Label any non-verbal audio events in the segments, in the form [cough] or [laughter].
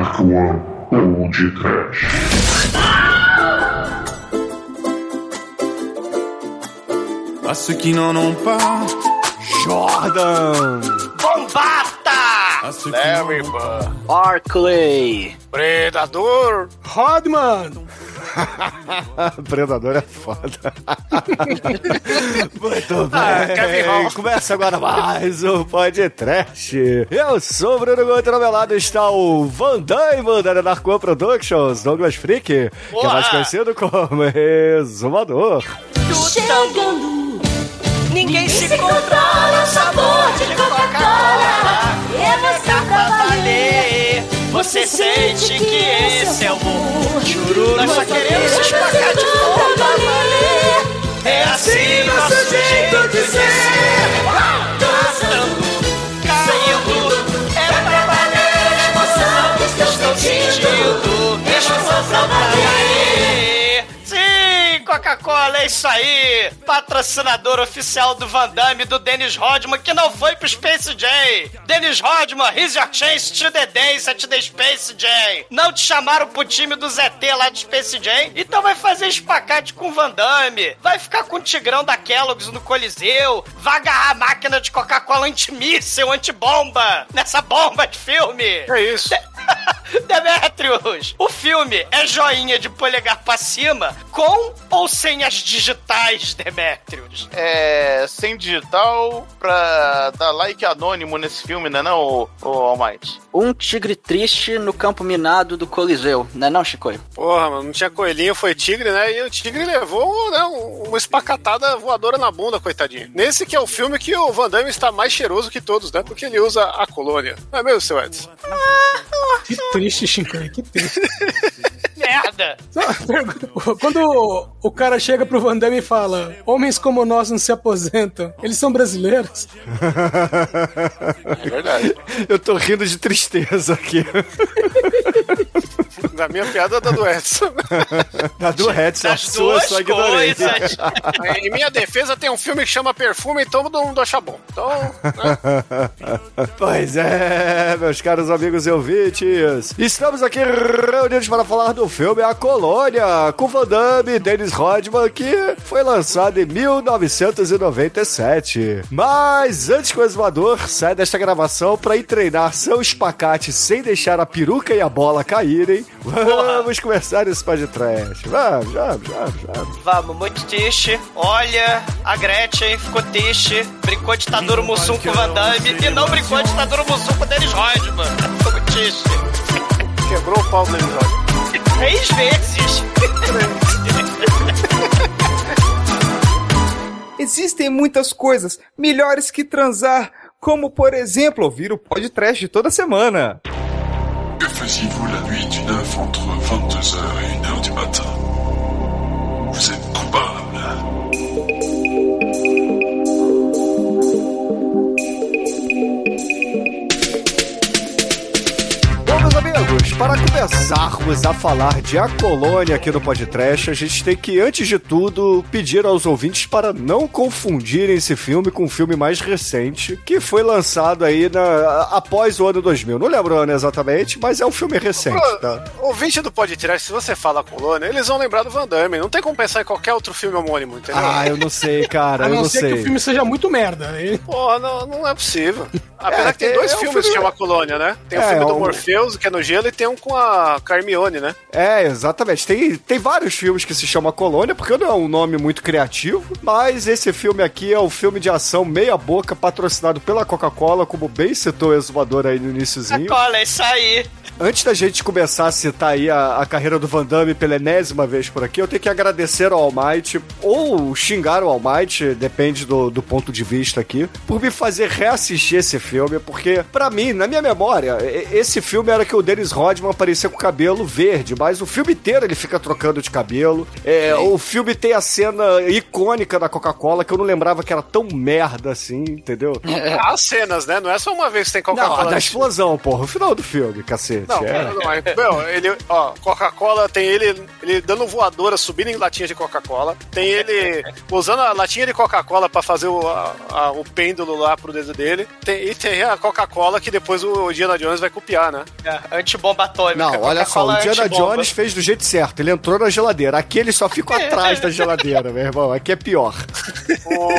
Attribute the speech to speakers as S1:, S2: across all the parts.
S1: Dark One ou de Trash.
S2: À ceux qui n'en ont pas,
S3: Jordan!
S4: Bombata! Larry.
S5: Barclay.
S4: Predador.
S6: Rodman! [laughs]
S3: Predador é foda. [laughs] Muito bem.
S4: Ah, Kevin Hall.
S3: Começa agora mais um podcast. Eu sou o Bruno Gomes Novelado. Está o Van Damme da Narco Productions, Douglas Freak, que é
S4: Boa.
S3: mais conhecido como Exumador.
S7: Chegando,
S4: Ninguém se
S7: se controla o sabor de Coca-Cola. É você pra valer.
S4: Você sente que esse é o mundo.
S7: Chururu.
S4: Nós só queremos se espacar de
S7: fome.
S4: fome. É assim nosso jeito de ser. É pra valer a Coca-Cola, é isso aí. Patrocinador oficial do Van Damme, do Dennis Rodman, que não foi pro Space Jam. Dennis Rodman, here's your chance to the dance at the Space Jam. Não te chamaram pro time do ZT lá do Space Jam, então vai fazer espacate com o Van Damme. Vai ficar com o Tigrão da Kellogg's no Coliseu. Vai agarrar a máquina de Coca-Cola antimíssel, antibomba. Nessa bomba de filme.
S8: É isso. [laughs]
S4: Demetrius, o filme é joinha de polegar pra cima com ou sem as digitais, Demetrius?
S8: É. Sem digital pra dar like anônimo nesse filme, né, não, ô, ô Almighty?
S5: Um tigre triste no campo minado do Coliseu, né não, Chico?
S6: Porra, mano, não tinha coelhinho, foi tigre, né? E o tigre levou né, um- uma espacatada voadora na bunda, coitadinho. Nesse que é o filme que o Van Damme está mais cheiroso que todos, né? Porque ele usa a colônia. Não é mesmo, seu Edson?
S9: Que triste, Shinkoi, que triste. [laughs]
S4: Merda!
S9: Só uma pergunta. Quando o, o cara chega pro Van Damme e fala: Homens como nós não se aposentam, eles são brasileiros? [laughs]
S8: É verdade.
S3: Eu tô rindo de tristeza aqui. [laughs]
S6: Da minha piada da do Edson. [laughs]
S3: Da do Edson, a
S4: Das
S3: sua
S4: duas
S3: só ignorei.
S4: coisas.
S6: em minha defesa, tem um filme que chama Perfume e todo mundo acha bom. Então, né? [laughs]
S3: Pois é, meus caros amigos e ouvintes. Estamos aqui reunidos para falar do filme A Colônia, com Van Damme e Dennis Rodman, que foi lançado em 1997. Mas antes que o exumador saia desta gravação para ir treinar seu espacate sem deixar a peruca e a bola caírem, vamos começar esse podcast. Vamos, vamos, vamos, vamos.
S4: Vamos, muito triste. Olha, a Gretchen ficou triste. Brincou de Taduro Mussum com o Van Damme e não brincou de Taduro Mussum com o Dennis Rodman. Ficou muito triste.
S6: quebrou o pau do episódio.
S4: Três vezes. [laughs]
S10: Existem muitas coisas melhores que transar, como por exemplo ouvir o podcast toda semana.
S1: Que faisiez-vous la nuit du 9 entre 22h et 1h du matin? Vous êtes
S3: amigos, para começarmos a falar de A Colônia aqui no Podcast, a gente tem que, antes de tudo, pedir aos ouvintes para não confundirem esse filme com um filme mais recente, que foi lançado aí na, após o ano 2000. Não lembro o ano exatamente, mas é um filme recente, tá?
S6: Ouvinte do podcast, se você fala colônia, eles vão lembrar do Van Damme. Não tem como pensar em qualquer outro filme homônimo, entendeu?
S3: Ah, eu não sei, cara, [laughs]
S9: A
S3: eu
S9: não
S3: não
S9: ser que
S3: sei.
S9: o filme seja muito merda. né?
S6: Porra, não, não é possível. Apesar
S3: É,
S6: que tem
S3: é-
S6: dois
S3: é um
S6: filmes que
S3: filme-
S6: chama Colônia, né? Tem o
S3: É,
S6: filme
S3: é
S6: do
S3: um-
S6: Morpheus, que é no gelo, e tem um com a Carmione, né?
S3: É, exatamente. Tem, tem vários filmes que se chamam Colônia, porque não é um nome muito criativo, mas esse filme aqui é um filme de ação meia boca, patrocinado pela Coca-Cola, como bem citou o exumador aí no iníciozinho.
S4: Cola, é isso aí.
S3: Antes da gente começar a citar aí a, a carreira do Van Damme pela enésima vez por aqui, eu tenho que agradecer ao Almighty, ou xingar o Almighty, depende do, do ponto de vista aqui, por me fazer reassistir esse filme, porque, pra mim, na minha memória, esse filme era que o Dennis Rodman aparecia com o cabelo verde, mas o filme inteiro ele fica trocando de cabelo. É, o filme tem a cena icônica da Coca-Cola, que eu não lembrava que era tão merda assim, entendeu? [laughs]
S6: As cenas, né? Não é só uma vez que tem
S3: Não, a
S6: Coca-Cola.
S3: da explosão, porra, o final do filme, cacete.
S6: Não,
S3: é.
S6: não, mas, meu, ele, ó, Coca-Cola tem ele, ele dando voadora, subindo em latinhas de Coca-Cola. Tem ele [laughs] usando a latinha de Coca-Cola pra fazer o, a- a- o pêndulo lá pro dedo dele. Tem, e tem a Coca-Cola que depois o Indiana Jones vai copiar, né?
S4: É, antibomba atômica.
S3: Não, olha só, o
S4: é
S3: Indiana. Jones fez do jeito certo. Ele entrou na geladeira. Aqui ele só fica [laughs] atrás da geladeira, meu irmão. Aqui é pior.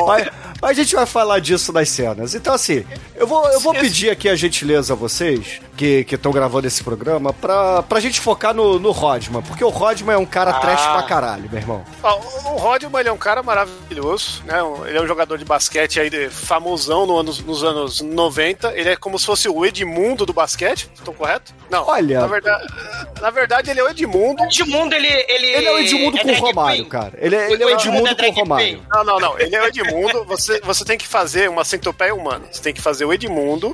S3: mas, mas a gente vai falar disso nas cenas. Então, assim, eu vou, eu vou pedir aqui a gentileza a vocês que estão gravando esse programa pra, pra gente focar no, no Rodman. Porque o Rodman é um cara
S6: Ah.
S3: trash pra caralho, meu irmão.
S6: Ó, o Rodman, ele é um cara maravilhoso, né? Ele é um jogador de basquete aí de- famosão no anos, nos anos 90. Ele é como se fosse o Edmundo do basquete, estou correto? Não.
S3: Olha-
S6: Na verdade, na verdade ele é o Edmundo.
S4: Edmundo, ele. Ele,
S3: Ele é o Edmundo com o Romário,
S4: queen.
S3: cara. Ele é, ele é o Edmundo com o Romário.
S6: Não, não, não. Ele é o Edmundo. Você, você tem que fazer uma centopeia humana. Você tem que fazer o Edmundo,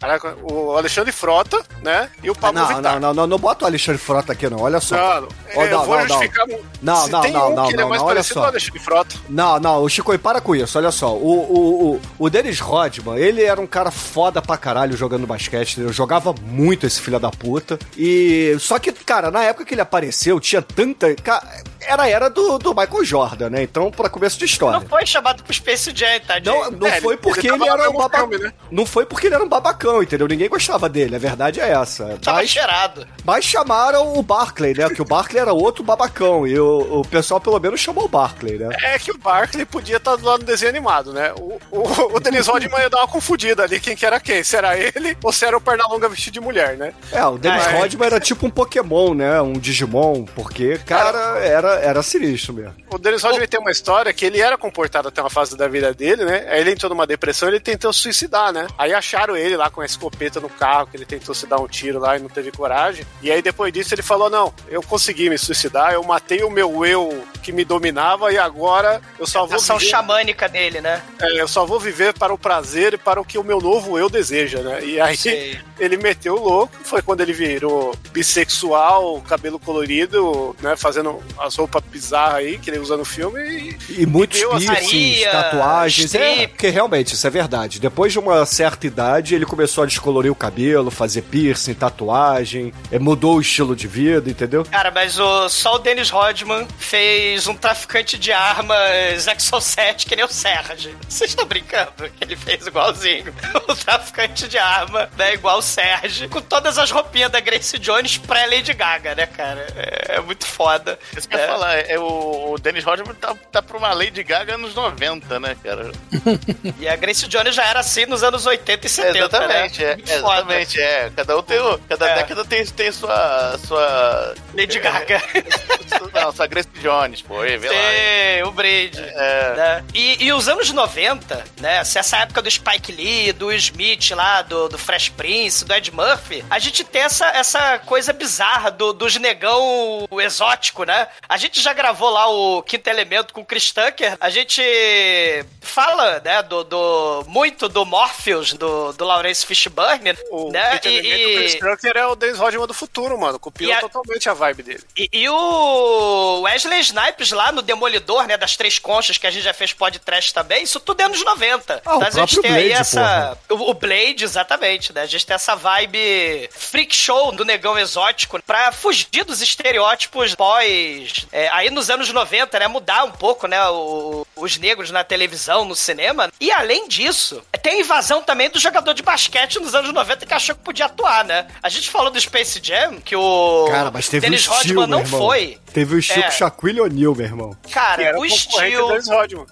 S6: caraca, o Alexandre Frota, né? E o Pablo
S3: Não,
S6: Vittar.
S3: não, não, não, não bota o Alexandre Frota aqui, não. Olha só.
S6: Não, eu
S3: não,
S6: vou
S3: não, não.
S6: justificar.
S3: Não,
S6: Se
S3: não,
S6: tem
S3: não,
S6: um
S3: não,
S6: que ele é
S3: não,
S6: mais
S3: não, olha
S6: parecido
S3: só.
S6: com o Alexandre Frota.
S3: Não, não, o Chico, para com isso, olha só. O, o, o, o Dennis Rodman, ele era um cara foda pra caralho jogando basquete, entendeu? jogava muito esse filho da puta. E. Só que, cara, na época que ele apareceu, tinha tanta. ca- Era a era do, do Michael Jordan, né? Então, pra começo de história.
S4: Não foi chamado pro Space Jam, tadinho.
S3: Não, não
S6: É,
S3: foi porque
S6: ele
S3: ele, era um babacão.
S6: filme, né?
S3: Não foi porque ele era um babacão, entendeu? Ninguém gostava dele, a verdade é essa.
S4: Tava
S3: Mas,
S4: cheirado.
S3: mas chamaram o Barclay, né? Que o Barclay era outro babacão. E o, o pessoal, pelo menos, chamou o Barclay, né?
S6: É que o Barkley podia estar lá no desenho animado, né? O, o, o Denis Rodman ia dar uma confundida ali, quem que era quem? Se era ele ou se era o Pernalonga vestido de mulher, né?
S3: É, o Dennis
S6: Ah, é.
S3: Rodman era tipo um Pokémon, né? Um Digimon, porque, cara, era, era sinistro mesmo.
S6: O Dennis Rodman tem uma história que ele era comportado até uma fase da vida dele, né? Aí ele entrou numa depressão e ele tentou se suicidar, né? Aí acharam ele lá com a escopeta no carro, que ele tentou se dar um tiro lá e não teve coragem. E aí depois disso ele falou: Não, eu consegui me suicidar, eu matei o meu eu que me dominava e agora eu só vou
S4: Ação
S6: viver.
S4: xamânica dele, né?
S6: É, eu só vou viver para o prazer e para o que o meu novo eu deseja, né? E aí
S4: Sei. [laughs]
S6: ele meteu o louco, foi quando ele virou bissexual, cabelo colorido, né? Fazendo as roupas bizarras aí que ele usa no filme e.
S3: E muitos piercings, tatuagens. É, porque realmente, isso é verdade. Depois de uma certa idade, ele começou a descolorir o cabelo, fazer piercing, tatuagem, é, mudou o estilo de vida, entendeu?
S4: Cara, mas o, só o Dennis Rodman fez um traficante de armas Exocet que nem o Serge. Vocês estão brincando que ele fez igualzinho. O [laughs] traficante de arma, né? Igual o Serge, com todas as roupinhas da Grace Jones pré-Lady Gaga, né, cara? É, é muito foda.
S8: Eu ia falar, é, o, o Dennis Rodman tá, tá pra uma Lady Gaga anos 90, né, cara?
S4: E a Grace Jones já era assim nos anos 80 e 70,
S8: exatamente,
S4: né?
S8: é, exatamente, é. Cada um tem, o- cada
S4: É.
S8: década tem, tem sua, sua...
S4: Lady Gaga. [laughs]
S8: Não, sua Grace Jones, pô, vê lá.
S4: Sim, o Brady.
S8: É.
S4: né? E, e os anos 90, né? se Essa época do Spike Lee, do Smith lá, do, do Fresh Prince, do Ed Murphy, a gente tem essa, essa coisa bizarra do, dos negão exótico, né? A gente já gravou lá o Quinto Elemento com o Chris Tucker. A gente fala, né, do, do muito do Morpheus, do, do Lawrence Fishburne,
S6: O
S4: né?
S6: Peter
S4: E,
S6: Elemento, o Chris
S4: e,
S6: Tucker é o Dennis Rodman do futuro, mano. Copiou
S4: E a-
S6: totalmente a vibe dele.
S4: e, e o Wesley Snipes lá no Demolidor, né, das Três Conchas, que a gente já fez podcast também, isso tudo é anos 90.
S3: Ah, o
S4: Então a gente tem aí
S3: Blade,
S4: essa... O, o Blade, exatamente, né? A gente tem essa vibe freak show do negão exótico pra fugir dos estereótipos pós... é, aí nos anos 90, né, mudar um pouco, né, o- os negros na televisão, no cinema. E além disso, tem a invasão também do jogador de basquete nos anos 90 que achou que podia atuar, né? A gente falou do Space Jam, que o
S3: Cara, mas teve
S4: Dennis
S3: estilo,
S4: Rodman não foi.
S3: Teve o estilo
S4: É.
S3: Shaquille O'Neal, meu irmão.
S4: Cara, o estilo,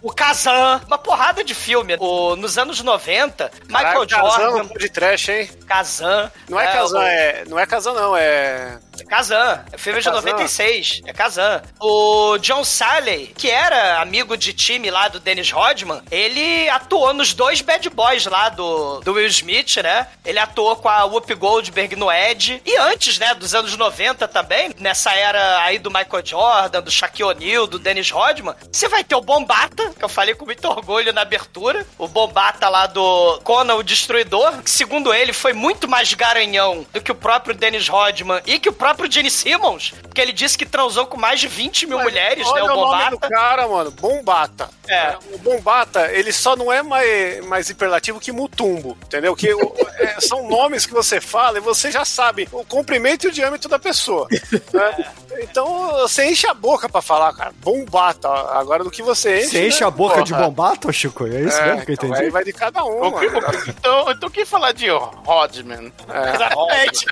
S4: o Kazan, uma porrada de filme. O, nos anos 90, Michael
S6: Caralho, Kazan,
S4: Jordan,
S6: de trash, hein?
S4: Kazan.
S6: Não é, Kazan, é. Não é Kazan, não, é.
S4: Kazan. É filme
S6: É
S4: de
S6: Kazan?
S4: 96. É Kazan. O John Salley, que era amigo de time lá do Dennis Rodman, ele atuou nos dois Bad Boys lá do, do Will Smith, né? Ele atuou com a Whoopi Goldberg no Ed. E antes, né, dos anos 90 também, nessa era aí do Michael Michael Jordan, do Shaquille O'Neal, do Dennis Rodman, você vai ter o Bombata, que eu falei com muito orgulho na abertura, o Bombata lá do Conan o Destruidor, que segundo ele foi muito mais garanhão do que o próprio Dennis Rodman e que o próprio Gene Simmons, porque ele disse que transou com mais de 20 mil mulheres, né,
S6: Olha
S4: o
S6: o nome do
S4: Bombata.
S6: cara, mano. Bombata.
S4: É.
S6: O Bombata, ele só não é mais, mais hiperlativo que Mutumbo, entendeu? Que o- [laughs] é, são nomes que você fala e você já sabe o comprimento e o diâmetro da pessoa. né? Então você enche a boca pra falar, cara. Bombata. Agora do que você enche.
S3: Você enche
S6: né?
S3: a boca de
S6: Porra.
S3: bombata, Chico? É isso
S6: É,
S3: mesmo que eu
S6: então
S3: entendi?
S6: aí vai de cada um,
S8: O que-
S6: mano.
S8: então, então quem falar de Rodman?
S6: É,
S4: Exatamente.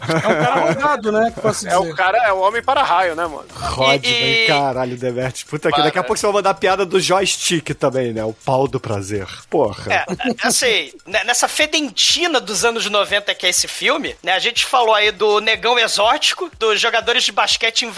S9: É um cara rodado, né? Que posso dizer.
S6: é o cara, é o homem para raio, né, mano?
S3: Rodman,
S4: E- e-
S3: caralho, Demertes. Puta que daqui a pouco você vai mandar piada do joystick também, né? O pau do prazer. Porra.
S4: É, assim, né, nessa fedentina dos anos 90 que é esse filme, né? A gente falou aí do negão exótico, dos jogadores de basquete invadindo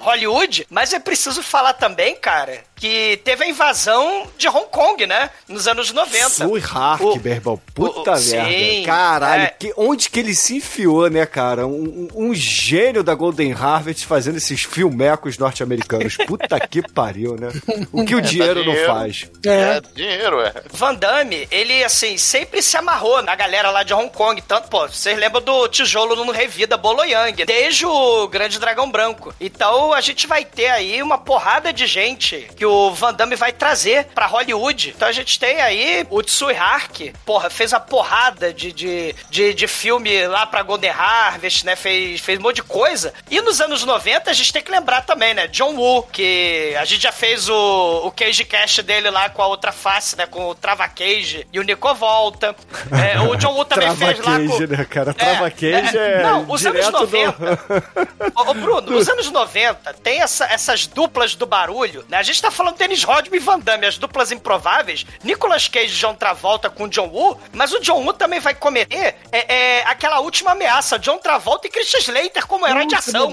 S4: Hollywood, mas é preciso falar também, cara, que teve a invasão de Hong Kong, né? Nos anos 90.
S3: Sui Hark,
S4: O-
S3: meu irmão. Puta
S4: o-
S3: merda.
S4: sim,
S3: Caralho,
S4: é.
S3: que- onde que ele se enfiou, né, cara? Um, um- gênio da Golden Harvest fazendo esses filmecos norte-americanos. [laughs] Puta que pariu, né? O que o dinheiro não
S8: dinheiro.
S3: faz.
S9: É.
S8: É, dinheiro, é.
S4: Van Damme, ele, assim, sempre se amarrou na galera lá de Hong Kong. Tanto, pô, vocês lembram do tijolo no Revida Boloyang, desde o Grande Dragão Branco. Então, a gente vai ter aí uma porrada de gente que o Van Damme vai trazer pra Hollywood. Então, a gente tem aí o Tsui Hark, porra, fez a porrada de, de, de, de filme lá pra Golden Harvest, né? Fez, fez um monte de coisa. E nos anos 90, a gente tem que lembrar também, né? John Woo, que a gente já fez o, o Cage Cash dele lá com a outra face, né? Com o Trava Cage e o Nico Volta. É, o [laughs] John Woo também fez lá com...
S3: né, cara? Trava queijo é.
S4: Não, os anos
S3: direto
S4: 90.
S3: do.
S4: Ô, ô, Bruno, os anos 90 tem essa- essas duplas do barulho, né? A gente tá falando Dennis Rodman e Van Damme, as duplas improváveis. Nicolas Cage e John Travolta com John Woo, mas o John Woo também vai cometer é, é, aquela última ameaça, John Travolta e Christian Slater como herói de
S9: é
S4: ação.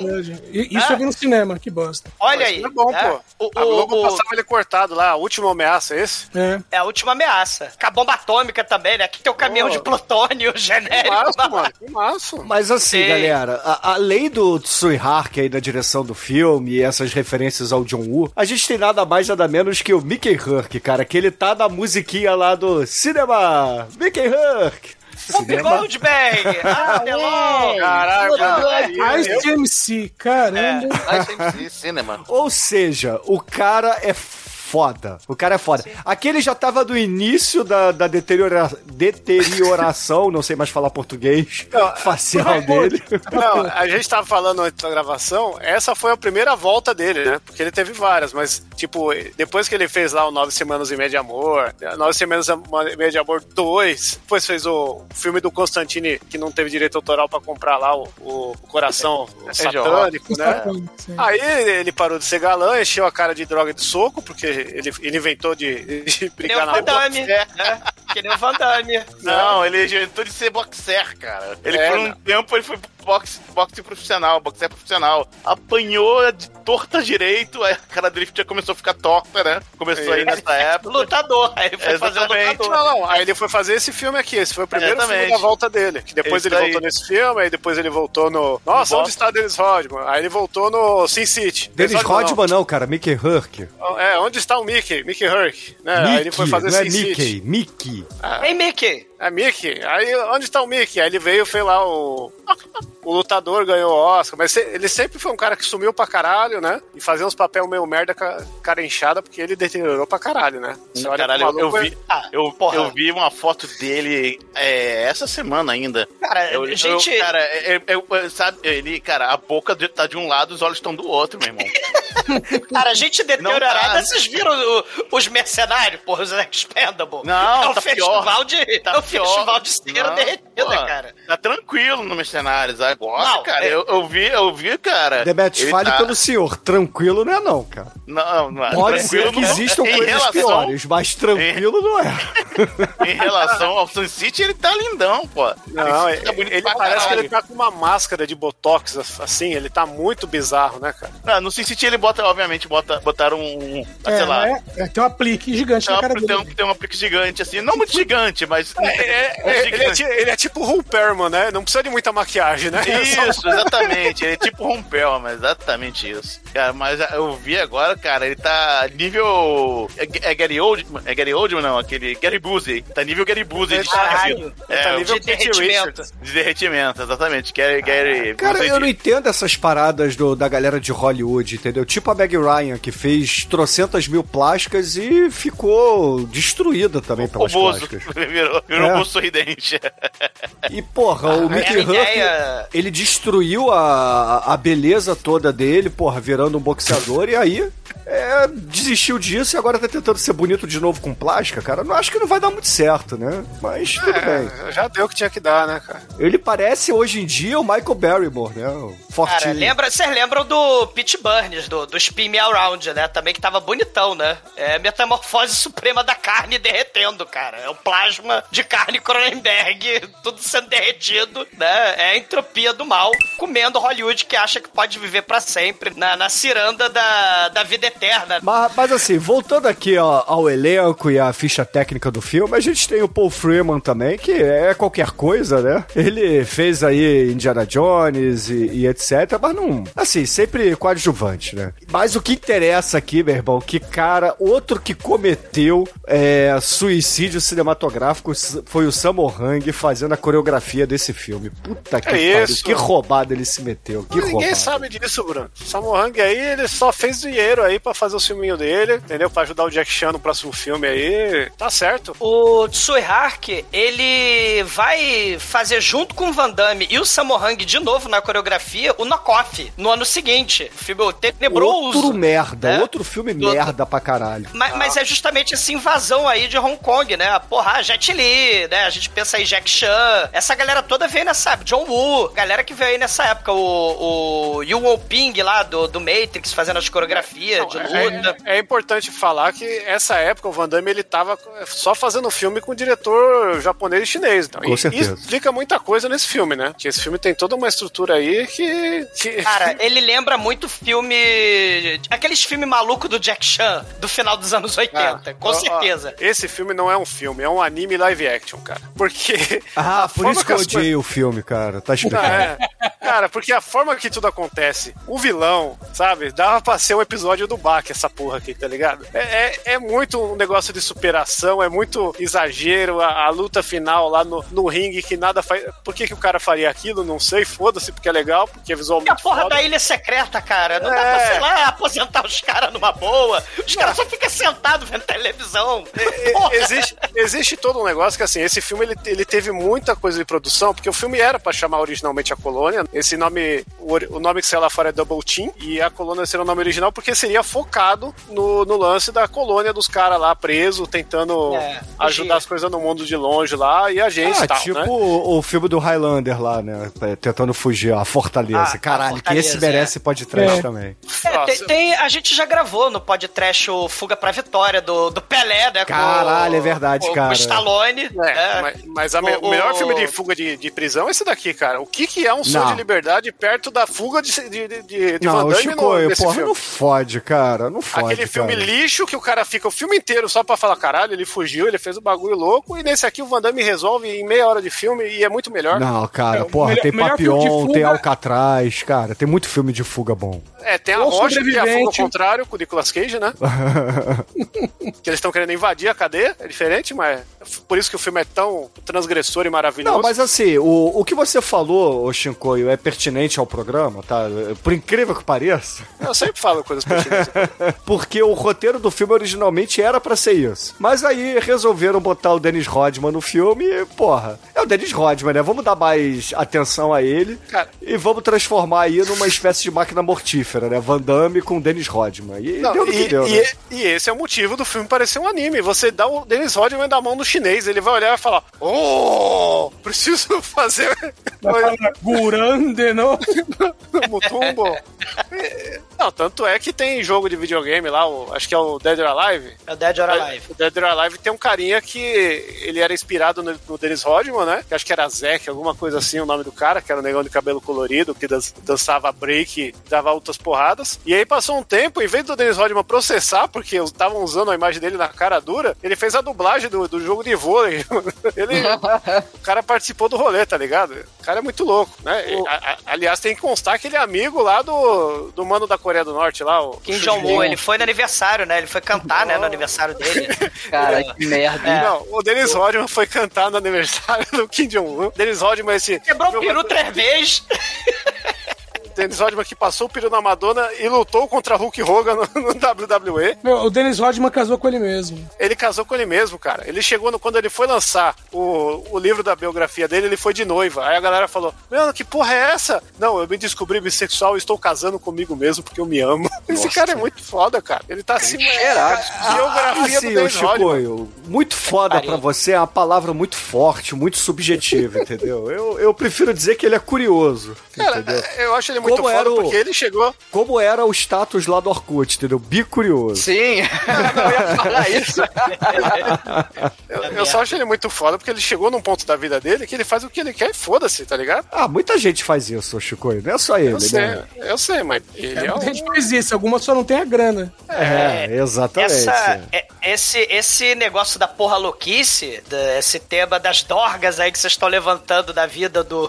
S9: E- Isso
S4: Ah.
S9: eu vi no cinema, que bosta.
S4: Olha
S6: Mas
S4: aí.
S6: É bom,
S4: né?
S6: pô.
S4: O,
S6: a Globo
S4: o- o-
S6: passava ele cortado lá, a última ameaça, é esse?
S9: É.
S4: é a última ameaça. Com a bomba atômica também, né? Que tem o caminhão
S6: Pô.
S4: de plutônio [laughs] genérico.
S6: Maço, mano. Que maço.
S3: Mas assim,
S4: Sim.
S3: galera, a- além do Tsui Hark aí na direção do filme e essas referências ao John Woo, a gente tem nada mais nada menos que o Mickey Herc, cara, que ele tá na musiquinha lá do cinema. Mickey Herc.
S4: Whoopi Goldberg! Ah, Delon!
S6: Caralho.
S9: Ice MC, caramba.
S8: Vai sempre cinema.
S3: Ou seja, o cara é foda. O cara é foda. Aqui ele já tava do início da, da deteriora- deterioração, não sei mais falar português, [laughs]
S6: Não,
S3: facial dele.
S6: Não, a gente tava falando antes da gravação, essa foi a primeira volta dele, né? Porque ele teve várias, mas, tipo, depois que ele fez lá o Nove Semanas e Meia de Amor, Nove Semanas e Meia de Amor 2, depois fez o filme do Constantine, que não teve direito autoral pra comprar lá o, o coração o satânico, né?
S9: Sim.
S6: Aí ele parou de ser galã, encheu a cara de droga e de soco, porque ele, ele inventou de, de brigar na
S4: Damme,
S6: boxe.
S4: né? Que nem o Van Damme.
S8: Não, ele inventou de ser boxer, cara. Ele
S6: É,
S8: por um
S6: não.
S8: tempo ele foi boxe, boxe profissional, boxer profissional. Apanhou de torta direito, aí a cara dele já começou a ficar torta, né? Começou aí nessa época.
S4: Lutador. Aí ele foi fazer o
S8: Exatamente.
S4: lutador.
S6: Não, não, aí ele foi fazer esse filme aqui, esse foi o primeiro
S8: Exatamente.
S6: filme da volta dele. Que depois
S8: Esse
S6: ele voltou nesse filme, aí depois ele voltou no. Nossa,
S8: No
S6: onde está Dennis Rodman? Aí ele voltou no Sin City.
S3: Dennis
S6: Rodman,
S3: Rodman não, cara, Mickey
S6: não. É, onde está o Mickey? Mickey Herc. Né? aí ele foi fazer
S3: não é. Mickey, Mickey.
S4: Ei, Mickey.
S6: É Mickey? Aí onde está o Mickey? Aí ele veio, fez lá o. O lutador ganhou o Oscar, mas ele sempre foi um cara que sumiu pra caralho, né? E fazia uns papel meio merda cara inchada, porque ele deteriorou pra caralho, né? Você olha
S8: Caralho, eu, eu vi,
S4: Ah,
S8: eu,
S4: porra.
S8: eu vi uma foto dele é, essa semana ainda.
S4: Cara,
S8: Eu,
S4: gente...
S8: eu- cara, é- é- é- sabe, ele, cara, a boca tá de um lado, os olhos estão do outro, meu irmão. [laughs]
S4: Cara, a gente deteriorada,
S8: tá.
S4: vocês viram o- os mercenários, porra, os Expendables?
S8: Não,
S4: é um
S8: tá
S4: festival
S8: pior.
S4: de
S8: Tá.
S4: Festival de cera
S8: Não, pô,
S4: cara.
S8: Tá tranquilo no Mercenários. Agora,
S4: Não,
S8: cara,
S4: é-
S8: eu, eu vi, eu vi, cara.
S3: Demetrius,
S8: ele
S3: fale
S8: tá-
S3: pelo senhor. Tranquilo não é não, cara.
S8: Não, não é.
S3: Pode ser
S8: tranquilo
S3: que
S8: não-
S3: existam
S8: em
S3: coisas
S8: relação-
S3: piores, mas tranquilo não é. [laughs]
S8: Em relação ao Sun City, ele tá lindão, pô.
S6: Não,
S8: Ele
S6: ele,
S8: tá bonito
S6: ele parece que
S8: caralho.
S6: ele tá com uma máscara de botox, assim, ele tá muito bizarro, né, cara?
S8: Não, no Sin City ele bota obviamente, bota, botaram um,
S9: É,
S8: sei lá.
S9: é, é, tem um aplique gigante
S8: Tem,
S9: na cara
S8: uma, tem, um,
S9: dele.
S8: tem um aplique gigante, assim, não muito gigante, mas.
S6: É, é, ele, é, ti- ele é tipo o Perman, né? Não precisa de muita maquiagem, né?
S8: Isso, exatamente. Ele é tipo Rompel, mas exatamente isso. Cara, mas eu vi agora, cara, ele tá nível. É, é Gary Oldman? É Gary Oldman, não? Aquele Gary Busey. Tá nível Gary Busey
S6: Ele
S8: de
S6: tá- ele tá
S8: É,
S6: nível
S8: de derretimento. De derretimento, exatamente. Gary, Gary
S3: Cara, eu não entendo essas paradas do- da galera de Hollywood, entendeu? Tipo a Meg Ryan, que fez trocentas mil plásticas e ficou destruída também
S8: O
S3: pelas
S8: Bozo
S3: plásticas. [laughs]
S8: virou, virou
S3: É.
S8: um sorridente. [laughs]
S3: E, porra, o Mickey
S4: minha
S3: Huff,
S4: ideia-
S3: ele destruiu a, a beleza toda dele, porra, virando um boxeador, e aí é, desistiu disso e agora tá tentando ser bonito de novo com plástica, cara. Não acho que não vai dar muito certo, né? Mas tudo bem.
S6: É, já deu o que tinha que dar, né, cara?
S3: Ele parece hoje em dia o Michael Barrymore, né? O fortinho.
S4: Cara, lembra, vocês lembram do Pete Burns, do, do Spin Me Around, né? Também que tava bonitão, né? É metamorfose suprema da carne derretendo, cara. É o plasma de carne Cronenberg, tudo sendo derretido, né? É a entropia do mal, comendo Hollywood que acha que pode viver pra sempre na, na ciranda da, da vida eterna.
S3: Mas, mas assim, voltando aqui ó, ao elenco e à ficha técnica do filme, a gente tem o Paul Freeman também, que é qualquer coisa, né? Ele fez aí Indiana Jones e, e etc, mas não. Assim, sempre coadjuvante, né? Mas o que interessa aqui, meu irmão, que cara, outro que cometeu é, suicídio cinematográfico foi o Sammo Hung fazendo a coreografia desse filme. Puta que
S6: É
S3: pariu,
S6: isso.
S3: que roubada ele se meteu, que
S6: Ninguém
S3: roubada.
S6: sabe disso, Bruno. O Sammo Hung aí, ele só fez dinheiro aí pra fazer o filminho dele, entendeu? Pra ajudar o Jack Chan no próximo filme aí. Tá certo.
S4: O Tsui Hark, ele vai fazer junto com o Van Damme e o Sammo Hung de novo na coreografia o Knockoff no ano seguinte. O filme tenebroso.
S3: Outro merda,
S4: né?
S3: outro filme
S4: Do-
S3: merda pra caralho.
S4: Mas, mas é justamente essa invasão aí de Hong Kong, né? Porra, Jet Li, né? A gente pensa aí Jack Chan. Essa galera toda veio nessa época. John Woo, galera que veio aí nessa época. O, o Yu Ping lá do, do Matrix fazendo as coreografias de luta.
S6: É, é importante falar que essa época o Van Damme ele tava só fazendo filme com diretor japonês e chinês. Então,
S3: Com
S6: e,
S3: certeza.
S6: Isso explica muita coisa nesse filme, né? Que esse filme tem toda uma estrutura aí que. que... [laughs]
S4: Cara, ele lembra muito filme. Aqueles filmes malucos do Jack Chan do final dos anos 80,
S6: Ah,
S4: com
S6: ó, ó,
S4: certeza.
S6: esse filme não é um filme, é um anime live action, cara. Porque.
S3: Ah,
S6: a
S3: por isso que eu odiei o filme, cara. Tá explicado.
S6: é. Cara, porque a forma que tudo acontece, o vilão, sabe, dava pra ser um episódio do Bach, essa porra aqui, tá ligado? É, é, é muito um negócio de superação, é muito exagero, a, a luta final lá no, no ringue que nada faz. Por que, que o cara faria aquilo? Não sei, foda-se, porque é legal, porque é
S4: E a
S6: visualmente.
S4: porra
S6: foda.
S4: da ilha secreta, cara. Não dá
S6: É.
S4: pra, sei lá, aposentar os caras numa boa. Os caras só ficam sentados vendo televisão. Porra.
S6: existe, existe todo um negócio que, assim, esse filme ele, ele teve muita coisa de produção, porque o filme era pra chamar originalmente a colônia. Esse nome, o, o nome que saiu lá fora é Double Team, e a colônia seria o nome original porque seria focado no, no lance da colônia dos caras lá presos, tentando
S4: É,
S6: ajudar as coisas no mundo de longe lá, e a gente
S3: Ah,
S6: tal,
S3: tipo
S6: né?
S3: o, o filme do Highlander lá, né? É, Tentando fugir, a Fortaleza.
S4: Ah, a
S3: Caralho, que
S4: Fortaleza,
S3: esse merece pode trash
S9: É.
S3: também.
S4: É, tem, tem- a gente já gravou no podcast o Fuga pra Vitória do, do Pelé, né? com
S3: Caralho,
S4: o-
S3: é verdade,
S4: com,
S3: cara.
S4: Com o Stallone.
S6: É,
S4: né?
S6: mas, mas a me-
S4: O-
S6: o melhor filme de fuga de, de prisão é esse daqui, cara. O que, que é um sonho
S3: Não.
S6: de liberdade perto da fuga de, de, de, de
S3: não,
S6: Van Damme
S3: Chico,
S6: no, nesse
S3: porra,
S6: filme?
S3: não fode, cara. Não fode.
S6: Aquele filme
S3: cara.
S6: lixo que o cara fica o filme inteiro só pra falar, caralho, ele fugiu, ele fez o bagulho louco, e nesse aqui o Van Damme resolve em meia hora de filme e é muito melhor.
S3: Não, cara,
S9: É,
S3: porra,
S9: melhor-
S3: tem Papillon,
S9: fuga-
S3: tem Alcatraz, cara, tem muito filme de fuga bom.
S6: É, tem a Rocha, que é a fuga ao contrário, com o Nicolas Cage, né? [laughs] que eles estão querendo invadir a cadeia, é diferente, mas por isso que o filme é tão transgressor e maravilhoso.
S3: Não, mas assim, o, o que você falou, Shinkoio, é pertinente ao programa, tá? Por incrível que pareça.
S6: Eu sempre falo coisas pertinentes. [laughs]
S3: Porque o roteiro do filme originalmente era pra ser isso. Mas aí resolveram botar o Dennis Rodman no filme e, porra, é o Dennis Rodman, né? Vamos dar mais atenção a ele
S6: Cara.
S3: e vamos transformar aí numa espécie de máquina mortífera, né? Van Damme com o Dennis Rodman. E
S6: Não,
S3: deu no que
S6: e,
S3: deu,
S6: e-
S3: né?
S6: e esse é o motivo do filme parecer um anime. Você dá o Dennis Rodman da mão no chinês, ele vai olhar e falar: Oh, preciso fazer [laughs]
S9: Gurande, não? [laughs]
S6: Mutumbo. Não, tanto é que tem jogo de videogame lá, o- acho que é o Dead or Alive.
S4: É o Dead or Alive.
S6: O Dead or Alive tem um carinha que ele era inspirado no, no Dennis Rodman, né? Que acho que era Zack, alguma coisa assim, o nome do cara, que era um negão de cabelo colorido, que dan- dançava break, dava altas porradas. E aí passou um tempo, em vez do Dennis Rodman processar, porque estavam usando a imagem dele na cara dura, ele fez a dublagem do, do jogo de vôlei. [laughs] ele, o cara participou do rolê, tá ligado? O cara é muito louco, né? E, a- a- aliás, tem que constar que ele é amigo lá do, do mano da Coreia do Norte, lá, o
S4: Kim Jong-un, ele foi no aniversário, né? Ele foi cantar, né, no [laughs] aniversário dele.
S11: Cara, que merda. hein?
S6: Não, o Dennis Rodman foi cantar no aniversário do Kim Jong-un. Dennis Rodman, esse.
S4: Quebrou o peru três vezes.
S6: Dennis Rodman que passou o peru na Madonna e lutou contra Hulk Hogan no, no WWE.
S9: Meu, o Dennis Rodman casou com ele mesmo.
S6: Ele casou com ele mesmo, cara. Ele chegou no, quando ele foi lançar o, o livro da biografia dele, ele foi de noiva. Aí a galera falou: Mano, que porra é essa? Não, eu me descobri bissexual e estou casando comigo mesmo porque eu me amo. [laughs] Esse cara é muito foda, cara. Ele tá assim.
S3: Cheirado.
S6: Biografia
S3: Ah, sim,
S6: do Dennis Rodman.
S3: Muito foda pra você é uma palavra muito forte, muito subjetiva, [laughs] entendeu? Eu, eu prefiro dizer que ele é curioso,
S6: Cara,
S3: entendeu?
S6: eu acho ele muito
S3: Como
S6: foda
S3: era o-
S6: porque ele chegou.
S3: Como era o status lá do Orkut, entendeu? Bicurioso.
S11: Sim, [laughs] eu ia falar isso. [laughs]
S6: Eu, eu só acho ele muito foda porque ele chegou num ponto da vida dele que ele faz o que ele quer e foda-se, tá ligado?
S3: Ah, muita gente faz isso, ô Chicoio, não é só ele,
S6: Eu sei,
S3: né?
S6: eu sei, mas ele é,
S9: Muita
S6: um...
S9: gente faz isso, algumas só não tem a grana.
S3: É, exatamente.
S4: Essa, é- esse, esse negócio da porra louquice, da- esse tema das dorgas aí que vocês estão levantando da vida do,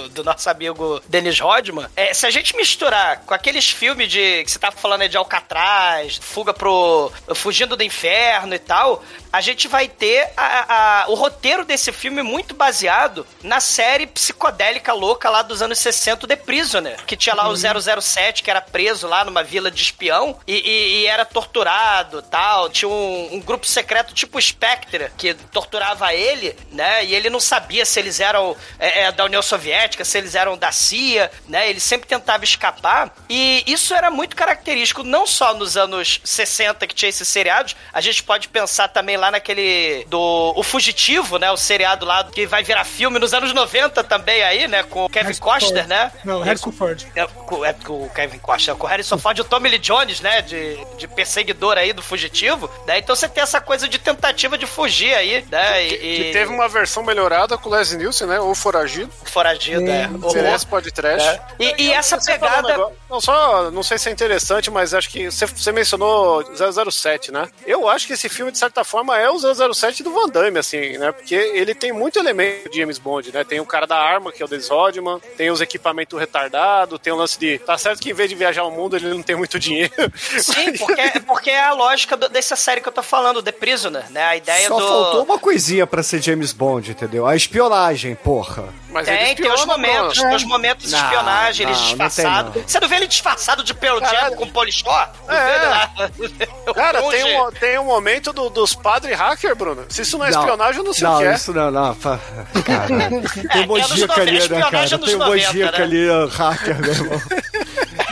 S4: [laughs] do nosso amigo Dennis Rodman, se a gente misturar com aqueles filmes de que você tá falando aí de Alcatraz, Fuga pro. Fugindo do Inferno e tal, a gente vai ter a- a- o roteiro desse filme muito baseado na série psicodélica louca lá dos anos 60, The Prisoner, que tinha lá o 007 que era preso lá numa vila de espião e, e- e era torturado tal. Tinha um, um grupo secreto tipo Spectre que torturava ele, né? E ele não sabia se eles eram é, é, da União Soviética, se eles eram da CIA, né? Ele sempre tentava escapar. E isso era muito característico, não só nos anos 60 que tinha esses seriados, a gente pode pensar também lá naquele do O Fugitivo, né? O seriado lá que vai virar filme nos anos 90 também aí, né? Com o Kevin
S9: Harrison
S4: Costner,
S9: Ford.
S4: né?
S9: Não, Harrison Ford.
S4: É, com, é com o Kevin Costner, com o Harrison Ford e o Tommy Lee Jones, né? De, de perseguidor aí do fugitivo. Né? Então você tem essa coisa de tentativa de fugir aí, né? E,
S6: Que
S4: e-
S6: teve uma versão melhorada com o Les Nielsen, né? Ou Foragido.
S4: foragido, é.
S6: Merece pode trash.
S4: É. E, e essa
S6: falou um
S4: pegada.
S6: negócio- Não, só, não sei se é interessante, mas acho que você, você mencionou 007, né? Eu acho que esse filme, de certa forma, é o 007 do Van Damme, assim, né? Porque ele tem muito elemento de James Bond, né? Tem o cara da arma, que é o Dennis Rodman, tem os equipamentos retardados, tem o lance de... Tá certo que em vez de viajar o mundo, ele não tem muito dinheiro.
S4: Sim, porque, porque é a lógica do- dessa série que eu tô falando, The Prisoner, né? A ideia
S3: Só
S4: do.
S3: faltou uma coisinha pra ser James Bond, entendeu? A espionagem, porra.
S6: Mas
S4: Tem, tem os momentos, tem os momentos de espionagem, ele
S3: não, não tem,
S4: disfarçado.
S3: não.
S4: Você não vê ele disfarçado de
S6: Caralho.
S4: com
S6: É.
S4: vê ele lá? [laughs] O
S6: Cara, tem um, tem um momento do- dos padres hacker, Bruno. Se isso não é espionagem, eu não sei
S3: não,
S6: o que é.
S3: isso não, não. [laughs]
S4: É,
S3: Tem
S4: é
S3: mojica
S4: 90,
S3: ali, né, cara?
S4: nos
S3: Tem
S4: 90,
S3: mojica
S4: né?
S3: ali, hacker, meu irmão. [laughs]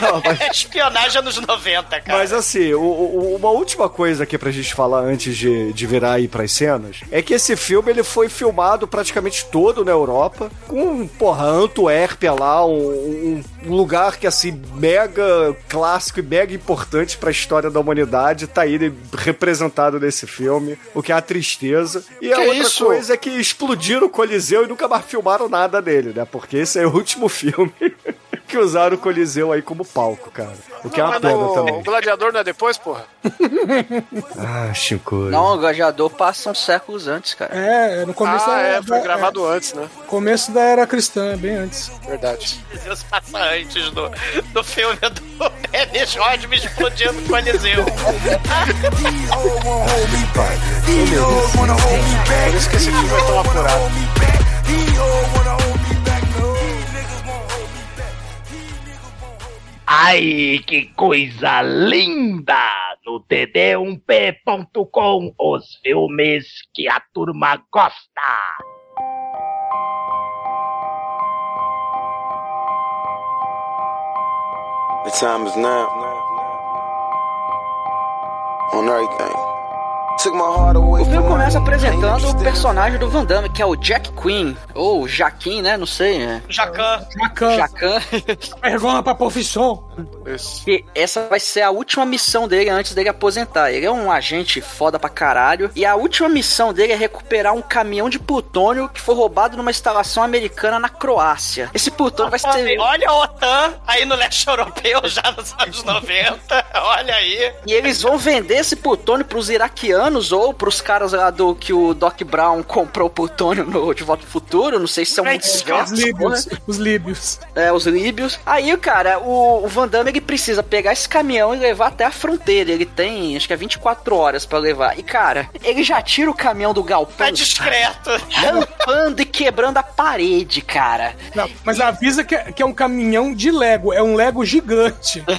S3: Não, mas,
S4: É espionagem nos 90, cara.
S3: mas assim, o- o- uma última coisa aqui pra gente falar antes de, de virar aí pras cenas é que esse filme ele foi filmado praticamente todo na Europa, com, porra, Antuérpia lá, um, um lugar que assim, mega clássico e mega importante pra história da humanidade, tá aí representado nesse filme, o que é a tristeza. E a
S6: Que
S3: outra
S6: isso?
S3: coisa é que explodiram o Coliseu e nunca mais filmaram nada dele, né? Porque esse é o último [laughs] filme que usaram o Coliseu aí como palco, cara. O que é uma pena
S6: o, o
S3: também.
S6: gladiador não é depois, porra? [laughs]
S3: Ah, Chico.
S11: Não, o gladiador passa uns séculos antes, cara.
S9: É, no começo
S6: ah,
S9: da,
S6: é, foi
S9: da-
S6: gravado antes, né?
S9: é, começo da era cristã, bem antes.
S6: Verdade.
S4: Deus passa antes do, do filme do Dennis Rodman explodindo com o [laughs] Eliseu.
S6: Por isso que esse filme é tão apurado.
S12: Ai, que coisa linda! No td1p.com, os filmes que a turma gosta.
S13: The time is now. On everything.
S5: O filme começa apresentando o personagem do Van Damme, que é o Jack Quinn, ou Jaquim, né? Não sei. É.
S4: Jacan.
S9: Jacan.
S5: Jacan.
S9: Vergonha pra profissão.
S5: que essa vai ser a última missão dele antes dele aposentar. Ele é um agente foda pra caralho. E a última missão dele é recuperar um caminhão de plutônio que foi roubado numa instalação americana na Croácia. Esse plutônio vai ser.
S4: Olha a OTAN aí no leste europeu já nos anos 90. Olha aí.
S5: E eles vão vender esse plutônio pros iraquianos ou pros caras lá do que o Doc Brown comprou o plutônio no De Volta ao Futuro. Não sei se são
S4: Vai
S5: muitos.
S9: Os líbios. Os líbios.
S5: É, os líbios. Aí, cara, o, o Van Damme ele precisa pegar esse caminhão e levar até a fronteira. Ele tem, acho que é 24 horas pra levar. E, cara, ele já tira o caminhão do galpão.
S4: Tá discreto.
S5: Rampando e quebrando a parede, cara.
S9: Não, mas avisa que é, que é um caminhão de Lego. É um Lego gigante. [laughs]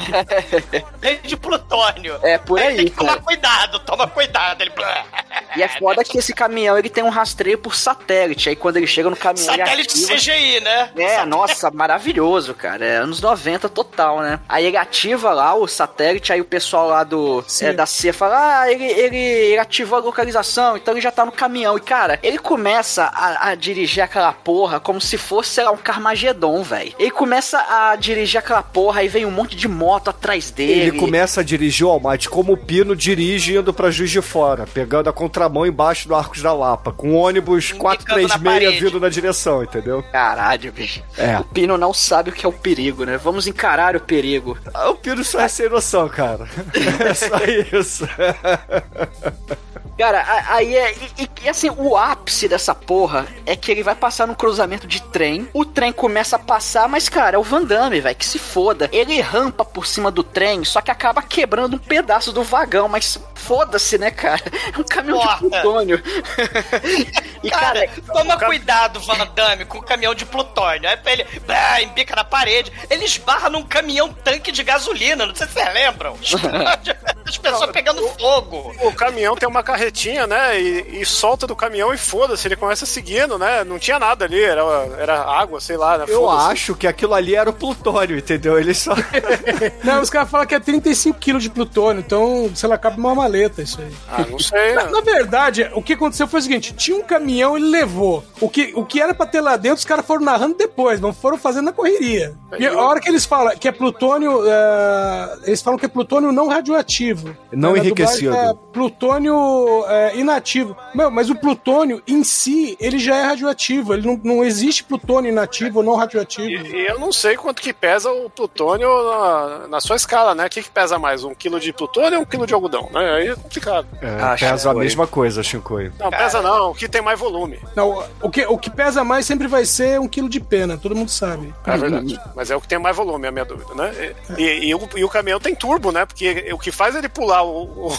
S4: De plutônio.
S5: É, por aí,
S4: Tem que tomar
S5: cara.
S4: cuidado, toma cuidado. Ele... [laughs]
S5: E é foda que esse caminhão ele tem um rastreio por satélite. Aí quando ele chega no caminhão. ele
S4: Satélite
S5: ativa-
S4: CGI, né?
S5: É, nossa, maravilhoso, cara. É anos 90 total, né? Aí ele ativa lá o satélite, aí o pessoal lá do é, da CIA fala: Ah, ele, ele, ele ativou a localização, então ele já tá no caminhão. E, cara, ele começa a, a dirigir aquela porra como se fosse, sei lá, um Carmageddon, velho. Ele começa a dirigir aquela porra, aí vem um monte de moto atrás dele.
S3: Ele começa a dirigir o Almighty como o Pino dirige indo pra Juiz de Fora, pegando a contramão embaixo do Arcos da Lapa, com o ônibus 436
S5: parede.
S3: vindo na direção, entendeu?
S5: Caralho, bicho.
S3: É.
S5: O Pino não sabe o que é o perigo, né? Vamos encarar o perigo.
S3: Ah, O Pino só é sem noção, cara. [laughs] É só isso. [laughs]
S5: Cara, aí é. E, e, assim, o ápice dessa porra é que ele vai passar num cruzamento de trem. O trem começa a passar, mas, cara, é o Van Damme, velho, que se foda. Ele rampa por cima do trem, só que acaba quebrando um pedaço do vagão, mas foda-se, né, cara? [laughs] É um caminhão
S4: Porra.
S5: de plutônio. [laughs] e, cara,
S4: Toma cuidado, Van Damme, com o caminhão de plutônio. Aí ele bah, embica na parede. Ele esbarra num caminhão tanque de gasolina. Não sei se vocês lembram. [laughs] As pessoas pegando fogo.
S6: O caminhão tem uma carretinha, né? E, e solta do caminhão e foda-se, ele começa seguindo, né? Não tinha nada ali, era, era água, sei lá. Né?
S3: Eu acho que aquilo ali era o plutônio, entendeu? Ele só. [laughs]
S9: Não, os caras falam que é 35 quilos de plutônio, então, sei lá, cabe uma maleta isso aí.
S6: Ah, não sei.
S9: Na, na verdade, o que aconteceu foi o seguinte: tinha um caminhão, ele levou. O que, o que era pra ter lá dentro, os caras foram narrando depois, não foram fazendo na correria. E a hora que eles falam que é plutônio, é, eles falam que é plutônio não radioativo.
S3: Não enriquecido.
S9: É plutônio é, inativo. Meu, mas o plutônio em si, ele já é radioativo. Ele não, não existe plutônio inativo ou não radioativo.
S6: E eu não sei quanto que pesa o plutônio na, na sua escala, né? O que, que pesa mais? Um quilo de plutônio ou um quilo de algodão? Né? Aí é complicado.
S3: É, pesa a mesma coisa, Shinkoi.
S6: Não, pesa não. O que tem mais volume.
S9: Não, o que, o que pesa mais sempre vai ser um quilo de pena, todo mundo sabe.
S6: É verdade. Mas é o que tem mais volume, é a minha dúvida, né? E, e- e o, e o caminhão tem turbo, né? Porque o que faz ele pular o, o,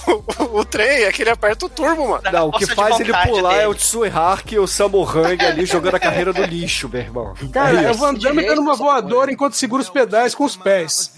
S6: [laughs] o trem é que ele aperta o turbo, mano.
S3: Não, o que faz ele pular é o Tsui Hark e o Samu Hang ali jogando a carreira do lixo, meu irmão.
S9: Cara,
S3: É
S9: é o. Van Damme dando uma voadora enquanto segura os pedais com os pés.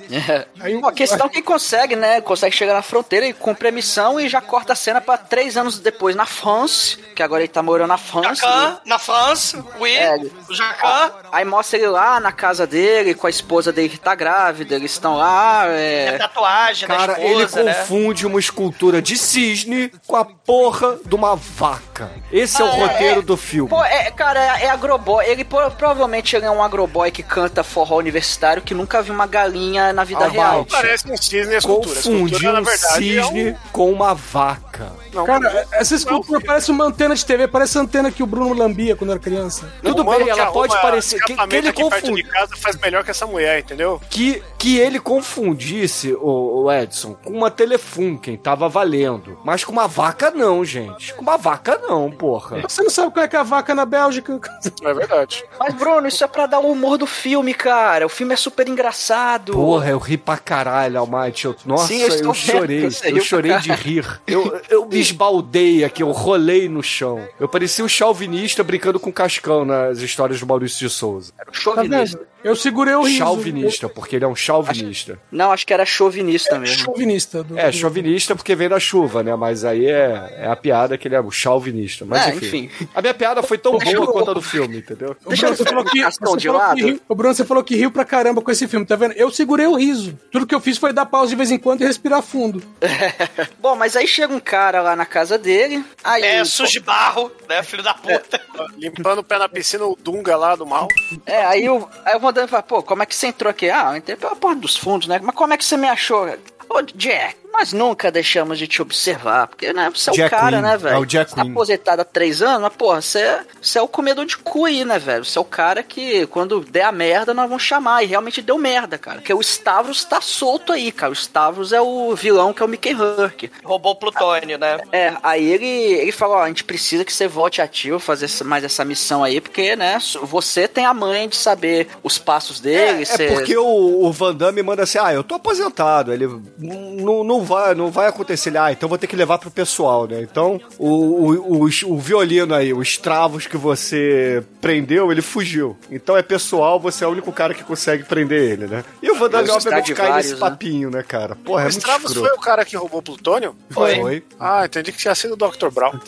S5: Aí, a questão é que ele consegue, né? Consegue chegar na fronteira e cumpre a missão e já corta a cena pra três anos depois na France, que agora ele tá morando na France.
S4: Jacan, na France, oui,
S5: É,
S4: o Jacan.
S5: Aí mostra ele lá na casa dele, com a esposa dele que tá grávida, eles estão lá.
S4: É
S5: É...
S4: tatuagem
S3: Cara,
S4: da
S3: ele
S4: esposa, né?
S3: confunde uma escultura de cisne com a porra de uma vaca. Esse é o
S5: Ah,
S3: roteiro
S5: é.
S3: do filme.
S5: Pô, é, cara, é, é agroboy. Ele pro- provavelmente ele é um agroboy que canta forró universitário que nunca viu uma galinha na vida
S3: Almighty.
S5: real.
S6: Parece um cisne escultura. Na
S3: um
S6: verdade, é um-
S3: cisne com uma vaca.
S6: Não,
S9: Cara, essa escultura parece uma antena de TV, parece a antena que o Bruno lambia quando era criança.
S3: Tudo
S6: o mano
S3: bem, ela pode parecer. Que, que ele confunde.
S6: de casa faz melhor que essa mulher, entendeu?
S3: Que, que ele confundisse, o, o Edson, com uma Telefunken, tava valendo. Mas com uma vaca não, gente. Com uma vaca não, porra.
S9: Você não sabe como é que é a vaca na Bélgica?
S6: É verdade.
S5: Mas, Bruno, isso é pra dar o humor do filme, cara. O filme é super engraçado.
S3: Porra, eu ri pra caralho, Almighty. Eu, nossa,
S5: Sim, eu
S3: eu, chorei. Eu chorei de rir. Eu, eu me esbaldei aqui, eu rolei no chão. Eu parecia um chauvinista brincando com cascão nas histórias do Maurício de Souza.
S9: Tá vendo? Eu segurei o riso.
S3: Chauvinista, porque ele é um chauvinista.
S5: Não, acho que era chauvinista mesmo.
S9: Chauvinista. Do...
S3: É, chauvinista porque vem da chuva, né? Mas aí é, é a piada que ele é o chauvinista. Mas
S5: É,
S3: enfim.
S5: enfim.
S3: A minha piada foi tão boa quanto a do filme, entendeu?
S9: O Bruno, você falou que, você
S5: de
S9: falou que riu, o Bruno, você falou que riu pra caramba com esse filme, tá vendo? Eu segurei o riso. Tudo que eu fiz foi dar pausa de vez em quando e respirar fundo. [laughs]
S5: Bom, mas aí chega um cara lá na casa dele. Aí,
S4: É, sujo de barro, né, filho da puta.
S6: Limpando o pé na piscina, o Dunga lá do mal.
S5: É, aí o, aí o Van Damme fala, pô, como é que você entrou aqui? Ah, eu entrei pela porta dos fundos, né? Mas como é que você me achou? Ô, Jack, nós nunca deixamos de te observar, porque, né, você é o
S3: Jack
S5: cara,
S3: Queen,
S5: né, velho?
S3: é o Jack
S5: Você tá aposentado há três anos, mas, porra, você, você é o comedor de cu aí, né, velho? Você é o cara que, quando der a merda, nós vamos chamar. E realmente deu merda, cara. Porque o Stavros tá solto aí, cara. O Stavros é o vilão que é o Mickey Rourke.
S4: Roubou o plutônio, né?
S5: É, aí ele, ele falou, ó, a gente precisa que você volte ativo, fazer essa- mais essa missão aí, porque, né, você tem a mãe de saber os passos dele.
S3: É
S5: você-
S3: porque o, o Van Damme manda assim, ah, eu tô aposentado, ele não, não, vai, não vai acontecer, ele, ah, então vou ter que levar pro pessoal, né? Então, o, o, o, o violino aí, os travos que você prendeu, ele fugiu. Então é pessoal, você é o único cara que consegue prender ele, né? E o Van Damme,
S5: Os
S3: obviamente, cai
S5: Stradivarius,
S3: nesse
S5: né?
S3: papinho, né, cara? Porra, é
S6: o
S3: muito
S6: Stravos
S3: escroto.
S6: foi o cara que roubou o plutônio?
S3: Foi. Foi.
S6: Ah, entendi que tinha sido o Dr. Brown. [laughs]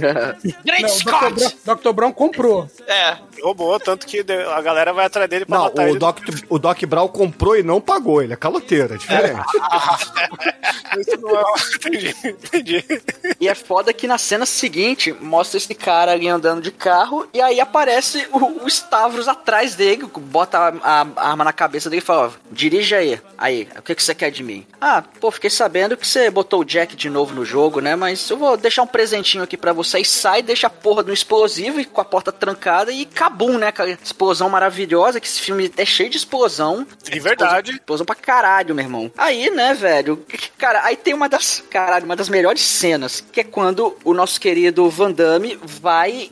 S4: Great
S9: Não, o Dr.
S4: Scott!
S9: Brown, Dr. Brown comprou.
S4: É.
S6: roubou, tanto que de- a galera vai atrás dele pra
S3: Não,
S6: matar
S3: o
S6: ele.
S3: Doc, o Doc Brown comprou e não pagou, ele é caloteiro, é diferente.
S6: Isso [laughs] [laughs] entendi, entendi. [laughs]
S5: E é foda que na cena seguinte mostra esse cara ali andando de carro e aí aparece o, o Stavros atrás dele, bota a, a- a arma na cabeça dele e fala: ó, dirija aí. Aí, o que, que você quer de mim? Ah, pô, fiquei sabendo que você botou o Jack de novo no jogo, né? Mas eu vou deixar um presentinho aqui pra você. E sai, deixa a porra do explosivo e com a porta trancada e cabum, né? Aquela explosão maravilhosa, que esse filme é cheio de explosão.
S6: De verdade.
S5: Explosão pra caralho, meu irmão. Aí, né, velho? [laughs] Cara, aí tem uma das. Caralho, uma das melhores cenas, que é quando o nosso querido Van Damme vai,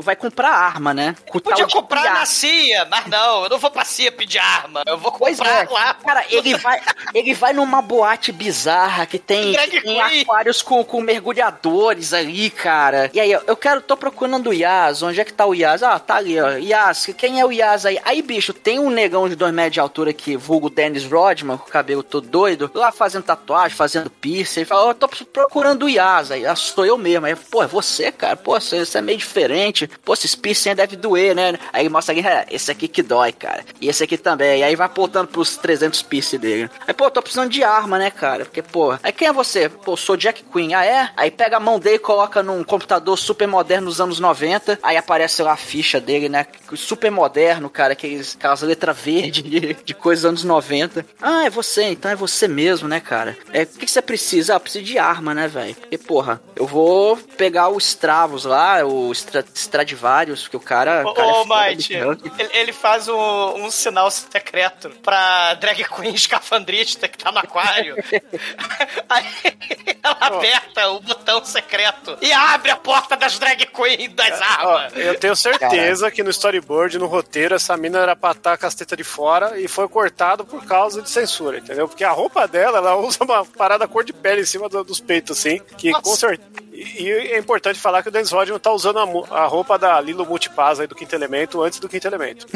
S5: vai comprar arma, né? Com
S4: Podia comprar na CIA, mas não, eu não vou pra CIA pedir arma. Eu vou comprar
S5: é,
S4: lá.
S5: cara, ele vai, ele vai numa boate bizarra que tem, que tem aquários com, com mergulhadores ali, cara. E aí, eu- eu quero, tô procurando o Yas, onde é que tá o Yas? Ah, tá ali, ó, Yas, quem é o Yas aí? Aí, bicho, tem um negão de dois metros de altura aqui, vulgo Dennis Rodman, com o cabelo todo doido, lá fazendo tatuagem, fazendo piercing, ele fala, ó, eu tô procurando o Yas aí, ah, sou eu mesmo. Aí, pô, é você, cara, pô, você, é meio diferente, pô, esse piercing deve doer, né? Aí mostra é, esse aqui que dói, cara, e esse aqui também, e aí vai apontando pros 300 piercing dele. Aí, pô, tô precisando de arma, né, cara, porque, pô, aí quem é você? Pô, sou Jack Queen, ah, é? Aí pega a mão dele e coloca num computador super moderno dos anos 90, aí aparece lá a ficha dele, né, super moderno, cara, aqueles, aquelas letras verdes [laughs] de, de coisas dos anos 90. Ah, é você, então é você mesmo, né, cara? É, o que, que você precisa? Ah, preciso de arma, né, velho? Porque, porra, eu vou pegar o Stravos lá, o Stra Stradivarius, que o cara.
S4: Ô,
S5: cara é
S4: ô Might,
S5: bicho.
S4: ele, ele faz um, um sinal secreto pra drag queen [laughs] escafandrista que tá no aquário. [laughs] Aí [laughs] ela aperta o botão secreto e abre a porta das drag queen das
S6: Ó,
S4: armas.
S6: eu tenho certeza que no storyboard, no roteiro, essa mina era pra estar com as tetas de fora e foi cortado por causa de censura, entendeu? Porque a roupa dela, ela usa uma parada cor de pele em cima do- dos peitos, assim, que com certeza... E e é importante falar que o Dennis Rodman tá usando a, a roupa da Lilo Multipass aí do Quinto Elemento antes do Quinto Elemento. [laughs]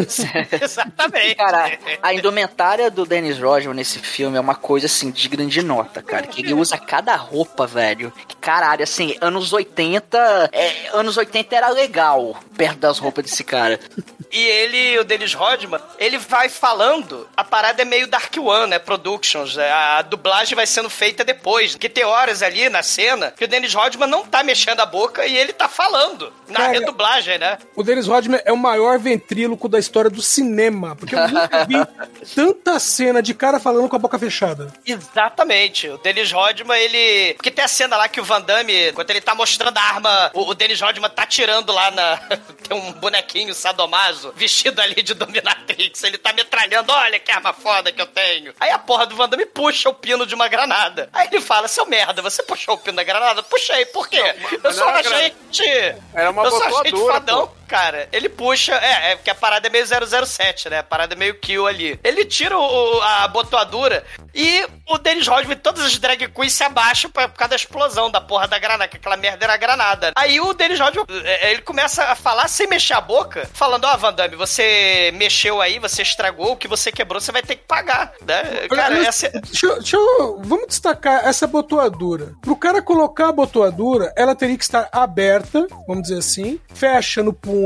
S4: Exatamente.
S5: Cara, a indumentária do Dennis Rodman nesse filme é uma coisa assim de grande nota, cara. Que ele usa cada roupa, velho. Que caralho, assim, anos 80. é, anos 80 era legal perto das roupas desse cara.
S4: E ele, o Dennis Rodman, ele vai falando, a parada é meio Dark One, né? Productions. né? A dublagem vai sendo feita depois. Que tem horas ali na cena que o Dennis Rodman não tá mexendo a boca e ele tá falando. Na
S9: Cara,
S4: redublagem, né?
S9: O Dennis Rodman é o maior ventríloco da história do cinema. Porque eu nunca vi [laughs] tanta cena de cara falando com a boca fechada.
S4: Exatamente. O Dennis Rodman, ele. Porque tem a cena lá que o Van Damme, enquanto ele tá mostrando a arma, o, o Dennis Rodman tá tirando lá na. [laughs] tem um bonequinho sadomaso vestido ali de Dominatrix. Ele tá metralhando. Olha que arma foda que eu tenho. Aí a porra do Van Damme puxa o pino de uma granada. Aí ele fala: seu merda, você puxou o pino da granada? Puxei, por quê? eu
S6: mas
S4: sou
S6: não gra-
S4: agente.
S6: Era uma
S4: eu sou agente
S6: botoadura,
S4: fadão. Cara, ele puxa. É, é porque a parada é meio 007, né? A parada é meio kill ali. Ele tira o, a botoadura e o Dennis Rodman e todas as drag queens se abaixam pra- por causa da explosão da porra da granada, que aquela merda era granada. Aí o Dennis Rodman, é, ele começa a falar sem mexer a boca, falando: Ó, Van Damme, você mexeu aí, você estragou, o que você quebrou, você vai ter que pagar, né? Cara,
S9: Olha,
S4: essa.
S9: deixa, eu- deixa eu- vamos destacar essa botoadura. Pro cara colocar a botoadura, ela teria que estar aberta, vamos dizer assim, fecha no punho,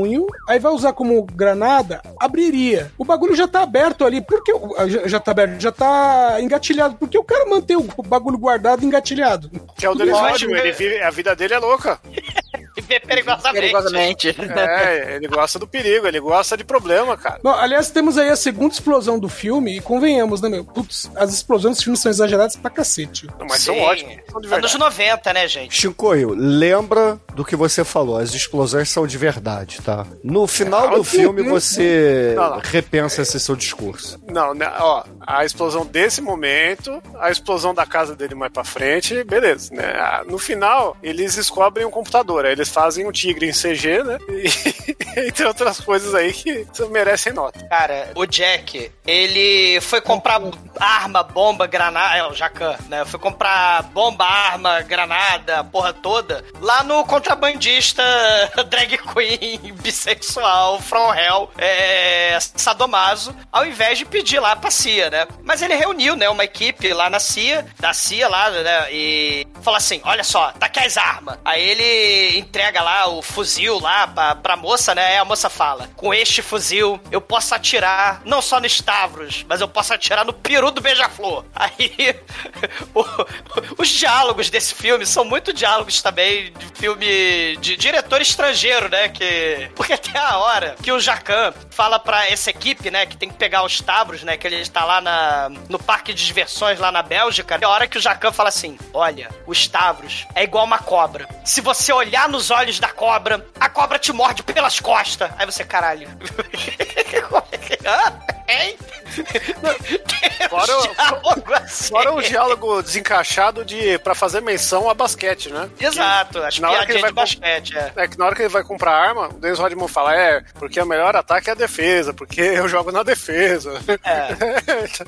S9: aí vai usar como granada, abriria. O bagulho já tá aberto ali, porque já, já tá aberto, já tá engatilhado, porque o cara mantém o bagulho guardado e engatilhado.
S6: Que é o Dennis Rodman, ele vive, a vida dele é louca. [laughs] [laughs]
S4: Viver perigosamente.
S5: Perigosamente.
S6: É, ele gosta do perigo, ele gosta de problema, cara.
S9: Bom, aliás, temos aí a segunda explosão do filme, e convenhamos, né, meu? Putz, as explosões desse filme são exageradas pra cacete.
S6: Mas são
S4: Sim.
S6: ótimos, são de
S4: Anos
S6: verdade.
S4: 90, né, gente?
S3: Shinkoio, lembra do que você falou, as explosões são de verdade, tá? No final do filme [laughs] você
S6: Não, não.
S3: repensa esse seu discurso.
S6: Não, né, ó, a explosão desse momento, a explosão da casa dele mais pra frente, beleza, né? No final, eles descobrem um computador, aí eles fazem um tigre em CG, né? [laughs] E entre outras coisas aí que merecem nota.
S4: Cara, o Jack, ele foi comprar arma, bomba, granada. É, o Jacan, né? Foi comprar bomba, arma, granada, porra toda. Lá no contrabandista [laughs] drag queen [laughs] bissexual, from hell, é, sadomaso, ao invés de pedir lá pra CIA, né? Mas ele reuniu, né, uma equipe lá na CIA, da CIA lá, né? E falou assim: olha só, tá aqui as armas. Aí ele entrega lá o fuzil lá pra, pra moça, né? Aí a moça fala: com este fuzil eu posso atirar não só no Stavros, mas eu posso atirar no peru do beija-flor. [laughs] Aí o- os diálogos desse filme são muito diálogos também de filme de diretor estrangeiro, né? Que porque tem a hora que o Jacan fala pra essa equipe, né, que tem que pegar os Stavros, né, que ele está lá na, no parque de diversões lá na Bélgica. É a hora que o Jacan fala assim: "Olha, o Stavros é igual uma cobra. Se você olhar nos olhos da cobra, a cobra te morde pelas costas." Aí você, caralho. [laughs] Hein?
S6: Fora, o- [laughs]
S4: Diálogo assim. [laughs]
S6: fora o diálogo desencaixado de para fazer menção a basquete, né?
S4: Exato, as
S6: Na hora que ele vai
S4: basquete, é.
S6: É que na hora que ele vai comprar arma, o Dennis Rodman fala, é, porque o melhor ataque é a defesa, porque eu jogo na defesa.
S4: É.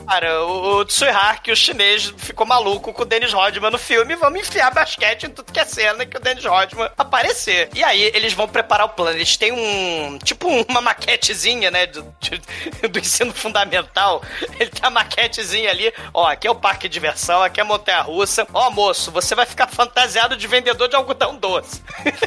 S4: Cara, o, o Tsuhaki, o chinês, ficou maluco com o Dennis Rodman no filme. Vamos enfiar basquete em tudo que é cena que o Dennis Rodman aparecer. E aí, eles vão preparar o plano. Eles têm um. Tipo uma maquetezinha, né? Do, de- do ensino fundamental. [laughs] Ele tem a maquetezinha ali. Ó, aqui é o parque de diversão, aqui é a Montanha Russa. Ó, moço, você vai ficar fantasiado de vendedor de algodão doce.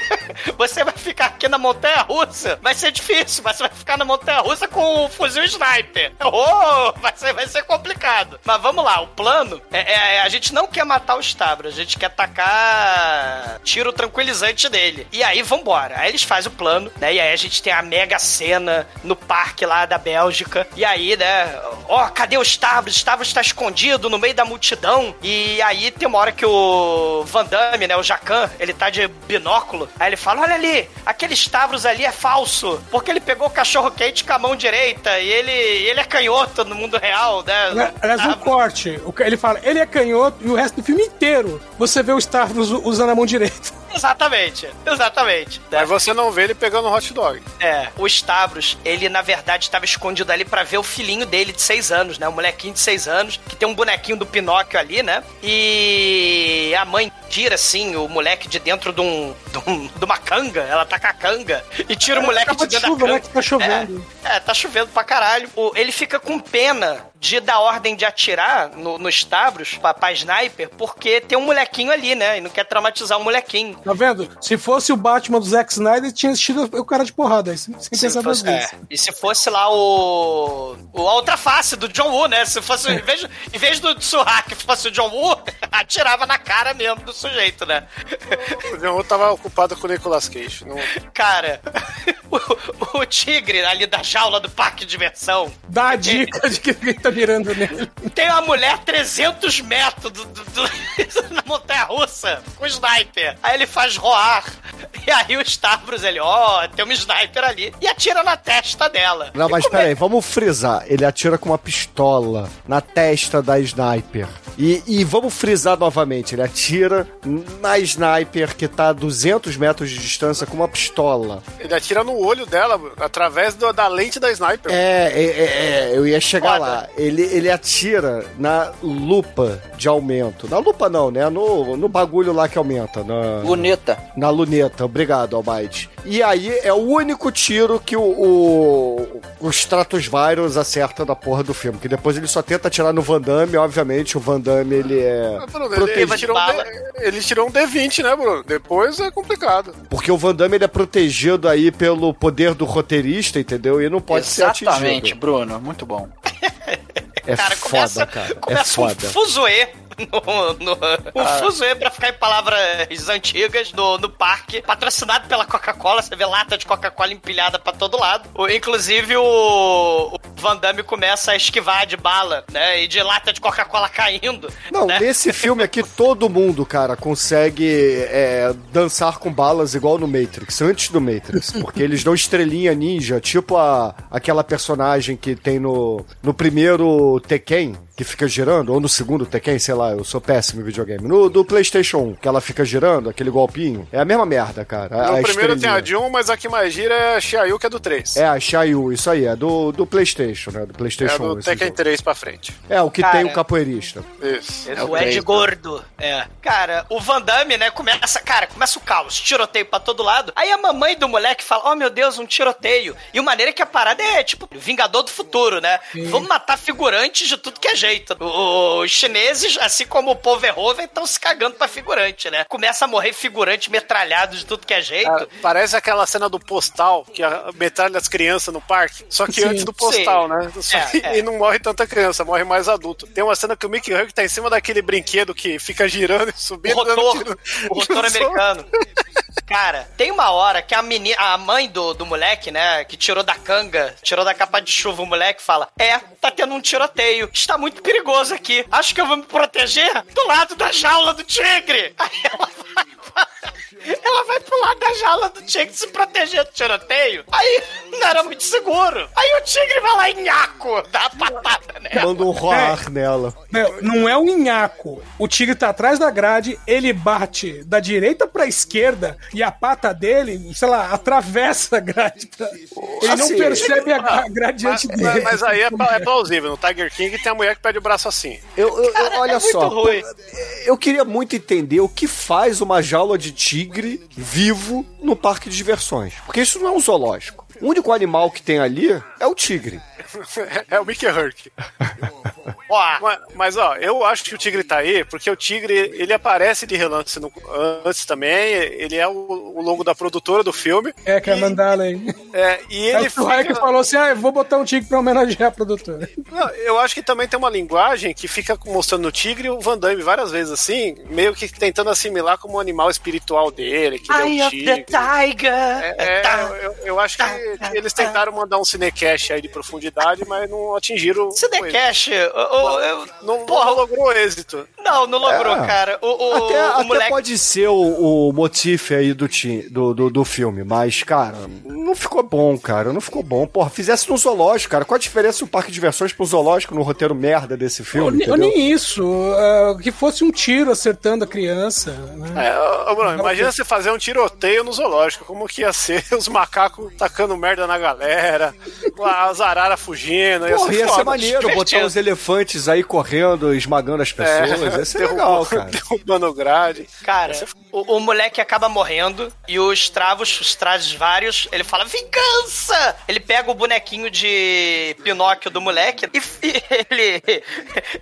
S4: [laughs] você vai ficar aqui na Montanha Russa. Vai ser difícil, mas você vai ficar na Montanha Russa com o fuzil sniper. [laughs] Oh, vai ser, vai ser complicado. Mas vamos lá, o plano é, é- a gente não quer matar o Stavros, a gente quer atacar tiro tranquilizante dele. E aí vambora. Aí eles fazem o plano, né? E aí a gente tem a mega cena no parque lá da Bélgica. E aí, né? Ó, cadê o Stavros? Stavros tá escondido no meio da multidão. E aí tem uma hora que o Van Damme, né? O Jacan, ele tá de binóculo. Aí ele fala: Olha ali, aquele Stavros ali é falso. Porque ele pegou o cachorro quente com a mão direita. E ele, ele é canhoto no mundo real, né?
S9: Aliás, um corte. Ele fala, ele é canhoto e o resto do filme inteiro você vê o Stavros usando a mão direita.
S4: Exatamente, exatamente.
S6: Mas você não vê ele pegando um hot dog.
S4: É, o Stavros, ele na verdade estava escondido ali pra ver o filhinho dele de seis anos, né? O molequinho de seis anos, que tem um bonequinho do Pinóquio ali, né? E a mãe tira, assim, o moleque de dentro de, um, de, um- de uma canga, ela tá com a canga, e tira o moleque de
S9: de
S4: dentro
S9: chuva,
S4: da
S9: né?
S4: canga.
S9: Que tá chovendo.
S4: É, é, tá chovendo pra caralho. Ele fica com pena de dar ordem de atirar no, no Stavros, pra, pra sniper, porque tem um molequinho ali, né? E não quer traumatizar o molequinho.
S9: Tá vendo? Se fosse o Batman do Zack Snyder, tinha assistido o cara de porrada aí, sem, sem
S4: Se
S9: pensar duas
S4: fosse-
S9: vezes.
S4: é, e se fosse lá o, o. A outra face do John Woo, né? Se fosse. Em vez, em vez do Tsuhaki fosse o John Woo, [laughs] atirava na cara mesmo do sujeito, né?
S6: O John Woo tava ocupado com o Nicolas Cage. Não...
S4: Cara, [laughs] o, o tigre ali da jaula do parque de diversão.
S9: Dá a dica de que ele tá mirando nele.
S4: Tem uma mulher 300 metros do, do- do- [laughs] na montanha russa com sniper. Aí ele faz roar. E aí o Stavros, ele, ó, tem um sniper ali. E atira na testa dela.
S3: Não, mas peraí, vamos frisar. Ele atira com uma pistola na testa da sniper. E, e vamos frisar novamente. Ele atira na sniper que tá a 200 metros de distância com uma pistola.
S6: Ele atira no olho dela através do- da lente da sniper.
S3: É, é, é, é, eu ia chegar lá. Ele, ele atira na lupa de aumento. Na lupa não, né? No, no bagulho lá que aumenta. Na,
S11: Luneta.
S3: Na luneta. Obrigado, Almighty. E aí é o único tiro que o, o, o Stratusvirus acerta da porra do filme. Que depois ele só tenta atirar no Van Damme. Obviamente, o Van Damme, ele é
S6: Bruno, ele, ele
S3: protegido.
S6: tirou um D- ele tirou um D20, né, Bruno? Depois é complicado.
S3: Porque o Van Damme, ele é protegido aí pelo poder do roteirista, entendeu? E não pode ser
S11: Exatamente,
S3: atingido.
S11: Bruno. Muito bom. [laughs]
S3: É
S4: Cara,
S3: foda,
S4: começa,
S3: cara. É
S4: começa um
S3: foda.
S4: fuzuê. [laughs] No, no, um
S3: Ah.
S4: fuzuê pra ficar em palavras antigas no, no parque, patrocinado pela Coca-Cola. Você vê lata de Coca-Cola empilhada pra todo lado. O- inclusive, o, o Van Damme começa a esquivar de bala, né? E de lata de Coca-Cola caindo.
S3: Não,
S4: né?
S3: nesse [laughs] filme aqui, todo mundo, cara, consegue é, dançar com balas igual no Matrix, antes do Matrix. [laughs] Porque eles dão estrelinha ninja, tipo a, aquela personagem que tem no, no primeiro Tekken, que fica girando, ou no segundo Tekken, sei lá, eu sou péssimo em videogame. No do PlayStation 1, que ela fica girando, aquele golpinho. É a mesma merda, cara.
S6: No
S3: a
S6: primeiro tem a
S3: estrelinha.
S6: Jun, mas a que mais gira é a Xiaoyu, que é do 3.
S3: É a Xiaoyu, isso aí, é do, do PlayStation, né? Do
S6: É
S3: PlayStation 1.
S6: do
S3: esse
S6: Tekken
S3: jogo.
S6: 3 pra frente.
S3: É, o que
S4: Cara,
S3: tem o capoeirista.
S6: Isso.
S4: o Ed Gordo. É. Cara, o Van Damme, né, começa, cara, começa o caos, tiroteio pra todo lado. Aí a mamãe do moleque fala: "Oh, meu Deus, um tiroteio". E o maneira é que a parada é tipo Vingador do Futuro, né? Vamos matar figurantes de tudo que é jeito. O- Os chineses, assim como o povo Verhoeven, estão se cagando pra figurante, né? Começa a morrer figurante metralhado de tudo que é jeito.
S6: Ah, parece aquela cena do postal, que a metralha das crianças no parque. Só que
S4: Sim.
S6: antes do postal,
S4: Sim.
S6: né? Só
S4: É, é. [laughs]
S6: E não morre tanta criança, morre mais adulto. Tem uma cena que o Mickey Huck tá em cima daquele brinquedo que fica girando e subindo.
S4: O rotor,
S6: dando tiro-
S4: o rotor [laughs] americano. [laughs] Cara, tem uma hora que a menina, a mãe do, do moleque, né, que tirou da canga, tirou da capa de chuva o moleque, fala: É, tá tendo um tiroteio. Está muito perigoso aqui. Acho que eu vou me proteger do lado da jaula do tigre. Aí ela [laughs] vai. Ela vai pro lado da jaula do tigre se proteger do tiroteio. Aí não era muito seguro. Aí o tigre vai lá em nhaco, dá a patada nela.
S3: Manda um roar nela.
S9: Não, não é um nhaco. O tigre tá atrás da grade, ele bate da direita pra esquerda e a pata dele, sei lá, atravessa a grade. pra- Ele não
S6: Assim,
S9: percebe a gra- grade
S6: Mas,
S9: diante dele.
S6: mas aí é, é plausível. No Tiger King tem a mulher que pede o braço assim.
S3: Eu, eu- eu- olha
S4: é muito
S3: só,
S4: ruim.
S3: eu queria muito entender o que faz uma jaula de tigre vivo no parque de diversões. Porque isso não é um zoológico. O único animal que tem ali é o tigre.
S6: É o Mickey Herc. mas, ó, eu acho que o tigre tá aí porque o tigre ele aparece de relance no- antes também. Ele é o, o logo da produtora do filme.
S9: É, que é mandala aí.
S6: É, e
S9: É
S6: ele
S9: o Hayek
S6: fica-
S9: falou assim: ah, eu vou botar um tigre pra homenagear a produtora.
S6: Não, eu acho que também tem uma linguagem que fica mostrando o tigre e o Van Damme várias vezes assim, meio que tentando assimilar como um animal espiritual dele, que ele é o
S4: of
S6: tigre.
S4: the Tiger.
S6: É, eu, eu- eu acho que, que eles tentaram mandar um cinecast aí de profundidade, mas não atingiram.
S4: O- o- eu-
S6: não,
S4: porra,
S6: não logrou êxito.
S4: Não, não logrou,
S3: É.
S4: cara. O, o,
S3: até
S4: o
S3: até
S4: moleque.
S3: pode ser o, o motif aí do, ti- do, do, do filme, mas, cara, não ficou bom, cara. Não ficou bom. Porra, fizesse no zoológico, cara. Qual a diferença do parque de diversões pro zoológico no roteiro merda desse filme? entendeu?
S9: nem isso, ah, que fosse um tiro acertando a criança. né?
S6: É, Bruno, imagina você fazer um tiroteio no zoológico, como que ia ser [laughs] os macacos tacando merda na galera, as araras fugindo, ia
S3: Porra,
S6: ser
S3: ia ser maneiro botar os elefantes aí correndo, esmagando as pessoas. ia ser [laughs] legal, cara.
S6: Derrubando grade.
S4: Cara, o, o moleque acaba morrendo e os travos, os trajes vários, ele fala vingança! Ele pega o bonequinho de Pinóquio do moleque e, [laughs] e ele,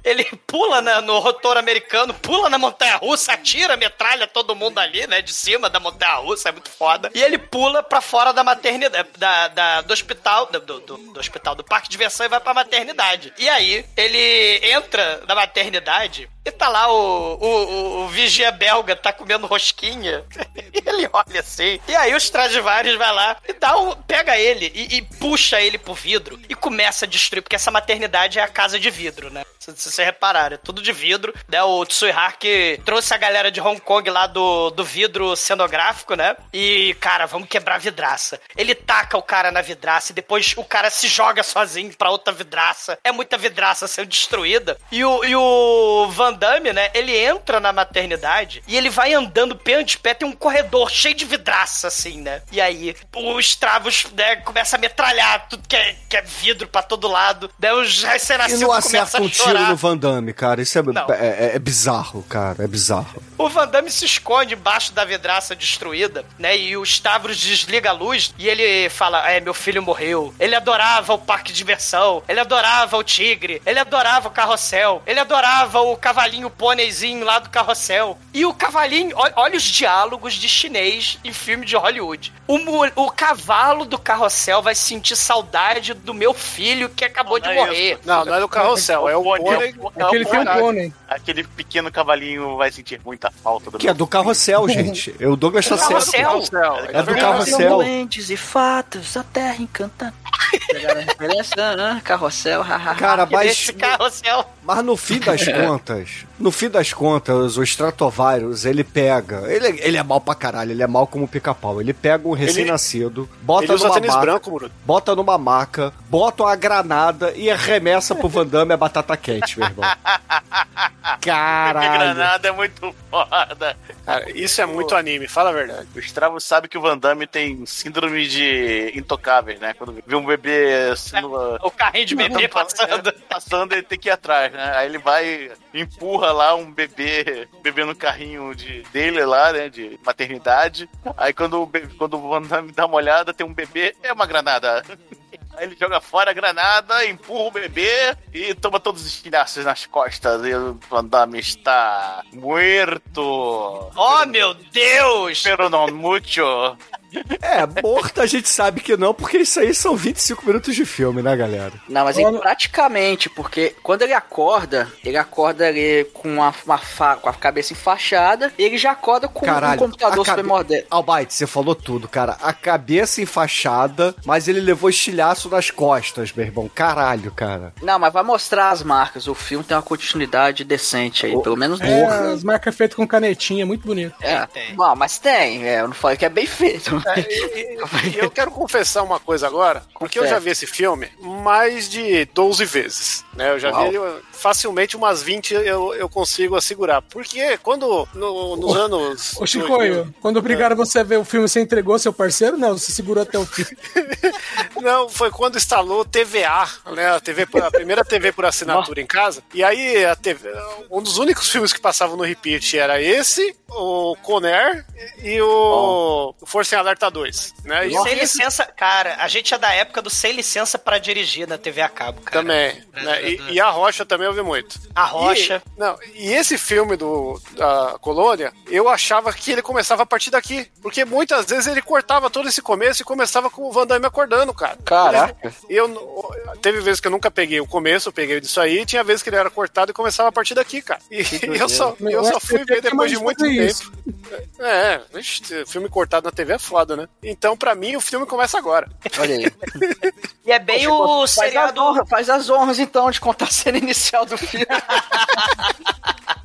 S4: ele pula na- no rotor americano, pula na montanha-russa, atira, metralha todo mundo ali, né, de cima da montanha-russa, é muito foda. E ele pula pra fora da maternidade, da, da- do hospital, do, do- do- do hospital, do parque de diversão e vai pra maternidade. E aí, ele entra na maternidade e tá lá o, o, o- o vigia belga, tá comendo rosquinha. E [laughs] ele olha assim. E aí o Stradivarius vai lá e dá um, pega ele e, e puxa ele pro vidro e começa a destruir, porque essa maternidade é a casa de vidro, né? Se se vocês repararam, é tudo de vidro, né? O Tsuihaki trouxe a galera de Hong Kong lá do, do vidro cenográfico, né? E, cara, vamos quebrar a vidraça. Ele taca o cara na vidraça e depois o cara se joga sozinho pra outra vidraça. É muita vidraça sendo destruída. E o, e o Van Damme, né? Ele entra na maternidade e ele vai andando pé de pé, tem um corredor cheio de vidraça, assim, né? E aí, os travos, né, começa a metralhar tudo que é, que é vidro pra todo lado. Daí os
S3: E
S4: recém-nascidos
S3: não
S4: começam
S3: acerta
S4: a
S3: um tiro
S4: chorar.
S3: no Van Damme, cara. Isso é, é, é- é bizarro, cara. É bizarro.
S4: O Van Damme se esconde embaixo da vidraça destruída, né? E o Stavros desliga a luz e ele fala: É, meu filho morreu. Ele adorava o parque de diversão. Ele adorava o tigre. Ele adorava o carrossel. Ele adorava o cavalinho pôneizinho lá do carrossel. E o cavalinho, olha os diálogos de chinês em filme de Hollywood. O, o cavalo do carrossel vai sentir saudade do meu filho que acabou de
S8: Não é
S4: morrer.
S8: isso. Não, não é do carrossel, é o pônei-
S4: É o pônei.
S8: Aquele pequeno cavalinho vai sentir muita falta do
S3: Que é do carrossel, gente. O Douglas tá certo. É do carrossel.
S11: Doentes e fatos, a terra encantando. Pegaram a referência? Ah, carrossel, hahaha.
S3: Cara, mas-
S4: carrossel.
S3: Mas no fim das [laughs] contas, no fim das contas, o Stratovarius, ele pega. Ele, ele é mal pra caralho, ele é mal como pica-pau. Ele pega um recém-nascido, bota
S6: ele usa
S3: numa
S6: tênis
S3: maca,
S6: branco, Muro.
S3: bota numa maca, bota uma granada e arremessa pro Van Damme a batata quente, meu irmão. [laughs] Caralho.
S8: granada é muito foda.
S6: Cara, isso é muito anime, fala a verdade.
S8: O Stravo sabe que o Van Damme tem síndrome de intocáveis, né? Quando vê um bebê sendo.
S4: O carrinho de bebê passando.
S8: Passando, ele tem que ir atrás, né? Aí ele vai, empurra lá um bebê, bebê no carrinho de, dele lá, né? De maternidade. Aí quando o, bebê, quando o Van Damme dá uma olhada, tem um bebê, é uma granada. Aí ele joga fora a granada, empurra o bebê e toma todos os estilhaços nas costas. E o Van Damme está muerto.
S4: Oh, meu Deus!
S8: Pero não mucho.
S3: É, morto a gente sabe que não, porque isso aí são 25 minutos de filme, né, galera?
S11: Não, mas ele, praticamente, porque quando ele acorda, ele acorda ali com uma, uma fa- com a cabeça enfaixada, e ele já acorda com um computador
S3: cabe-
S11: super moderno.
S3: Albaite, você falou tudo, cara. A cabeça enfaixada, mas ele levou estilhaço nas costas, meu irmão. Caralho, cara.
S11: Não, mas vai mostrar as marcas. O filme tem uma continuidade decente aí, pelo menos
S9: É, as marcas feitas com canetinha, muito bonito.
S11: É, Bom, mas tem, é, eu não falei que é bem feito. [laughs]
S6: E eu quero confessar uma coisa agora, porque eu já vi esse filme mais de 12 vezes. Né? Eu já
S11: Uau.
S6: vi ele facilmente umas 20 eu, eu consigo assegurar. Porque quando no- nos anos.
S9: Ô, Chicoio, quando obrigaram
S6: É.
S9: você a ver o filme, você entregou seu parceiro? Não, você segurou até o fim. [laughs]
S6: Não, foi quando instalou TVA, né? A, TV, por- a primeira TV por assinatura em casa. E aí a TV, um dos únicos filmes que passavam no repeat era esse, o Conair e o Força em Alerta 2. Né? E
S4: Sem licença, cara, a gente é da época do sem licença pra dirigir na TV a cabo, cara.
S6: Também. né? E, e a Rocha também eu vi muito.
S4: A Rocha.
S6: E, não, e esse filme do, da Colônia, eu achava que ele começava a partir daqui. Porque muitas vezes ele cortava todo esse começo e começava com o Van Damme acordando, cara.
S11: Caraca.
S6: E eu, teve vezes que eu nunca peguei o começo, eu peguei disso aí, e tinha vezes que ele era cortado e começava a partir daqui, cara. E [laughs] eu só, eu só fui ver depois de muito tempo. É, vixe, filme cortado na TV é foda, né? Então, pra mim, o filme começa agora.
S11: Olha aí. [laughs]
S4: E é bem
S11: Poxa,
S4: o
S11: faz
S4: seriado.
S11: As honras, faz as honras, então, de contar a cena inicial do filme. [laughs]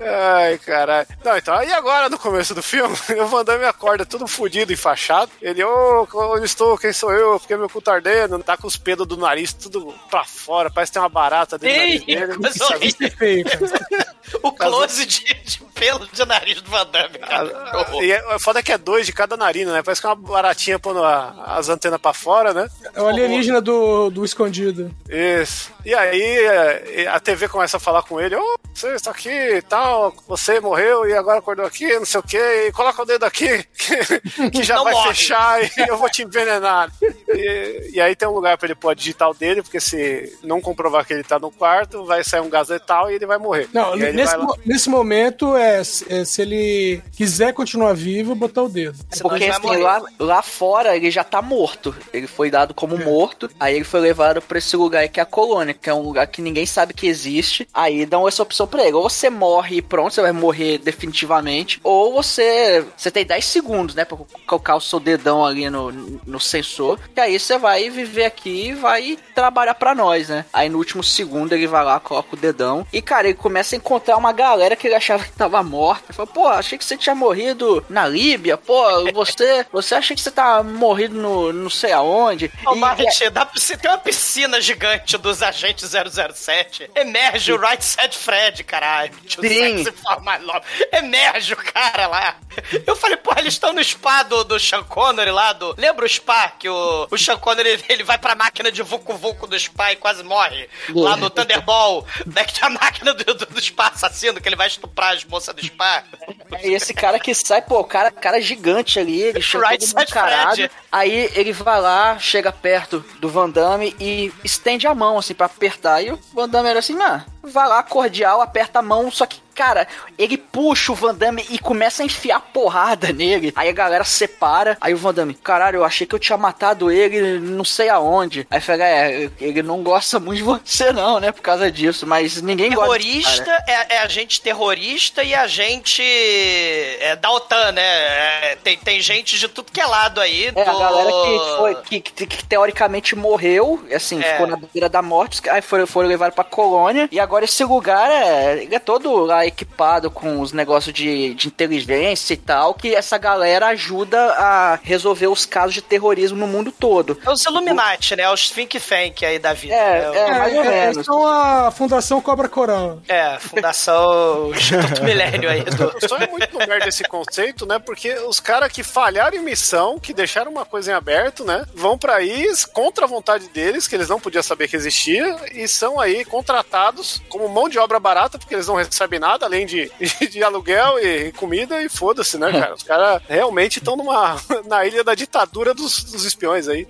S6: Ai, caralho. Não, então, aí agora no começo do filme, [laughs] o Van Damme acorda todo fudido, enfaixado. Ele, ô, onde estou? Quem sou eu? Porque meu cu tá ardendo. Tá com os pedos do nariz tudo pra fora, parece que tem uma barata dentro do nariz dele. Sabe?
S4: horrível.
S9: Feio. [laughs]
S4: O close de, de pelo de nariz do Van Damme, cara. Horror.
S6: E é, foda que é dois de cada narina, né? Parece que é uma baratinha pondo a- as antenas pra fora, né?
S9: É o alienígena do, do escondido.
S6: Isso. E aí é, a TV começa a falar com ele, ô, você está aqui e tal, você morreu e agora acordou aqui, não sei o quê, e coloca o dedo aqui, que, que já
S4: Não
S6: vai
S4: morre.
S6: fechar e eu vou te envenenar. E, e aí tem um lugar pra ele pôr digital dele, porque se não comprovar que ele tá no quarto, vai sair um gás letal e ele vai morrer.
S9: Não, nesse, mo- nesse momento, é, se- é, se ele quiser continuar vivo, botar o dedo.
S11: Porque assim, lá, lá fora ele já tá morto. Ele foi dado como morto. Aí ele foi levado pra esse lugar aí que é a colônia, que é um lugar que ninguém sabe que existe. Aí dão essa opção pra ele. Ou você morre e pronto, você vai morrer definitivamente. Ou você. Você tem 10 segundos, né? Pra colocar o seu dedão ali no, no sensor.
S5: que aí você vai viver aqui e vai trabalhar pra nós, né? Aí no último segundo ele vai lá, coloca o dedão. E, cara, ele começa a encontrar uma galera que ele achava que tava morta. Ele fala, pô, achei que você tinha morrido na Líbia, pô, você, você acha que você tá morrido no não sei aonde.
S4: Ô,
S5: E-
S4: Martin, dá você ter uma piscina gigante dos agentes 007. Emerge o Right Said Fred, caralho. Tio
S5: Sim.
S4: Emerge o cara lá. Eu falei, porra, eles estão no spa do, do Sean Connery lá, do... Lembra o spa que o, o Sean Connery, [laughs] ele vai pra máquina de Vucu Vucu do spa e quase morre? Lá no Thunderball, né, que tem a máquina do, do, do spa assassino, que ele vai estuprar as moças do spa.
S5: É esse cara que sai, pô, o cara, cara gigante ali, ele chega
S4: Right
S5: todo. Aí ele vai lá, chega perto do Van Damme e estende a mão, assim, pra apertar. E o Van Damme era assim, mano, vai lá, cordial, aperta a mão, só que, cara, ele puxa o Van Damme e começa a enfiar porrada nele. Aí a galera separa, aí o Van Damme, caralho, eu achei que eu tinha matado ele não sei aonde. Aí fala, é, ele não gosta [laughs] muito de você não, né, por causa disso, mas ninguém gosta desse cara.
S4: Terrorista é, é agente terrorista e agente é, da OTAN, né? É, tem, tem gente de tudo que é lado aí.
S5: É, a
S4: do-
S5: galera que, foi, que, que- que teoricamente morreu, assim,
S4: É.
S5: ficou na beira da morte, aí foram, foram levados pra colônia, e agora esse lugar é, ele é todo lá equipado com os negócios de, de inteligência e tal, que essa galera ajuda a resolver os casos de terrorismo no mundo todo.
S4: É os Illuminati, né? Os think tank aí da vida.
S5: É,
S4: né?
S5: é, mais ou
S9: É,
S5: menos.
S9: eles são a Fundação Cobra Coral.
S4: É, Fundação [laughs] Instituto Milênio aí. Do...
S6: Só é muito merda esse conceito, né? Porque os caras que falharam em missão, que deixaram uma coisa em aberto, né? Vão pra aí contra a vontade deles, que eles não podiam saber que existia, e são aí contratados como mão de obra barata, porque eles não recebem nada além de, [laughs] de aluguel e comida, e foda-se, né, cara? Os caras realmente estão numa [laughs] na ilha da ditadura dos, dos espiões aí.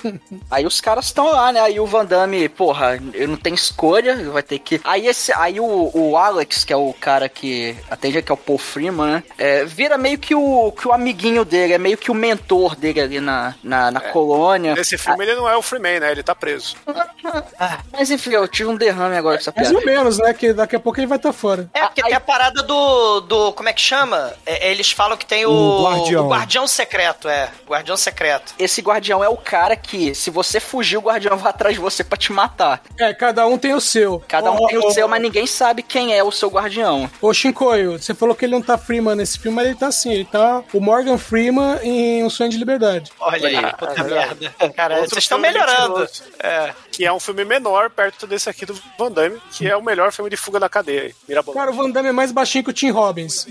S6: [laughs]
S5: Aí os caras estão lá, né? Aí o Van Damme, porra, ele não tem escolha, vai ter que. Aí esse, aí o, o Alex, que é o cara que atende, que é o Paul Freeman, né? É, vira meio que o, que o amiguinho dele, é meio que o mentor dele ali na, na, na colônia.
S6: Nesse filme ele não é o Freeman, né? Ele tá preso.
S5: Mas enfim, eu tive um derrame agora com essa
S9: Mais ou menos, né? Que daqui a pouco ele vai estar fora.
S4: É, porque tem a parada do, do. Como é que chama? É, eles falam que tem o.
S9: O guardião.
S4: o guardião secreto, é. Guardião secreto.
S5: Esse guardião é o cara que, se você fugir, o guardião [laughs] vai atrás de você pra te matar.
S9: É, cada um tem o seu.
S5: Cada um tem o
S9: ô,
S5: seu, mas ninguém sabe quem é o seu guardião.
S9: Ô, Shinkoio, você falou que ele não tá Freeman nesse filme, mas ele tá sim. Ele tá o Morgan Freeman em Um Sonho de Liberdade.
S4: Olha aí,
S6: Ah,
S4: puta
S6: é
S4: merda. Cara,
S6: Outro
S4: vocês estão melhorando. É.
S6: Que é um filme menor perto desse aqui do Van Damme, que é o melhor filme de fuga da cadeia. Mirabolante.
S9: Cara, o Van Damme é mais baixinho que o Tim Robbins.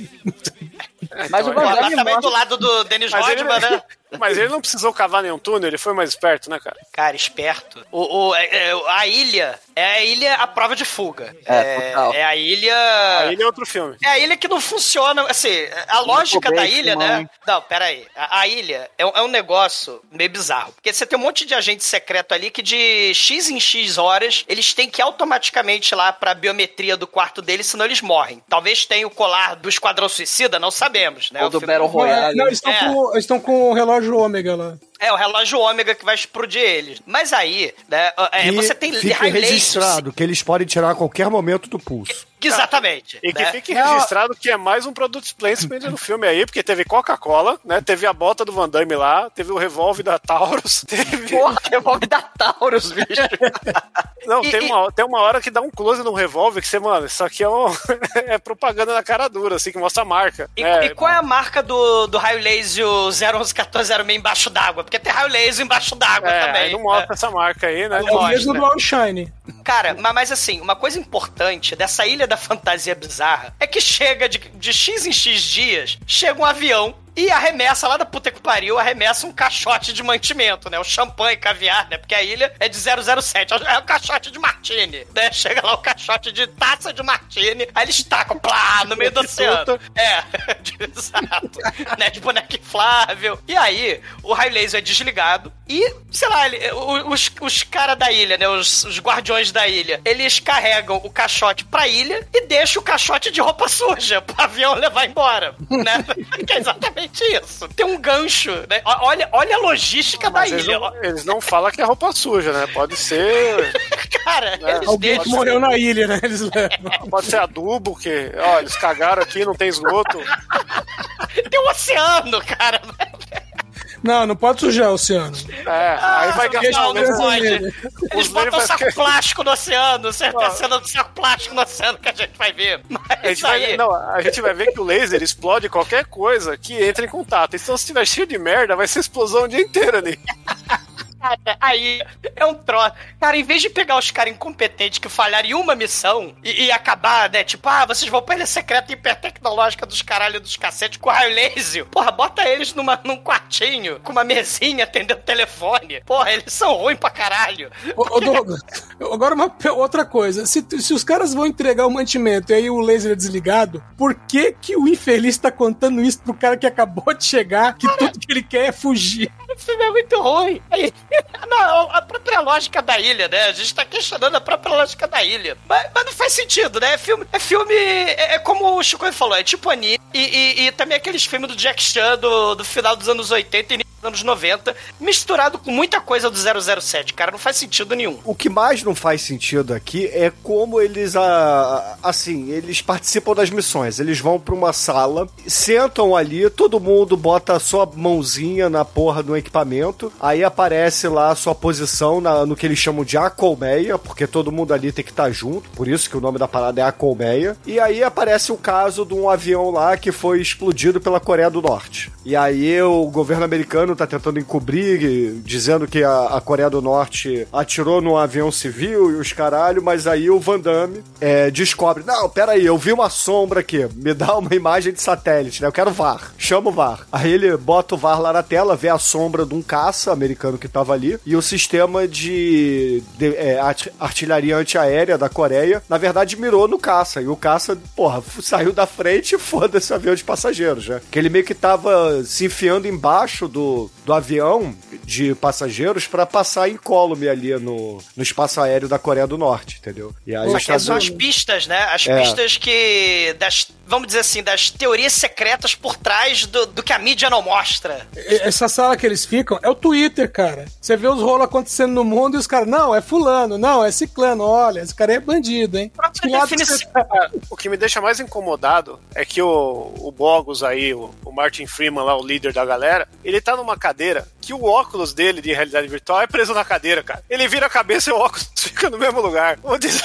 S5: Mas o
S4: Pô,
S5: Van Damme
S4: também do lado do Dennis
S6: Mas ele,
S4: Rodman, né? [laughs]
S6: mas ele não precisou cavar nenhum túnel, ele foi mais esperto, né, cara?
S4: Cara, esperto. O, o- é- é- a ilha é a ilha à prova de fuga.
S5: É, total.
S4: é a ilha.
S6: Aí ele é outro filme.
S4: É a ilha que não funciona, assim, a lógica da
S5: Bait,
S4: ilha,
S5: mano.
S4: né? Não, peraí. A, a ilha é, um- é um negócio meio bizarro. Porque você tem um monte de agente secreto ali que de X em X horas, eles têm que ir automaticamente lá pra biometria do quarto deles, senão eles morrem. Talvez tenha o colar do Esquadrão Suicida, não sabemos, né?
S5: Ou
S4: O
S5: do Battle Royale.
S9: Não, eles estão
S4: É.
S9: com, eles estão com o relógio ômega lá.
S4: É, o relógio ômega que vai explodir eles. Mas aí, né, é,
S3: E
S4: você tem
S3: fique registrado que eles podem tirar a qualquer momento do pulso.
S4: Exatamente.
S6: E que
S4: né?
S6: fique registrado que é mais um produto placement no filme aí, porque teve Coca-Cola, né? Teve a bota do Van Damme lá, teve o revólver da Taurus, [laughs] teve...
S5: Porra, revólver da Taurus, bicho. [laughs]
S6: Não,
S4: E-
S6: tem,
S4: e-
S6: uma, tem uma hora que dá um close no revólver que você, mano, isso aqui é, um- [laughs] é propaganda na cara dura, assim, que mostra a marca.
S4: E,
S6: é,
S4: e qual é a marca do, do raio laser 0111406 embaixo d'água? Porque tem raio laser embaixo d'água
S6: é,
S4: também.
S6: aí não mostra essa marca aí, né?
S4: Não
S9: É o mesmo do Outshine.
S4: Cara, ma- mas assim, uma coisa importante dessa ilha da fantasia bizarra é que chega de, de X em X dias, chega um avião e arremessa lá da puta que pariu, arremessa um caixote de mantimento, né? O champanhe, caviar, né? Porque a ilha é de 007, é o caixote de martini, né? Chega lá o caixote de taça de martini, aí eles tacam, plá, no meio do [laughs] oceano. É, [laughs] de- exato. né? De boneco inflável. E aí, o raio laser é desligado e, sei lá, ele- os, os caras da ilha, né? Os, os guardiões da ilha, eles carregam o caixote pra ilha e deixam o caixote de roupa suja [laughs] pro avião levar embora, né? que é exatamente isso. Tem um gancho, né? Olha, olha a logística da
S6: Mas eles
S4: ilha.
S6: não, eles não falam que é roupa suja, né? Pode ser. [laughs]
S4: Cara, eles
S9: Alguém que morreu na ilha, né? Eles levam.
S6: Pode ser adubo, que, ó, eles cagaram aqui, não tem esgoto. [laughs]
S4: Tem um oceano, cara.
S9: Não, não pode sujar o oceano.
S6: É, aí vai gastar
S4: Não,
S6: o
S4: não pode.
S6: Os
S4: Eles botam
S6: lasers
S4: saco
S6: vai-
S4: plástico no oceano. Você tá cena do saco plástico no oceano que a gente vai ver. [laughs] Mas
S6: A gente,
S4: isso
S6: vai,
S4: aí.
S6: não, a gente vai ver que o laser explode qualquer coisa que entre em contato. Então, se tiver cheio de merda, vai ser explosão o dia inteiro ali. [laughs]
S4: Cara, aí é um troço. Cara, em vez de pegar os caras incompetentes que falharam em uma missão e, e acabar, né? Tipo, ah, vocês vão pra ilha secreta hipertecnológica dos caralho dos cacetes com raio laser. Porra, bota eles numa, num quartinho com uma mesinha atendendo telefone. Porra, eles são ruins pra caralho.
S9: Ô, ô, Douglas, agora uma outra coisa. Se, se os caras vão entregar o mantimento e aí o laser é desligado, por que que o infeliz tá contando isso pro cara que acabou de chegar, que tudo que ele quer é fugir?
S4: O filme é muito ruim. Aí, [laughs] não, a própria lógica da ilha, né? A gente tá questionando a própria lógica da ilha. Mas, mas não faz sentido, né? É filme, é, filme é, é como o Chico falou, é tipo anime. E, e, e também aqueles filmes do Jack Chan do, do final dos anos 80 e anos 90, misturado com muita coisa do 007, cara. Não faz sentido nenhum.
S3: O que mais não faz sentido aqui é como eles, ah, assim, eles participam das missões. Eles vão pra uma sala, sentam ali, todo mundo bota a sua mãozinha na porra do equipamento, aí aparece lá a sua posição na- no que eles chamam de a colmeia, porque todo mundo ali tem que estar junto, por isso que o nome da parada é a colmeia. E aí aparece o caso de um avião lá que foi explodido pela Coreia do Norte. E aí o governo americano tá tentando encobrir, dizendo que a, a Coreia do Norte atirou num avião civil e os caralho, mas aí o Van Damme é, descobre, não, peraí, eu vi uma sombra aqui, me dá uma imagem de satélite, né? Eu quero VAR, chama o VAR. Aí ele bota o VAR lá na tela, vê a sombra de um caça americano que tava ali e o sistema de, de, é, art- artilharia antiaérea da Coreia, na verdade, mirou no caça. E o caça, porra, [laughs] saiu da frente e foda-se avião de passageiros, né? Que ele meio que tava se enfiando embaixo do, do avião de passageiros pra passar incólume ali no, no espaço aéreo da Coreia do Norte, entendeu? E aí os
S4: que são as pistas, né? As
S3: É.
S4: pistas que. Das, vamos dizer assim, das teorias secretas por trás do, do que a mídia não mostra.
S9: Essa sala que eles ficam é o Twitter, cara. Você vê os rolos acontecendo no mundo e os caras, não, é fulano, não, é ciclano, olha, esse cara é bandido, hein? Tá?
S6: O que me deixa mais incomodado é que o, o Bogus aí, o, o Martin Freeman lá, o líder da galera, ele tá numa cadeira que o óculos dele de realidade virtual é preso na cadeira, cara. Ele vira a cabeça e o óculos [laughs] fica no mesmo lugar. Dizer-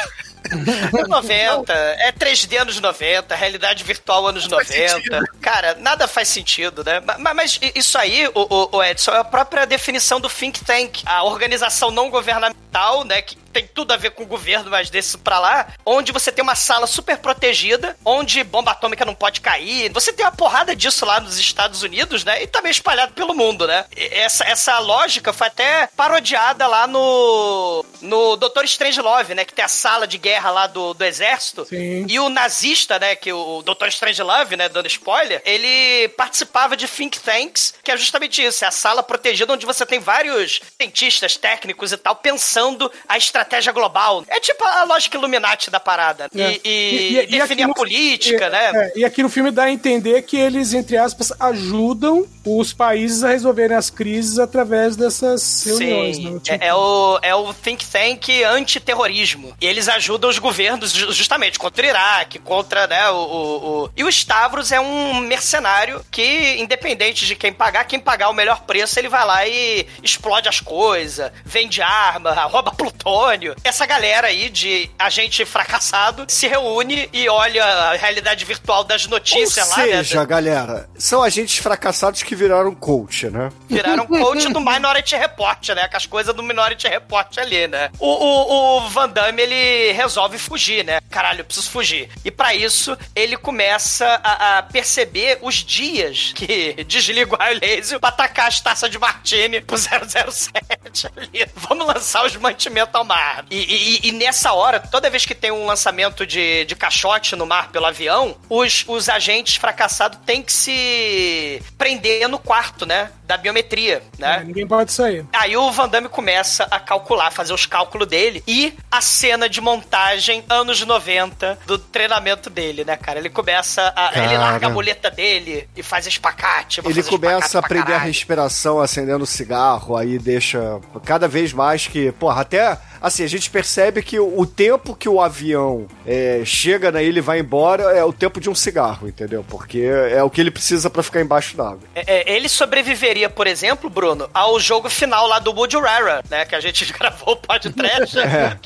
S4: É 90, é 3D anos 90, realidade virtual anos 90. Cara, nada faz sentido, né? Ma- ma- Mas, isso aí, o, o- o Edson, é a própria definição do think tank, a organização não governamental, né? Que tem tudo a ver com o governo, mas desse pra lá, onde você tem uma sala super protegida, onde bomba atômica não pode cair. Você tem uma porrada disso lá nos Estados Unidos, né? E também espalhado pelo mundo, né? E Essa, essa lógica foi até parodiada lá no, no Doutor Strangelove, né? Que tem a sala de guerra lá do, do exército.
S9: Sim.
S4: E o nazista, né? Que o Doutor Strangelove, né? Dando spoiler, ele participava de think tanks, que é justamente isso. É a sala protegida onde você tem vários cientistas, técnicos e tal, pensando a estratégia global. É tipo a lógica Illuminati da parada. E,
S9: É.
S4: e, definir a política,
S9: é,
S4: né?
S9: é, e aqui no filme dá a entender que eles, entre aspas, ajudam os países a resolverem as crises através dessas reuniões.
S4: Sim,
S9: né? Tipo,
S4: é, é o, é o think tank antiterrorismo. E eles ajudam os governos ju- justamente contra o Iraque, contra, né, o, o, o- E o Stavros é um mercenário que, independente de quem pagar, quem pagar o melhor preço, ele vai lá e explode as coisas, vende arma, [laughs] rouba plutônio. Essa galera aí de agente fracassado se reúne e olha a realidade virtual das notícias
S3: Ou
S4: lá, né?
S3: seja, galera, são agentes fracassados que viraram coach, né?
S4: Viraram coach do Minority Report, né? Com as coisas do Minority Report ali, né? O, o, o Van Damme, ele resolve fugir, né? Caralho, eu preciso fugir. E pra isso, ele começa a, a perceber os dias que [laughs] desliga o raio laser pra atacar as taças de martini pro 007 ali. Vamos lançar os mantimentos ao mar. E, e- e nessa hora, toda vez que tem um lançamento de, de caixote no mar pelo avião, os, os agentes fracassados têm que se prender no quarto, né? Da biometria, né?
S9: é, ninguém pode sair.
S4: Aí o Van Damme começa a calcular, fazer os cálculos dele e a cena de montagem anos 90 do treinamento dele, né, cara? Ele começa a. Ele
S3: Cara.
S4: larga a muleta dele e faz espacate.
S3: Ele começa a prender a respiração acendendo cigarro, aí deixa cada vez mais que, porra, até assim, a gente percebe que o, tempo que o avião é, chega na ilha e vai embora é o tempo de um cigarro, entendeu? Porque é o que ele precisa pra ficar embaixo d'água.
S4: É, é, ele sobreviveria, por exemplo, Bruno, ao jogo final lá do Woody Rara, né? Que a gente [laughs] gravou o podcast. [laughs]
S3: É.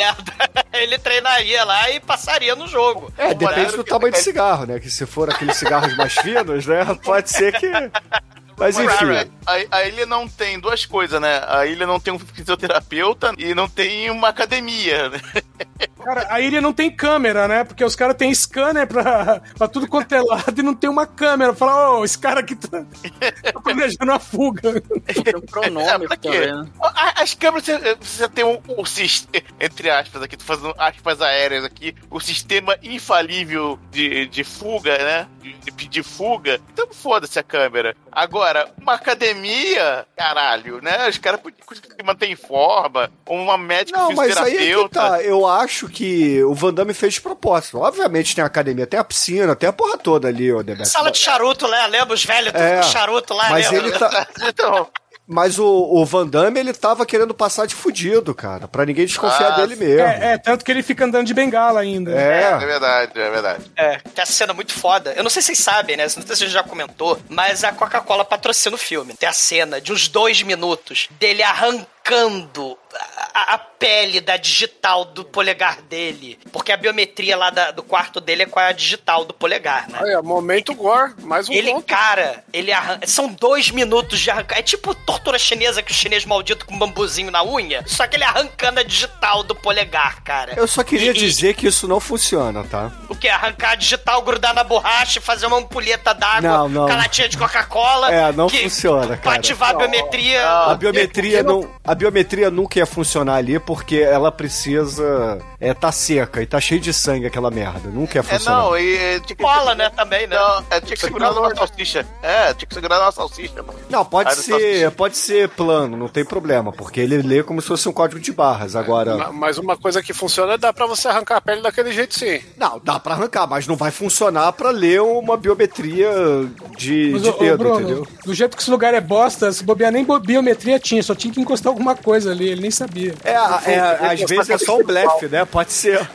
S3: [laughs]
S4: Ele treinaria lá e passaria no jogo.
S3: É, depende do tamanho do cigarro, né? Que se for aqueles cigarros mais finos, né? Pode ser que. Mas enfim.
S8: A, a, ilha não tem duas coisas, né? A ilha não tem um fisioterapeuta e não tem uma academia, né? [laughs]
S9: Cara, a ilha não tem câmera, né? Porque os caras têm scanner pra, pra tudo quanto é lado e não tem uma câmera. Fala, ô, oh, esse cara aqui tá, tá planejando a fuga.
S5: Tem um cronômetro
S8: é, também. Né? As câmeras, você, você tem um, um, sistema, entre aspas, aqui, tô fazendo aspas aéreas aqui, o sistema infalível de, de fuga, né? De, de pedir fuga. Então foda-se a câmera. Agora, uma academia, caralho, né? Os caras podiam manter em forma, uma médica
S3: Não, mas aí é que tá. Eu acho que o Van Damme fez de propósito. Obviamente tem a academia, tem a piscina, tem a porra toda ali, ô Debeto.
S4: Sala de charuto, né? Lembra os velhos
S3: É,
S4: com charuto lá,
S3: Mas
S4: lembra?
S3: ele tá. [laughs]
S8: então,
S3: Mas o, o Van Damme, ele tava querendo passar de fudido, cara. Pra ninguém desconfiar
S8: Ah,
S3: dele mesmo.
S9: É, é, tanto que ele fica andando de bengala ainda.
S3: É.
S8: é verdade, é verdade.
S4: É, tem a cena muito foda. Eu não sei se vocês sabem, né? Não sei se a gente já comentou, mas a Coca-Cola patrocina o filme. Tem a cena de uns dois minutos dele arrancando a, a pele da digital do polegar dele. Porque a biometria lá da- do quarto dele é com a digital do polegar, né?
S6: Olha, momento gore, mais um
S4: Ele,
S6: ponto.
S4: cara, ele arranca. São dois minutos de arrancar. É tipo tortura chinesa que o chinês maldito com um bambuzinho na unha. Só que ele arrancando a digital do polegar, cara.
S3: Eu só queria
S4: E- e-
S3: dizer que isso não funciona, tá?
S4: O que? Arrancar a digital, grudar na borracha e fazer uma ampulheta d'água
S3: Não, não.
S4: com a latinha de Coca-Cola.
S3: É, não
S4: que-
S3: funciona,
S4: Pra
S3: cara.
S4: ativar a biometria.
S3: A biometria não, a biometria nunca ia funcionar ali porque ela precisa é tá seca e tá cheio de sangue aquela merda. Nunca ia
S8: É,
S3: funcionar.
S8: não, e e que
S4: Cola, né, também, né?
S8: Não, é, tinha que segurar numa salsicha. É, tinha que segurar numa salsicha, mano.
S3: Não, pode
S8: Aí
S3: ser, pode ser plano, não tem problema, porque ele lê como se fosse um código de barras. Agora,
S6: Ma- Mas uma coisa que funciona é dá pra você arrancar a pele daquele jeito sim.
S3: não, dá pra arrancar, mas não vai funcionar pra ler uma biometria de,
S9: Mas,
S3: de
S9: ô, ô,
S3: dedo,
S9: Bruno,
S3: entendeu?
S9: do jeito que esse lugar é bosta, se bobear nem biometria tinha, só tinha que encostar alguma coisa ali, ele nem sabia.
S3: É, é, às vezes é só um blefe, né? Pode ser. [laughs]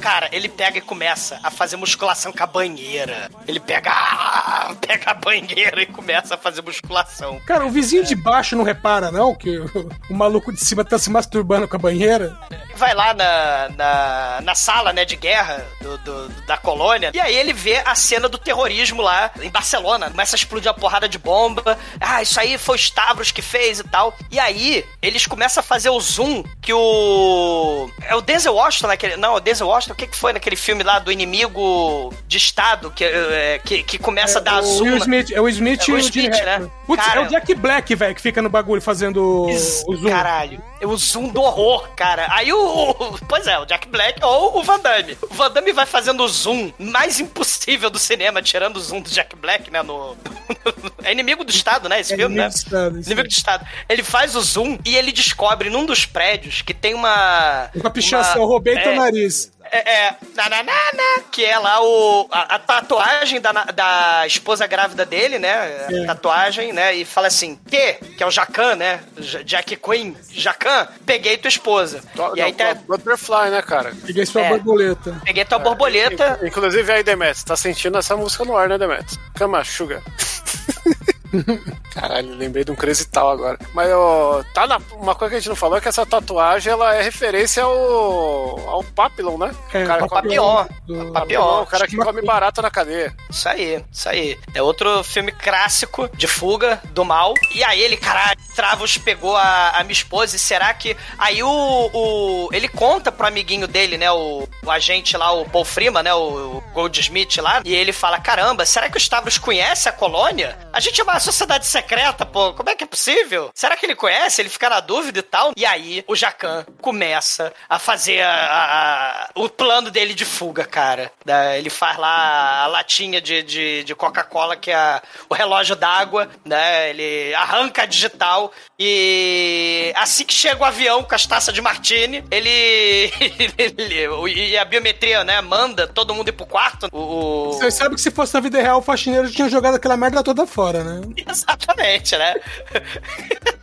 S4: Cara, ele pega e começa a fazer musculação com a banheira. Ele pega, ah, pega a banheira e começa a fazer musculação.
S9: Cara, o vizinho de baixo não repara, não, que o, o maluco de cima tá se masturbando com a banheira?
S4: Vai lá na, na, na sala, né, de guerra do, do- da colônia, e aí ele vê a cena do terrorismo lá em Barcelona. Começa a explodir uma porrada de bomba. Ah, isso aí foi o Stavros que fez e tal. E aí, eles começam a fazer o zoom que o... É o Denzel Washington naquele... Não, o Denzel Washington, o que que foi naquele filme lá do inimigo de Estado que, é, que, que começa a dar
S9: o
S4: zoom...
S9: Will Smith, é o Smith
S4: É
S9: e
S4: o
S9: o
S4: Smith, né?
S9: Putz,
S4: Cara-
S9: é o Jack Black, velho, que fica no bagulho fazendo o, o zoom.
S4: Caralho. É o zoom do horror, cara. Aí o, o- Pois é, o Jack Black ou o Van Damme. O Van Damme vai fazendo o zoom mais impossível do cinema, tirando o zoom do Jack Black, né? No. [laughs] é inimigo do Estado, né? Esse
S9: É
S4: filme,
S9: inimigo
S4: né?
S9: do Estado,
S4: Inimigo do Estado. Ele faz o zoom e ele descobre num dos prédios que tem uma.
S9: Com a pichação, eu
S4: uma-
S9: roubei teu
S4: é,
S9: nariz.
S4: É, é na, na, na, na, que é lá o, a, a tatuagem da, da esposa grávida dele, né? A
S9: É.
S4: tatuagem, né? E fala assim, que? Que é o Jacan, né? Jack Queen, Jacan, peguei tua esposa. e aí tá,
S6: Butterfly, né, cara?
S9: Peguei sua
S4: É.
S9: borboleta.
S4: peguei tua borboleta.
S6: Inclusive aí, Demetrius, tá sentindo essa música no ar, né, Demetrius? Cama Sugar. [laughs] Caralho, lembrei de um Crazy Tal agora. Mas ó, tá na, uma coisa que a gente não falou é que essa tatuagem ela é referência ao, ao Papillon, né?
S9: É,
S6: o cara
S9: o
S6: come-
S4: Papillon.
S9: Do-
S4: Papillon.
S6: o cara que come barata na cadeia.
S4: Isso aí, isso aí. É outro filme clássico de fuga do mal. E aí ele, caralho, Travos pegou a, a minha esposa e será que. Aí o, o. Ele conta pro amiguinho dele, né? O, o agente lá, o Paul Freeman, né? O, o Goldsmith lá. E ele fala: caramba, será que o Stavros conhece a colônia? A gente é uma sociedade secreta, pô. Como é que é possível? Será que ele conhece? Ele fica na dúvida e tal. E aí o Jacan começa a fazer a- a- a- o plano dele de fuga, cara. Da- Ele faz lá a latinha de, de, de Coca-Cola, que é o relógio d'água, né? Ele arranca a digital e assim que chega o avião com as taças de martini, ele, [laughs] ele- e a biometria, né, manda todo mundo ir pro quarto. O, o-
S9: Vocês sabem que se fosse na vida real, o faxineiro tinha jogado aquela merda toda fora, né? [laughs]
S4: Exatamente, né? [laughs]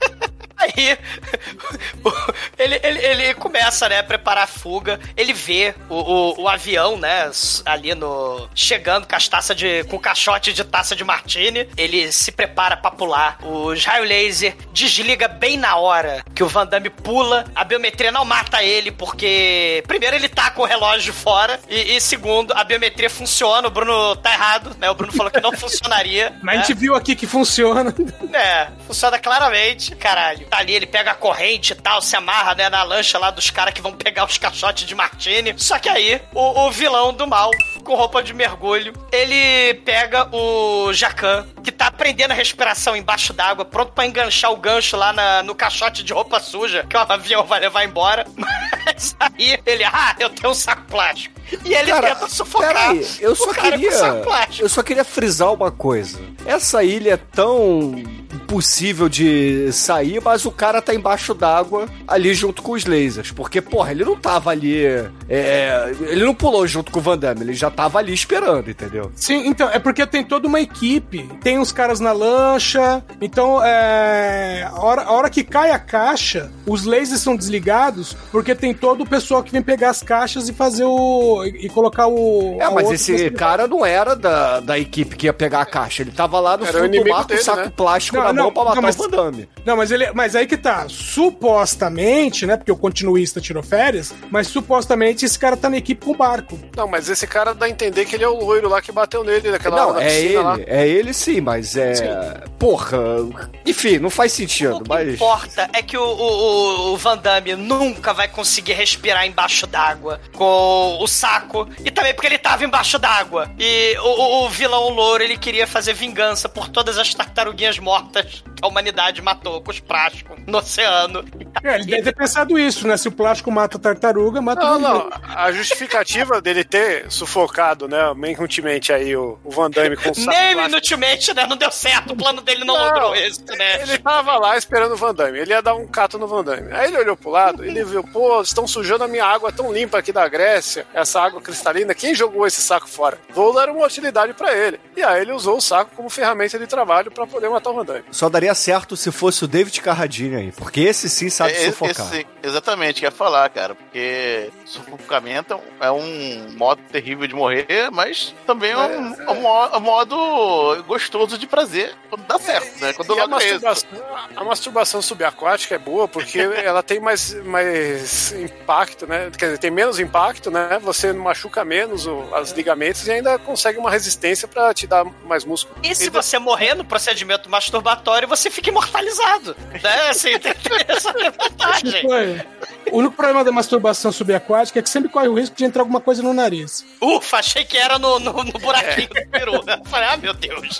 S4: Aí [laughs] ele, ele, ele começa, né, a preparar a fuga. Ele vê o, o, o avião, né, ali no. chegando com as taças de. com o caixote de taça de martini. Ele se prepara pra pular. O raio laser desliga bem na hora que o Van Damme pula. A biometria não mata ele, porque. Primeiro, ele tá com o relógio fora. E, e segundo, a biometria funciona. O Bruno tá errado, né? O Bruno falou que não [laughs] funcionaria.
S9: Mas
S4: né?
S9: a gente viu aqui que funciona.
S4: É, funciona claramente. Caralho. Tá ali, ele pega a corrente e tal, se amarra, né, na lancha lá dos caras que vão pegar os caixotes de martini. Só que aí, o, o vilão do mal, com roupa de mergulho, ele pega o Jacan, que tá prendendo a respiração embaixo d'água, pronto pra enganchar o gancho lá na- no caixote de roupa suja, que o avião vai levar embora. [laughs] Mas aí, ele, ah, eu tenho um saco plástico. E ele
S3: Cara,
S4: tenta sufocar
S3: Peraí, eu só
S4: o cara
S3: queria. Eu só queria frisar uma coisa. Essa ilha é tão impossível de sair, mas o cara tá embaixo d'água ali junto com os lasers. Porque, porra, ele não tava ali. é, ele não pulou junto com o Van Damme, ele já tava ali esperando, entendeu?
S9: Sim, então, é porque tem toda uma equipe. Tem uns caras na lancha. Então, é. A hora, a hora que cai a caixa, os lasers são desligados, porque tem todo o pessoal que vem pegar as caixas e fazer o. e e colocar o.
S3: É, mas esse cara não era da, da equipe que ia pegar a caixa. Ele tava lá no
S9: Era
S3: fundo do mar com saco
S9: né?
S3: plástico
S9: Não,
S3: na
S9: não,
S3: mão pra matar
S9: não, mas-
S3: o Van Damme.
S9: Não, mas ele. Mas aí que tá. Supostamente, né? Porque o continuista tirou férias, mas supostamente esse cara tá na equipe com o barco.
S6: Não, mas esse cara dá a entender que ele é o loiro lá que bateu nele naquela hora
S3: Não,
S6: na
S3: é ele,
S6: lá.
S3: é ele sim, mas é. Porra. Enfim, não faz sentido,
S4: O que
S3: mas.
S4: importa é que o, o, o Van Damme nunca vai conseguir respirar embaixo d'água com o saco. E também porque ele tava embaixo d'água. E o, o- o vilão louro, ele queria fazer vingança por todas as tartaruguinhas mortas que a humanidade matou com os plásticos no oceano.
S9: É, ele deve ter pensado isso, né? Se o plástico mata a tartaruga, mata
S6: Não,
S9: o
S6: não. A justificativa dele ter sufocado, né, mentalmente aí o, o Van Damme com o saco
S4: inutilmente, né? Não deu certo. O plano dele não,
S6: Não.
S4: logrou êxito, né?
S6: Ele tava lá esperando o Van Damme. Ele ia dar um cato no Van Damme. Aí ele olhou pro lado, ele viu, pô, estão sujando a minha água tão limpa aqui da Grécia, essa água cristalina. Quem jogou esse saco fora? Vou dar uma utilidade pra ele. E aí ele usou o saco como ferramenta de trabalho pra poder matar o Van Damme.
S3: Só daria certo se fosse o David Carradine aí, porque esse sim sabe
S8: É,
S3: sufocar.
S8: esse- exatamente, quer falar, cara, porque sufocamento é um modo terrível de morrer, mas também é um, é um é um modo gostoso de prazer quando dá certo, né? Quando
S6: E a masturbação, a masturbação subaquática é boa porque [laughs] ela tem mais, mais impacto, né? Quer dizer, tem menos impacto, né? Você machuca menos o- os ligamentos e ainda consegue uma resistência pra te dar mais músculo.
S4: E se você morrer no procedimento masturbatório, você fica imortalizado. Né? Assim, tem essa [laughs] vantagem.
S9: O único problema da masturbação subaquática é que sempre corre o risco de entrar alguma coisa no nariz.
S4: Ufa, achei que era no, no, no buraquinho do peru. Eu Falei, ah, meu Deus.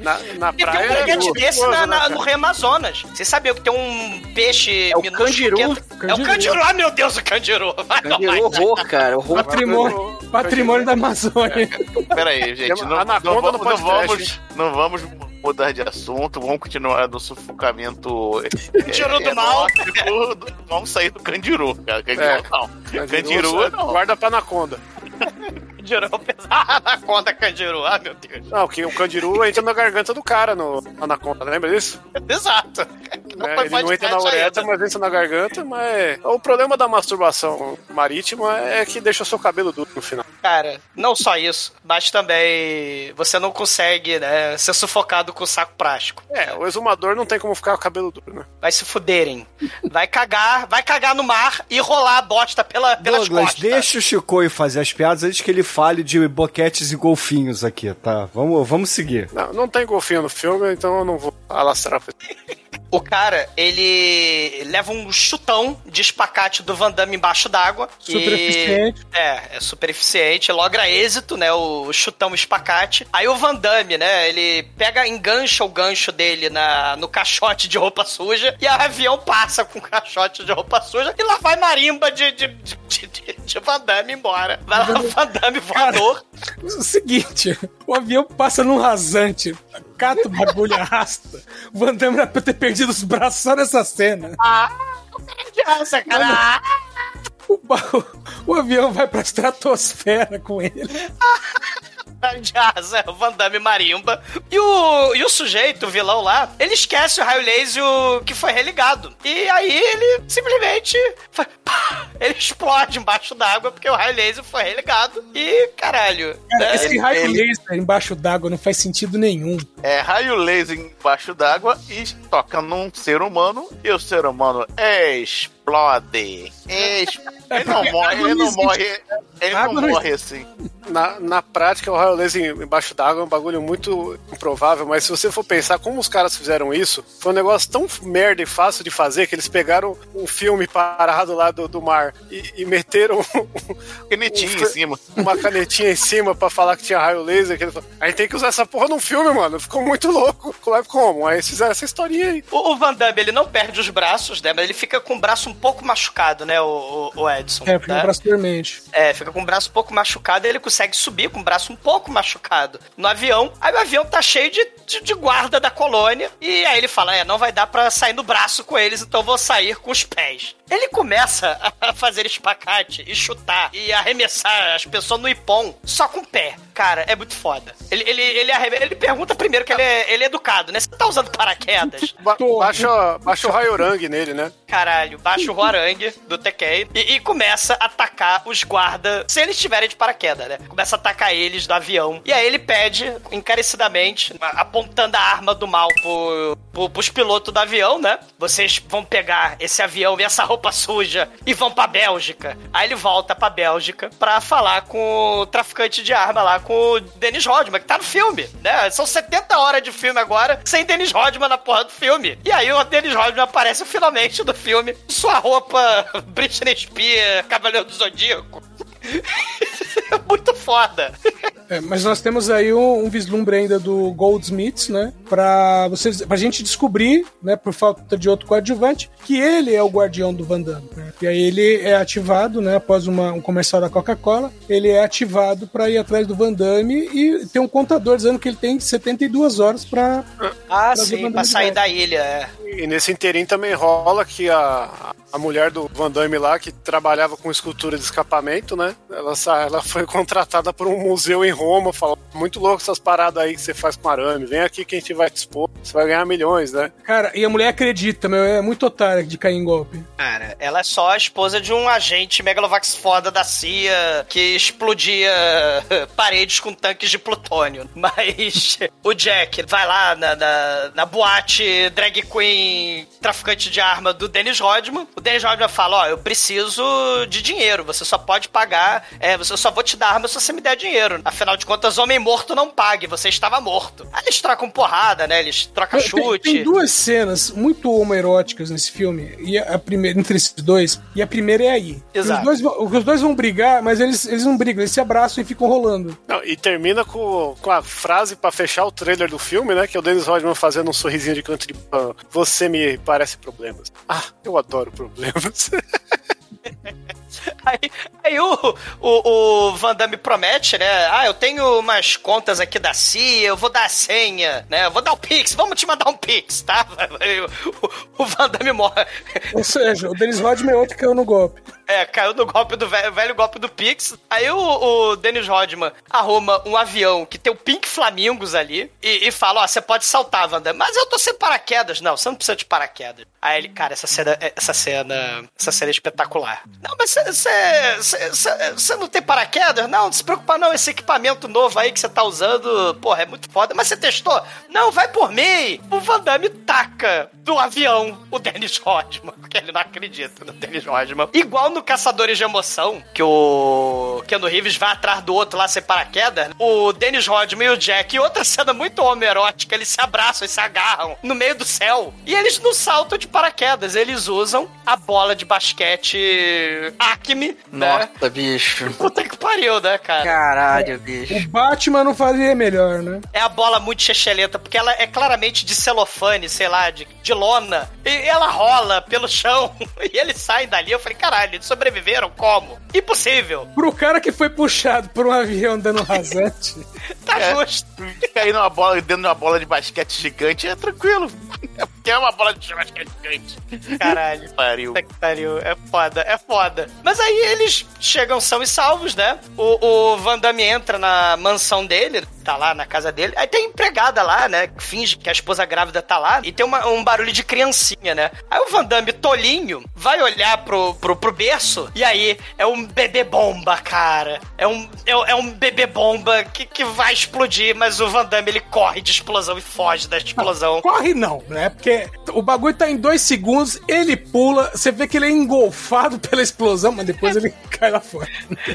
S6: Na, na
S4: E tem
S6: praia
S4: um
S6: é
S4: gigante
S6: boa,
S4: desse na,
S6: né,
S4: na- no Rio Amazonas. Você sabia que tem um peixe
S11: É o
S4: minúsculo
S11: candiru.
S4: que entra- É o
S11: Candiru.
S4: Ah, meu Deus, o candiru. [laughs]
S11: Candiru, horror, cara. Horror.
S9: Patrimônio, patrimônio da Amazônia.
S8: Pera aí, gente, não,
S6: anaconda
S8: não, não,
S6: podcast,
S8: vamos, não vamos mudar de assunto, vamos continuar no sufocamento. [laughs]
S4: Candiru do mal.
S8: enótico do- Vamos sair do candiru, cara. Candiru
S6: É.
S8: não.
S6: Candiru,
S8: Candiru não.
S6: Guarda pra anaconda. [laughs]
S4: Candiru pesado na conta, candiru. Ah, meu Deus.
S6: Não, que o candiru entra na garganta do cara no anaconda, lembra disso? [laughs]
S4: Exato. Não
S6: É,
S4: foi
S6: ele não entra na uretra, mas entra na garganta, mas o problema da masturbação marítima é que deixa o seu cabelo duro no final.
S4: Cara, não só isso, mas também você não consegue, né, ser sufocado com o saco plástico.
S6: É, o exumador não tem como ficar com o cabelo duro, né?
S4: Vai se fuderem. Vai cagar, vai cagar no mar e rolar a bosta pela, pelas
S3: Douglas,
S4: costas.
S3: deixa o Chicoio fazer as piadas antes que ele fale de boquetes e golfinhos aqui, tá? Vamos, vamos seguir.
S6: Não, não tem golfinho no filme, então eu não vou alastrar.
S4: O cara, ele leva um chutão de espacate do Van Damme embaixo d'água.
S9: Super
S4: e-
S9: eficiente.
S4: É, é super eficiente, logra êxito, né? O chutão espacate. Aí o Van Damme, né? Ele pega, engancha o gancho dele na, no caixote de roupa suja e o avião passa com o caixote de roupa suja e lá vai marimba de, de, de, de, de Van Damme embora. Vai lá o Van Damme voador. [laughs]
S9: O seguinte, o avião passa num rasante, cata o bagulho arrasta. O Van Damme era pra ter perdido os braços só nessa cena.
S4: Ah, [laughs] cara.
S9: O, ba- o avião vai pra estratosfera com ele. [laughs] [laughs]
S4: de asa, é o Van Damme marimba. E o, e o sujeito, o vilão lá, ele esquece o raio laser que foi religado. E aí ele simplesmente. Foi, pá, ele explode embaixo d'água porque o raio laser foi religado. E caralho.
S9: Cara,
S4: né?
S9: esse
S8: ele-
S9: raio
S8: ele-
S9: laser embaixo d'água não faz sentido nenhum.
S8: É raio laser embaixo d'água e toca num ser humano e o ser humano explode. Ex- Ele não morre, ele não morre, ele não morre assim.
S6: Na, na prática, o raio laser embaixo d'água é um bagulho muito improvável, mas se você for pensar como os caras fizeram isso, foi um negócio tão merda e fácil de fazer que eles pegaram um filme parado lá do, do mar e, e meteram
S8: Canetinha
S6: um-
S8: em cima.
S6: uma canetinha em cima pra falar que tinha raio laser. Que ele falou, a gente tem que usar essa porra num filme, mano. Ficou muito louco. Como? como? Aí eles fizeram essa historinha aí.
S4: O, o Van Damme, ele não perde os braços, né? Mas ele fica com o braço um pouco machucado, né, o, o- o Edson?
S9: É, fica
S4: né?
S9: um braço dormente.
S4: É, fica com o braço um pouco machucado e ele consegue subir com o braço um pouco machucado no avião. Aí o avião tá cheio de, de, de guarda da colônia. E aí ele fala: É, não vai dar pra sair no braço com eles, então eu vou sair com os pés. Ele começa [laughs] a fazer espacate e chutar e arremessar as pessoas no ipom só com o pé. Cara, é muito foda. Ele, ele, ele, arreme- ele pergunta primeiro que ele é, ele é educado, né? Você tá usando paraquedas? [laughs]
S6: Ba baixa, baixa o Rayurang nele, né?
S4: Caralho, baixa o Huarang do Tekken e, e começa a atacar os guardas, se eles estiverem de paraquedas, né? Começa a atacar eles do avião. E aí ele pede, encarecidamente, apontando a arma do mal pro, pro, pros pilotos do avião, né? Vocês vão pegar esse avião e essa roupa suja e vão pra Bélgica. Aí ele volta pra Bélgica pra falar com o traficante de arma lá, com o Dennis Rodman, que tá no filme, né? São 70 horas de filme agora, sem Dennis Rodman na porra do filme. E aí o Dennis Rodman aparece finalmente do filme, sua roupa [laughs] Britney Spears, Cavaleiro do Zodíaco. [laughs] [laughs] Muito foda.
S9: É, mas nós temos aí um, um vislumbre ainda do Goldsmiths, né? Pra, vocês, pra gente descobrir, né, por falta de outro coadjuvante, que ele é o guardião do Van Damme. Né? E aí ele é ativado, né? Após uma- um comercial da Coca-Cola, ele é ativado pra ir atrás do Van Damme e tem um contador dizendo que ele tem 72 horas pra.
S4: Ah,
S9: o
S4: sim, pra sair da ilha, é.
S6: E nesse inteirinho também rola que a, a mulher do Van Damme lá, que trabalhava com escultura de escapamento, né? Ela, sa- ela foi contratada por um museu em Roma, falou, muito louco essas paradas aí que você faz com arame, vem aqui que a gente vai te expor, você vai ganhar milhões, né?
S9: Cara, e a mulher acredita, meu, é muito otária de cair em golpe.
S4: Cara, ela é só a esposa de um agente megalovax foda da CIA que explodia [laughs] paredes com tanques de plutônio. [laughs] Mas o Jack vai lá na, na, na boate drag queen traficante de arma do Dennis Rodman. O Dennis Rodman fala: Ó, eu preciso de dinheiro, você só pode pagar, é, você- só vou te dar arma se você me der dinheiro. Afinal de contas, homem morto não pague, você estava morto. Aí eles trocam porrada, né? Eles trocam
S9: Tem-
S4: chute.
S9: Tem, duas cenas muito homoeróticas nesse filme, e a, primeira, entre esses dois, e a primeira é aí.
S4: Exato.
S9: Os dois, vão- os dois vão brigar, mas eles, eles não brigam, eles se abraçam e ficam rolando.
S6: Não, e termina com, com a frase pra fechar o trailer do filme, né? Que é o Dennis Rodman fazendo um sorrisinho de canto de pão. Você me parece problemas. Ah, eu adoro problemas. [laughs] [laughs]
S4: Aí, aí o, o, o Van Damme promete, né? Ah, eu tenho umas contas aqui da CIA, eu vou dar a senha, né? Eu vou dar o Pix, vamos te mandar um Pix, tá? [laughs] O, o, o Van Damme morre.
S9: Ou seja, o Dennis Rodman é outro que caiu no golpe.
S4: É, caiu no golpe do velho, velho golpe do Pix. Aí o, o Dennis Rodman arruma um avião que tem o Pink Flamingos ali e, e fala: Ó, você pode saltar, Wanda, mas eu tô sem paraquedas. Não, você não precisa de paraquedas. Aí ele, cara, essa cena, essa cena, essa cena é espetacular. Não, mas você não tem paraquedas? Não, não se preocupa não, esse equipamento novo aí que você tá usando, porra, é muito foda. Mas você testou? Não, vai por mim. O Van Damme taca do avião o Dennis Rodman, [laughs] porque ele não acredita no Dennis Rodman. Igual no Caçadores de Emoção, que o Keanu Reeves vai atrás do outro lá sem paraquedas, o Dennis Rodman e o Jack, e outra [laughs] cena muito homerótica, eles se abraçam e se agarram no meio do céu. E eles não saltam de paraquedas, eles usam a bola de basquete Acme, né?
S11: Nossa, bicho.
S4: Puta que pariu, né, cara?
S11: Caralho, bicho.
S9: O Batman não fazia melhor, né?
S4: É a bola muito chechelenta, porque ela é claramente de celofane, sei lá, de, de lona. E ela rola pelo chão [laughs] e eles saem dali. Eu falei, caralho, eles sobreviveram como? Impossível.
S9: Pro cara que foi puxado por um avião dando [laughs] rasante.
S4: Tá
S8: É.
S4: justo.
S8: Cair numa bola dentro de uma bola de basquete gigante é tranquilo. que [laughs] é uma bola de churrasco gigante.
S4: Caralho.
S8: Pariu.
S4: Puta que pariu. É foda, é foda. Mas aí eles chegam são e salvos, né? O, o Van Damme entra na mansão dele, tá lá na casa dele. Aí tem empregada lá, né? Que finge que a esposa grávida tá lá. E tem uma- um barulho de criancinha, né? Aí o Van Damme, tolinho, vai olhar pro, pro, pro berço. E aí é um bebê bomba, cara. É um, é, é um bebê bomba que, que vai explodir. Mas o Van Damme, ele corre de explosão e foge da explosão.
S9: Corre não, né? Porque o bagulho tá em dois segundos, ele pula, você vê que ele é engolfado [laughs] pela explosão, mas depois ele [laughs] cai lá fora.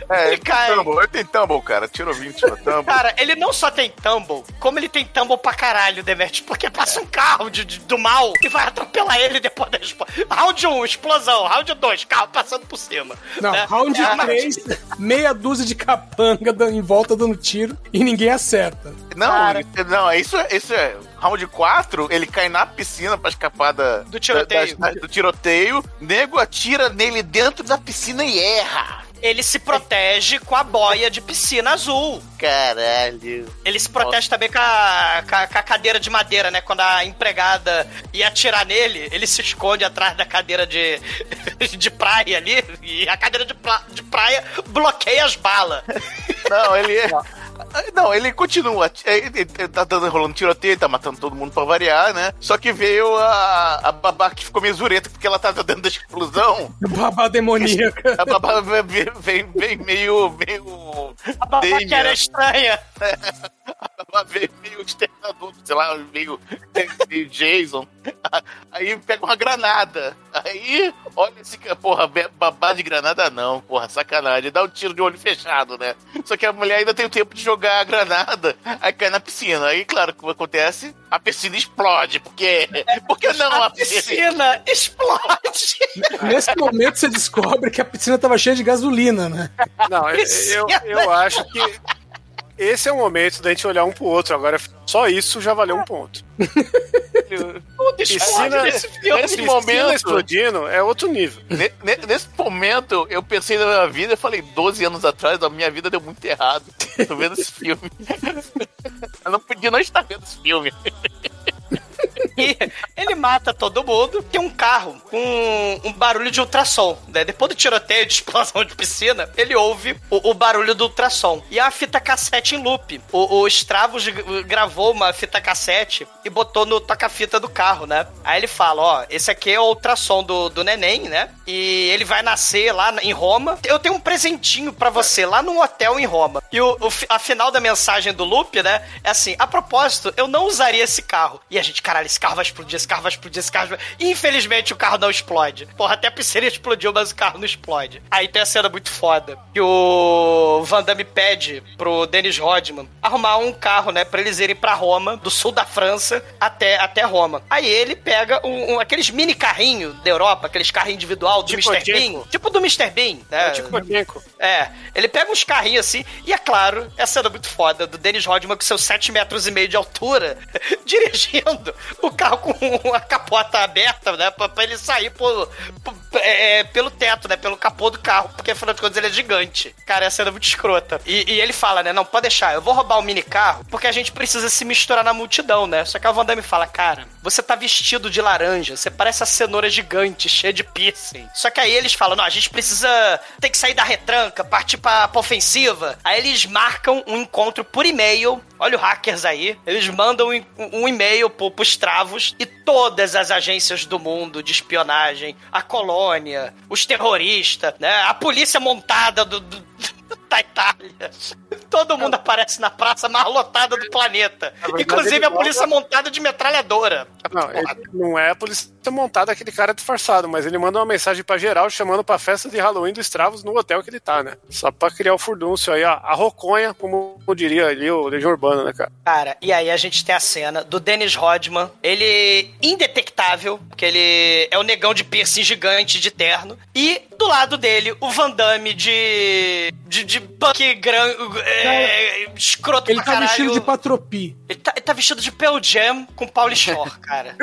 S8: É,
S4: Ele cai.
S8: Tumble, ele tem tumble, cara. Tirou 20 no tumble.
S4: Cara, ele não só tem tumble, como ele tem tumble pra caralho, Demet, porque passa um carro de, de- do mal e vai atropelar ele depois da explosão. Round 1, explosão. Round 2, carro passando por cima.
S9: Não,
S4: né?
S9: round
S4: É,
S9: 3, meia dúzia de capanga em volta dando tiro e ninguém acerta.
S8: Não,
S4: Cara.
S8: ele- não, isso é, isso é. Round 4, ele cai na piscina pra escapar da,
S4: Do tiroteio.
S8: da- da- do tiroteio. Nego atira nele dentro da piscina e erra.
S4: Ele se protege com a boia de piscina azul.
S8: Caralho.
S4: Ele se protege também com a, com a- com a cadeira de madeira, né? Quando a empregada ia atirar nele, ele se esconde atrás da cadeira de, [laughs] de praia ali. E a cadeira de, pra- de praia bloqueia as balas.
S8: Não, ele é. Não, ele continua. Ele, ele tá dando, rolando tiroteio, tá matando todo mundo pra variar, né? Só que veio a, a babá que ficou meio zureta porque ela tava dentro da explosão. [laughs]
S9: Babá demoníaca.
S8: A babá vem, vem, vem meio. meio.
S4: A babá que
S8: Damien.
S4: era estranha. [laughs]
S8: A babá veio meio exterminador, sei lá, meio, meio Jason. [laughs] Aí pega uma granada. Aí, olha esse. Porra, babá de granada não, porra, sacanagem. Dá um tiro de olho fechado, né? Só que a mulher ainda tem o tempo de jogar a granada, aí cai na piscina. Aí, claro, o que acontece? A piscina explode, porque. Por que não a piscina?
S4: Piscina explode. [laughs]
S9: Nesse momento você descobre que a piscina tava cheia de gasolina, né?
S6: Não, eu, eu, eu acho que esse é o momento da gente olhar um pro outro. Agora, só isso já valeu um ponto. [laughs]
S4: Explode
S6: Piscina,
S4: nesse filme.
S8: nesse momento-
S6: explodindo é outro nível.
S8: Ne- ne- Nesse momento, eu pensei na minha vida, eu falei, 12 anos atrás, a minha vida deu muito errado. Tô vendo esse filme. [laughs] Eu não podia não estar vendo esse filme. [laughs]
S4: Ele mata todo mundo. Tem um carro com um barulho de ultrassom. Né? Depois do tiroteio de [laughs] explosão de piscina, ele ouve o, o barulho do ultrassom. E uma fita cassete em loop. O, o Stravos gravou uma fita cassete e botou no toca-fita do carro, né? Aí ele fala: Ó, esse aqui é o ultrassom do, do neném, né? E ele vai nascer lá em Roma. Eu tenho um presentinho pra você lá num hotel em Roma. E o, o a final da mensagem do loop, né? É assim: a propósito, eu não usaria esse carro. E a gente, caralho, esse carro vai explodir, esse carro vai explodir, esse carro vai... Infelizmente o carro não explode. Porra, até a piscina explodiu, mas o carro não explode. Aí tem a cena muito foda. Que o Van Damme pede pro Dennis Rodman arrumar um carro, né? Pra eles irem pra Roma, do sul da França, até, até Roma. Aí ele pega um, um- aqueles mini carrinhos da Europa, aqueles carrinhos individual do
S6: Tipo
S4: Mr. Bean. Tipo do Mr. Bean, né?
S6: É tipo.
S4: É, ele pega uns carrinhos assim, e é claro, essa cena muito foda do Dennis Rodman com seus 7 metros e meio de altura, [laughs] dirigindo o carro com [laughs] a capota aberta, né? Pra, pra ele sair por, por- é, pelo teto, né? Pelo capô do carro, porque afinal de contas ele é gigante. Cara, essa cena é muito escrota. E, e ele fala, né? Não, pode deixar, eu vou roubar o mini carro, porque a gente precisa se misturar na multidão, né? Só que a Van Damme fala, cara, você tá vestido de laranja, você parece a cenoura gigante, cheia de piercing. Só que aí eles falam, não, a gente precisa. tem que sair da retranca, partir pra, pra ofensiva. Aí eles marcam um encontro por e-mail. Olha o hackers aí. Eles mandam um, e-mail pro, pros travos e todas as agências do mundo de espionagem, a colônia, os terroristas, né? A polícia montada do- do da Itália. Todo mundo aparece na praça mais lotada do planeta.
S6: verdade,
S4: Inclusive a polícia
S6: volta-
S4: montada de metralhadora.
S6: Não, não é a polícia montada aquele cara disfarçado, mas ele manda uma mensagem pra geral chamando pra festa de Halloween dos Travos no hotel que ele tá, né? Só pra criar o furdúncio aí, ó, a roconha, como diria ali o Legião Urbana, né, cara?
S4: Cara, e aí a gente tem a cena do Dennis Rodman. Ele indetectável, porque ele é o negão de piercing gigante de terno. E do lado dele, o Van Damme de. de, de punk gran, é, escroto
S9: Ele
S4: pra
S9: tá
S4: caralho.
S9: vestido de patropi.
S4: Ele tá, tá vestido de Pearl Jam com Pauli Shore, [laughs] cara.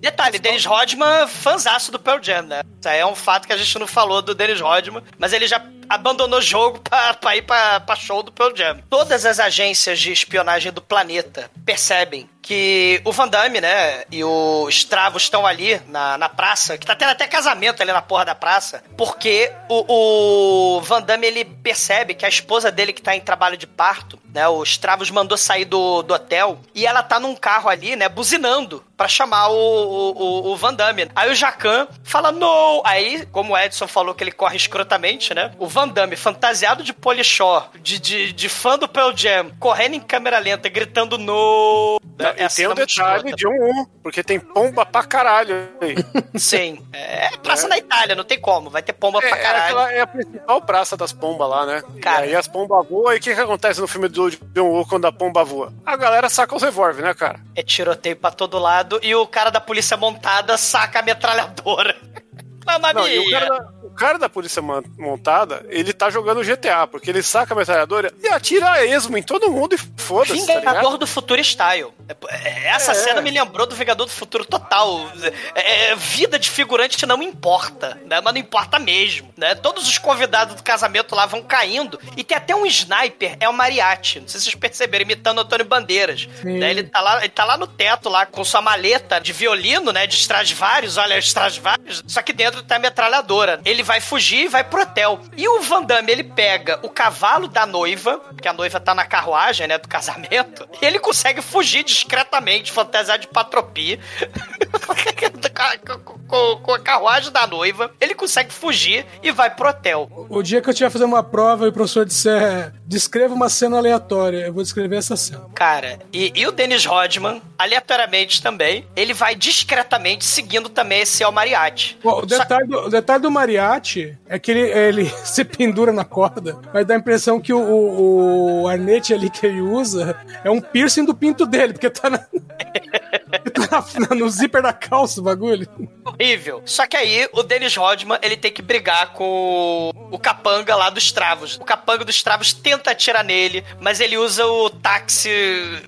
S4: Detalhe, Dennis Rodman, fanzaço do Pearl Jam, né? Isso aí é um fato que a gente não falou do Dennis Rodman, mas ele já abandonou o jogo pra, pra ir pra, pra show do Pearl Jam. Todas as agências de espionagem do planeta percebem que o Van Damme, né, e o Stravo estão ali na, na praça, que tá tendo até casamento ali na porra da praça, porque o, o Van Damme, ele percebe que a esposa dele que tá em trabalho de parto, né, o Stravos mandou sair do, do hotel, e ela tá num carro ali, né, buzinando pra chamar o, o, o Van Damme. Aí o Jacan fala, não! Aí, como o Edson falou que ele corre escrotamente, né, o Van Damme, fantasiado de polichó, de, de, de fã do Pearl Jam, correndo em câmera lenta, gritando no.
S6: Não, e tem um detalhe de um 1, porque tem pomba pra caralho aí. [laughs]
S4: Sim. É praça é. na Itália, não tem como. Vai ter pomba
S6: é,
S4: pra caralho.
S6: Aquela é a principal praça das pombas lá, né?
S4: Cara.
S6: E aí as pombas voam, e o que, que acontece no filme do John Woo quando a pomba voa? A galera saca os revólver, né, cara?
S4: É tiroteio pra todo lado e o cara da polícia montada saca a metralhadora.
S6: Não, e o cara, da, o cara da polícia montada, ele tá jogando GTA, porque ele saca a metralhadora e atira a esmo em todo mundo e foda-se.
S4: Vingador
S6: tá
S4: do Futuro Style. Essa
S6: É.
S4: cena me lembrou do Vingador do Futuro total. É, é, vida de figurante não importa, né? Mas não importa mesmo, né? Todos os convidados do casamento lá vão caindo e tem até um sniper, é o Mariachi. Não sei se vocês perceberam, imitando o Antônio Bandeiras. Né? Ele, tá lá, ele tá lá no teto, lá com sua maleta de violino, né? De Stradivarius, olha, Stradivarius. Só que dentro tá a metralhadora. Ele vai fugir e vai pro hotel. E o Van Damme, ele pega o cavalo da noiva, porque a noiva tá na carruagem, né? Do casamento. E ele consegue fugir discretamente, fantasiado de patropi. [laughs] com, a carruagem da noiva. Ele consegue fugir e vai pro hotel.
S9: O dia que eu tiver fazer uma prova e o professor disser descreva uma cena aleatória, eu vou descrever essa cena.
S4: Cara, e, e o Dennis Rodman, aleatoriamente também, ele vai discretamente seguindo também esse El Mariachi.
S9: Bom, o, detalhe do, o detalhe do mariachi é que ele, ele [laughs] se pendura na corda, mas dá a impressão que o, o, o arnete ali que ele usa é um piercing do pinto dele, porque tá, na, [laughs] tá na- no zíper da calça o bagulho.
S4: Horrível. Só que aí o Dennis Rodman, ele tem que brigar com o capanga lá dos Travos. O capanga dos Travos tenta atirar nele, mas ele usa o táxi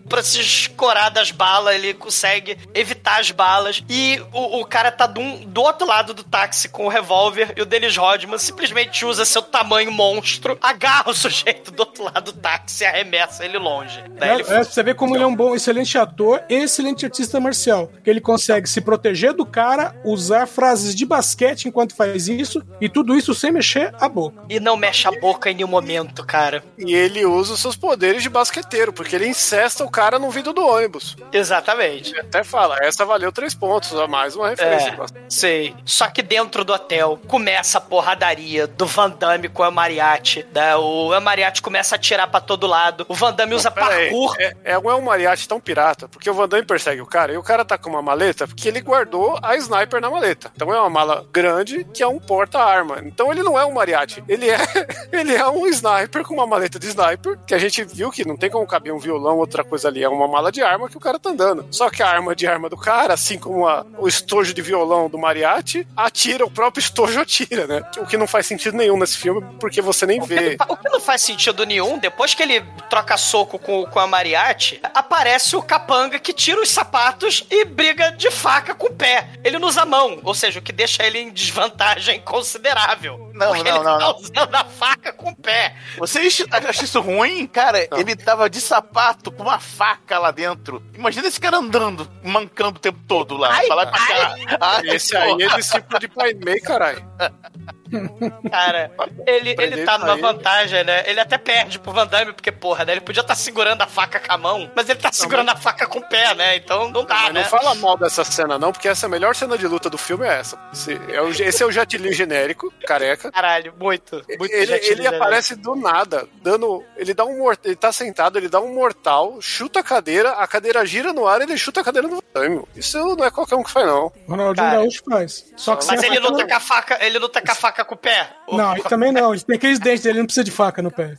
S4: pra se escorar das balas, ele consegue evitar as balas. E o, o cara tá do, do outro lado do táxi com o revólver e o Dennis Rodman simplesmente usa seu tamanho monstro, agarra o sujeito do outro lado do táxi e arremessa ele longe. Daí ele
S9: É, é, você vê como ele é um bom, excelente ator e excelente artista marcial. Que ele consegue se proteger do cara, usar frases de basquete enquanto faz isso, e tudo isso sem mexer a boca.
S4: E não mexe a boca em nenhum momento, cara.
S6: E ele usa os seus poderes de basqueteiro, porque ele incesta o cara no vidro do ônibus.
S4: Exatamente.
S6: Ele até fala, essa valeu três pontos, a mais uma referência.
S4: É, sei. Só que dentro do hotel começa a porradaria do Van Damme com o Mariachi. Né? O Mariachi começa a atirar pra todo lado. O Van Damme usa
S6: Pera aí,
S4: parkour.
S6: É, é um El Mariachi tão pirata, porque o Van Damme persegue o cara, e o cara tá com uma maleta, porque ele guardou a sniper na maleta. Então é uma mala grande que é um porta-arma. Então ele não é um mariachi, ele é, [laughs] ele é um sniper com uma maleta de sniper, que a gente viu que não tem como caber um violão, outra coisa ali, é uma mala de arma que o cara tá andando. Só que a arma de arma do cara, assim como a- o estojo de violão do mariachi, atira, o próprio estojo [laughs] atira, né? O que não faz sentido nenhum nesse filme, porque você nem vê.
S4: O que não faz sentido nenhum, depois que ele troca soco com, com a Mariachi, aparece o capanga que tira os sapatos e briga de faca com o pé. Ele não usa a mão, ou seja, o que deixa ele em desvantagem considerável.
S8: Não,
S4: Porque
S8: não,
S4: ele
S8: não,
S4: tá
S8: não.
S4: usando a faca com o pé.
S8: Vocês acham isso ruim? Cara, ele tava de sapato com uma faca lá dentro. Imagina esse cara andando, mancando o tempo todo lá.
S4: Ai,
S8: cá. Ai,
S6: Esse aí é discípulo de Pai Mei, caralho.
S4: Cara, ele,
S6: Prender
S4: ele tá numa
S6: aí.
S4: vantagem, né? Ele até perde pro Van Damme, porque, porra, né? Ele podia estar segurando a faca com a mão, mas ele tá segurando a faca com o pé, né? Então não dá,
S6: Mas
S4: né?
S6: não fala mal dessa cena, não, porque essa é a melhor cena de luta do filme é essa. Esse é o, esse é o Jet Li genérico, careca.
S4: Caralho, muito. muito
S6: Ele, ele aparece do nada, dando. Ele dá um mortal. Ele tá sentado, ele dá um mortal, chuta a cadeira, a cadeira gira no ar ele chuta a cadeira no Van Isso não é qualquer um que faz, não.
S9: O Ronaldinho. Gaúcho faz. Só que
S4: Mas ele luta com a faca, ele luta com a faca com o pé.
S9: Não, ele também não. Ele tem aqueles dentes dele, ele não precisa de faca no pé.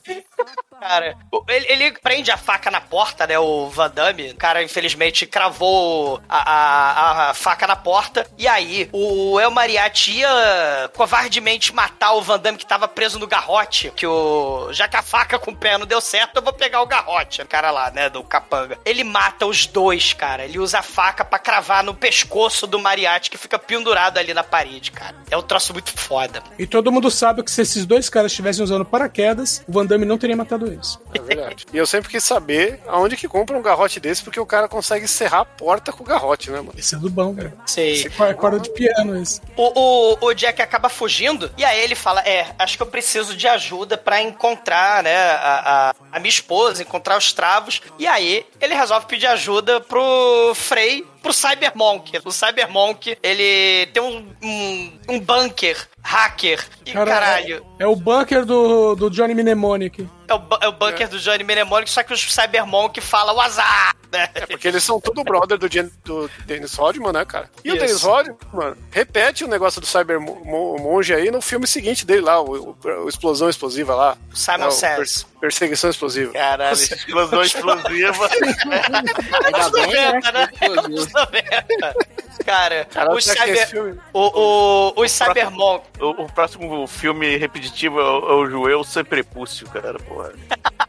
S4: Cara, ele, ele prende a faca na porta, né? O Van Damme. O cara, infelizmente, cravou a, a- a faca na porta. E aí, o El Mariachi ia covardemente matar o Van Damme que tava preso no garrote. Que o. Já que a faca com o pé não deu certo, eu vou pegar o garrote. O cara lá, né? Do capanga. Ele mata os dois, cara. Ele usa a faca pra cravar no pescoço do Mariachi que fica pendurado ali na parede, cara. É um troço muito foda.
S9: E todo mundo sabe que se esses dois caras estivessem usando paraquedas, o Van Damme não teria matado eles.
S6: É verdade. E eu sempre quis saber aonde que compra um garrote desse, porque o cara consegue serrar a porta com o garrote, né, mano?
S9: Esse é do bom, velho.
S4: Sei.
S9: Esse é corda de piano, esse.
S4: O, o, o Jack acaba fugindo e aí ele fala: É, acho que eu preciso de ajuda pra encontrar, né, a, a, a minha esposa, encontrar os travos. E aí ele resolve pedir ajuda pro Frey, pro Cybermonk. O Cybermonk, ele tem um, um, um bunker hacker. E
S9: Cara,
S4: caralho.
S9: É, é o bunker do, do Johnny Mnemonic.
S4: É o, é o bunker do Johnny Mnemonic, só que os Cybermonk falam o azar, né?
S6: É porque eles são tudo brother do, do Dennis Rodman, né, cara? E o
S4: Isso.
S6: Dennis Rodman, mano, repete o negócio do Cyber Mo- Mo- Monge aí no filme seguinte dele lá, o, o- o Explosão Explosiva lá.
S4: Simon
S6: É, o
S4: Says.
S6: Perseguição Explosiva.
S8: Caralho, explosão explosiva. [laughs]
S4: Anos 90, né? Anos 90. Cara,
S6: Caralho,
S4: os
S6: que
S4: Cyber... O, o, os Cybermonk...
S8: O, o próximo filme repetitivo é o, é o Joel sem prepúcio, cara, porra. [laughs]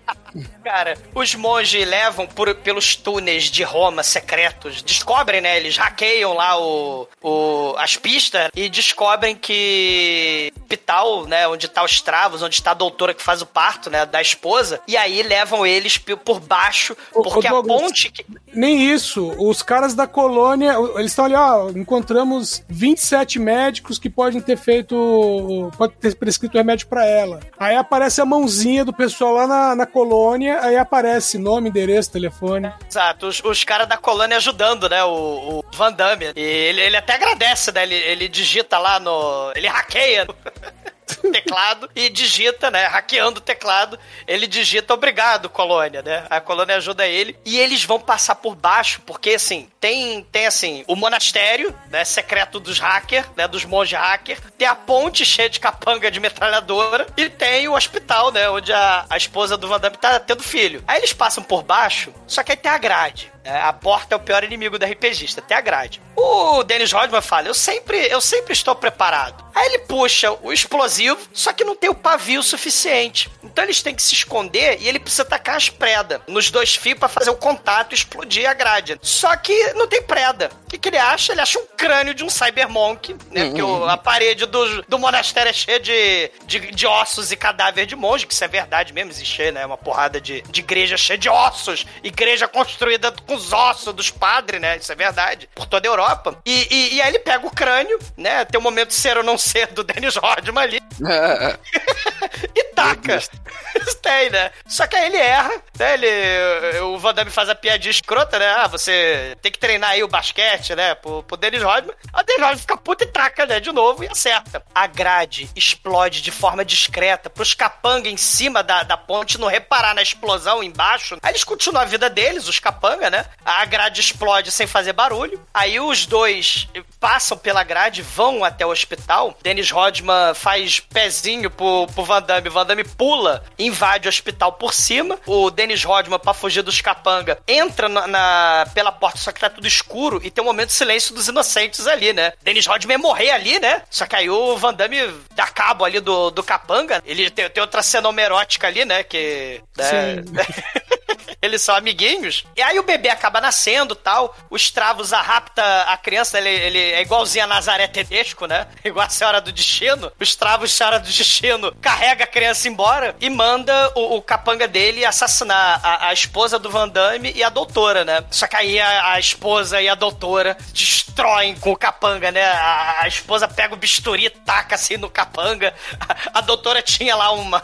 S4: Cara, os monges levam por- pelos túneis de Roma secretos, descobrem, né? Eles hackeiam lá o, o- as pistas e descobrem que hospital, né? Onde tá os travos, onde está a doutora que faz o parto, né? Da esposa. E aí levam eles por baixo,
S9: Ô,
S4: porque
S9: ô,
S4: a
S9: Douglas,
S4: ponte. que-
S9: Nem isso. Os caras da colônia, eles estão ali, ó, encontramos 27 médicos que podem ter feito, pode ter prescrito remédio pra ela. Aí aparece a mãozinha do pessoal lá na, na colônia, aí aparece nome, endereço, telefone.
S4: Exato, os, os caras da colônia ajudando, né? O, o Van Damme. E ele, ele até agradece, né? Ele, ele digita lá no. Ele hackeia [laughs] [laughs] teclado e digita, né? Hackeando o teclado, ele digita obrigado, colônia, né? A colônia ajuda ele e eles vão passar por baixo, porque assim, tem, tem assim, o monastério, né? Secreto dos hackers, né? Dos monges hacker, tem a ponte cheia de capanga de metralhadora e tem o hospital, né? Onde a, a esposa do Van Damme tá tendo filho. Aí eles passam por baixo, só que aí tem a grade. Né? A porta é o pior inimigo do RPGista, tem a grade. O Dennis Rodman fala: eu sempre, eu sempre estou preparado. Aí ele puxa o explosivo, só que não tem o pavio suficiente. Então eles têm que se esconder e ele precisa tacar as predas nos dois fios pra fazer o contato e explodir a grade. Só que não tem preda. O que, que ele acha? Ele acha um crânio de um Cybermonk, né? Porque o- a parede do, do monastério é cheia de, de, de ossos e cadáver de monge, que isso é verdade mesmo, existe, né? Uma porrada de, de igreja cheia de ossos. Igreja construída com os ossos dos padres, né? Isso é verdade. Por toda a Europa. E, e, e aí ele pega o crânio, né? Tem o momento ser ou não ser do Dennis Rodman ali. [laughs] e taca. [laughs] Tem, né? Só que aí ele erra, né? Ele, o Van Damme faz a piadinha escrota, né? Ah, você tem que treinar aí o basquete, né? Pro, pro Dennis Rodman. A Dennis Rodman fica puta e taca, né? De novo e acerta. A grade explode de forma discreta pros capanga em cima da, da ponte não reparar na explosão embaixo. Aí eles continuam a vida deles, os capanga, né? A grade explode sem fazer barulho. Aí os dois passam pela grade, vão até o hospital. Dennis Rodman faz pezinho pro, pro Van Damme. Van Damme pula, invade o hospital por cima. O Dennis Rodman, pra fugir dos capanga, entra na, na- pela porta, só que tá tudo escuro e tem um momento de silêncio dos inocentes ali, né? Dennis Rodman ia morrer ali, né? Só que aí o Van Damme dá cabo ali do, do capanga. Ele tem, tem outra cena homerótica ali, né? Que. né? [laughs] Eles são amiguinhos. E aí o bebê acaba nascendo tal. Os travos a rapta a criança, ele, ele é igualzinho a Nazaré Tedesco, né? [laughs] Igual a Senhora do Destino. Os travos Senhora do Destino carrega a criança embora e manda o, o capanga dele assassinar a, a esposa do Van Damme e a doutora, né? Só que aí a, a esposa e a doutora destroem com o capanga, né? A, a esposa pega o bisturi e taca assim no capanga. [laughs] A, doutora tinha lá uma,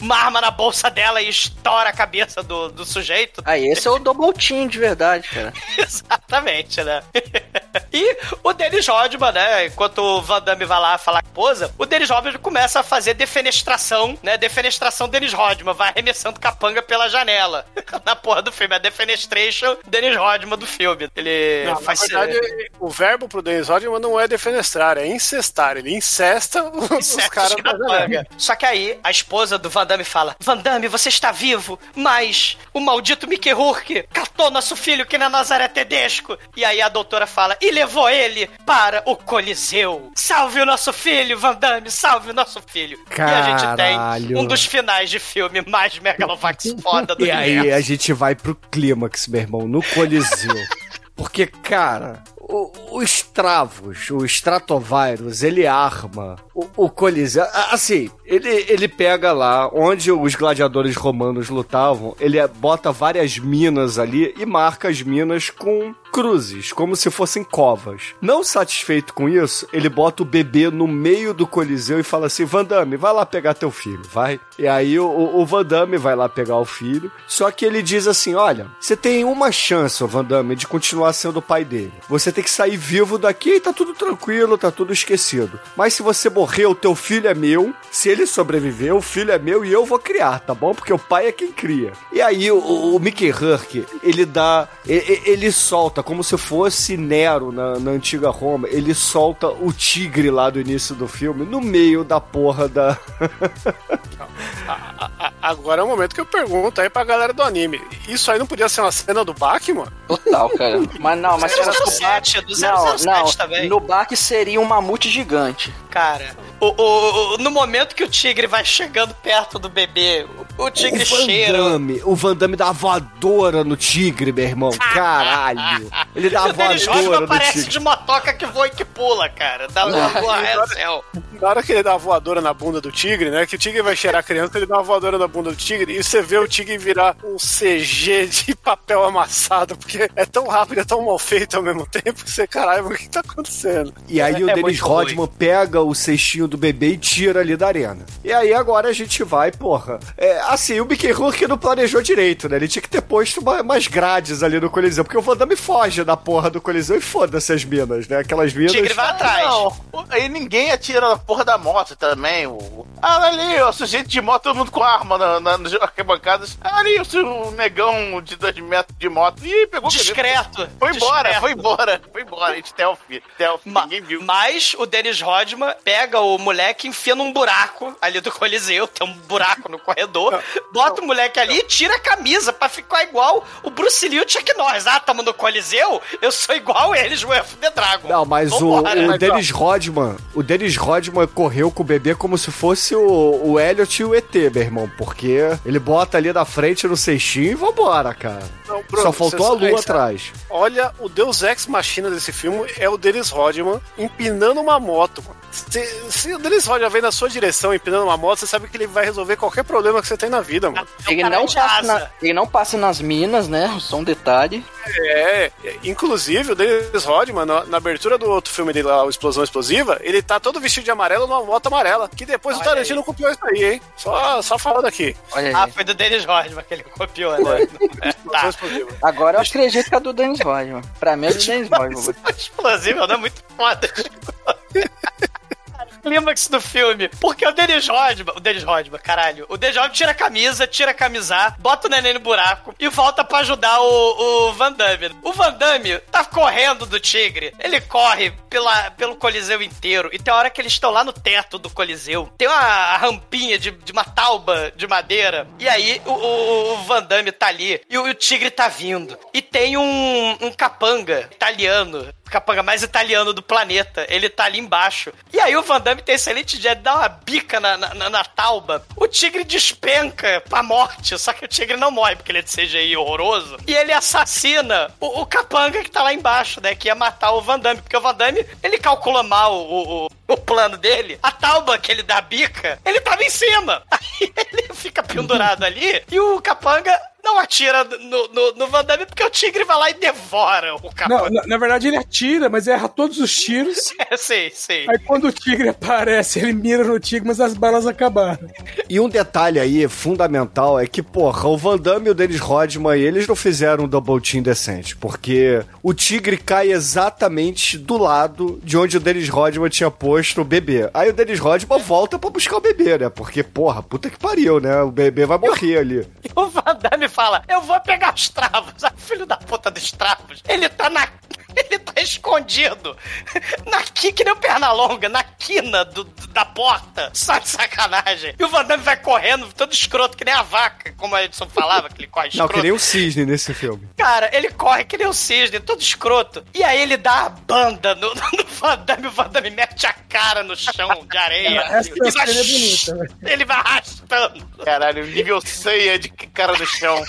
S4: uma arma na bolsa dela e estoura a cabeça do, do sujeito.
S11: Aí, esse é o Double Team de verdade, cara. [laughs]
S4: Exatamente, né? E o Dennis Rodman, né? Enquanto o Van Damme vai lá falar com a esposa, o Dennis Rodman começa a fazer defenestração, né? Defenestração Dennis Rodman, vai arremessando capanga pela janela. [laughs] Na porra do filme, a defenestration Dennis Rodman do filme. Ele
S6: Não,
S4: faz
S6: na verdade, o verbo pro Dennis Rodman não é defenestrar, é incestar. Ele incesta os, os caras da janela.
S4: manga. Só que aí a esposa do Van Damme fala: Van Damme, você está vivo, mas o maldito Mickey Rourke catou nosso filho que na Nazaré Tedesco. E aí a doutora fala: e levou ele para o Coliseu. Salve o nosso filho, Van Damme, salve o nosso filho. E a gente tem
S3: Caralho.
S4: um dos finais de filme mais Megalovax [laughs] foda do
S3: E aí
S4: universo.
S3: a gente vai pro clímax, meu irmão, no Coliseu. [laughs] Porque, cara, o, o Stravos, o Stratovírus, ele arma o, o Coliseu. Assim, ele, ele pega lá onde os gladiadores romanos lutavam, ele bota várias minas ali e marca as minas com cruzes, como se fossem covas. Não satisfeito com isso, ele bota o bebê no meio do Coliseu e fala assim: Van Damme, vai lá pegar teu filho, vai. E aí o, o vai lá pegar o filho. Só que ele diz assim: olha, você tem uma chance, ô Van Damme, de continuar sendo o pai dele. Você tem que sair vivo daqui e tá tudo tranquilo, tá tudo esquecido. Mas se você morrer, o teu filho é meu. Se ele sobreviver, o filho é meu e eu vou criar, tá bom? Porque o pai é quem cria. E aí o, o Mickey Rourke, ele dá. Ele, ele solta, como se fosse Nero na, na antiga Roma, ele solta o tigre lá do início do filme, no meio da porra da. [laughs]
S6: Agora é o momento que eu pergunto aí pra galera do anime. Isso aí não podia ser uma cena do Batman?
S11: Total, cara. [laughs] Mas não, mas era do
S4: 007, do
S11: Não,
S4: 007
S11: não.
S4: também.
S11: No Baque seria um mamute gigante.
S4: Cara, o, o- o- no momento que o tigre vai chegando perto do bebê, o, o tigre
S3: o Van
S4: cheira.
S3: Damme, o Van Damme dá uma voadora no tigre, meu irmão. [laughs] Caralho. Ele dá uma voadora
S4: Rodman
S3: no
S4: parece
S3: tigre.
S4: de motoca que voa e que pula, cara. Da lua é céu.
S6: Na hora que ele dá uma voadora na bunda do tigre, né? Que o tigre vai cheirar a criança, ele dá uma voadora na bunda do tigre e você vê o tigre virar um CG de papel amassado, porque é tão rápido, é tão mal feito ao mesmo tempo, que você, caralho, o que tá acontecendo?
S3: E aí o
S6: É
S3: Dennis Rodman pega o cestinho do bebê e tira ali da arena. E aí agora a gente vai, porra. É, assim, o Mickey Rourke não planejou direito, né? Ele tinha que ter posto uma- umas grades ali no Coliseu, porque o Van Damme foge da porra do Coliseu e foda-se as minas, né? Aquelas minas...
S8: Não, aí ninguém atira na porra da moto também. O... Ah, ali, o sujeito de moto, todo mundo com arma na, na, nas arquibancadas. Ali, o seu negão de 2 metros de moto. Ih, pegou.
S4: Discreto.
S8: Foi embora,
S4: discreto.
S8: foi embora, foi embora. Stealth, stealth, ninguém viu.
S4: Mas o Dennis Rodman pega o moleque e enfia num buraco ali do Coliseu, tem um buraco no corredor, bota o moleque ali e tira a camisa pra ficar igual o Bruce Lee e o Chuck Norris. Ah, tamo no Coliseu? Eu sou igual eles, o F The Dragon.
S3: Não, mas o,
S4: Vambora.
S3: o
S4: ó,
S3: Dennis Rodman, o Dennis Rodman correu com o bebê como se fosse o, o Elliot e o ET, meu irmão, porque ele bota ali na frente no cestinho e vambora, cara.
S6: Não, Bruno,
S3: Só faltou a lua
S6: você-
S3: atrás.
S6: Olha, o Deus Ex Machina desse filme é o Dennis Rodman empinando uma moto. mano. Se, se o Dennis Rodman vem na sua direção empinando uma moto, você sabe que ele vai resolver qualquer problema que você tem na vida, mano.
S11: Ele não, passa na- ele não passa nas minas, né? Só um detalhe.
S6: É, é, inclusive o Dennis Rodman, na, na abertura do outro filme dele lá, o Explosão Explosiva, ele tá todo vestido de amarelo numa moto amarela. Que depois o
S4: Olha
S6: Tarantino copiou isso aí, hein? Só, só falando aqui.
S4: Ah, foi do Dennis Rodman que ele copiou, né? [laughs] tá.
S11: Agora eu acredito que é do Dennis Rodman. Pra mim é do Dennis Rodman.
S4: Explosivo, não é muito foda. [laughs] Clímax do filme. Porque o Dennis Rodman, o Dennis Rodman, caralho, o Dennis Rodman tira a camisa, tira a camisar, bota o neném no buraco e volta pra ajudar o, o Van Damme. O Van Damme tá correndo do tigre. Ele corre pela, pelo Coliseu inteiro. E tem hora que eles estão lá no teto do Coliseu. Tem uma rampinha de, de uma tauba de madeira. E aí o, o- o Van Damme tá ali e o, o tigre tá vindo. E tem um, um capanga italiano capanga mais italiano do planeta. Ele tá ali embaixo. E aí o Van Damme tem excelente ideia de dar uma bica na, na, na- tauba. O tigre despenca pra morte. Só que o tigre não morre, porque ele é de CGI horroroso. E ele assassina o, o capanga que tá lá embaixo, né? Que ia matar o Van Damme. Porque o Van Damme, ele calcula mal o, o, o plano dele. A tauba que ele dá bica, ele tava em cima. [laughs] Aí ele fica pendurado ali. E o capanga não atira no, no, no Van Damme porque o tigre vai lá e devora o cara.
S9: Não, na, na verdade ele atira, mas erra todos os tiros. [laughs]
S4: É, sim, sim.
S9: Aí quando o tigre aparece, ele mira no tigre, mas as balas acabaram.
S3: E um detalhe aí fundamental é que, porra, o Van Damme e o Dennis Rodman, eles não fizeram um double team decente, porque o tigre cai exatamente do lado de onde o Dennis Rodman tinha posto o bebê. Aí o Dennis Rodman volta pra buscar o bebê, né? Porque, porra, puta que pariu, né? O bebê vai morrer ali.
S4: E [laughs] o Van Damme fala: Eu vou pegar os travos. Ah, filho da puta dos travos. Ele tá na. Escondido. [laughs] Na que nem o perna longa, na quina do, do- da porta. Só de sacanagem. E o Van Damme vai correndo, todo escroto, que nem a vaca, como a Edson falava, que ele corre
S3: Não,
S4: escroto.
S3: que nem o cisne nesse filme.
S4: Cara, ele corre que nem um cisne, todo escroto. E aí ele dá a banda no, [laughs] no Van Damme, o Van Damme mete a cara no chão de areia.
S9: Essa
S4: e vai-
S9: é bonita, [laughs] né?
S4: Ele vai arrastando.
S8: Caralho, nível ceia de cara no chão.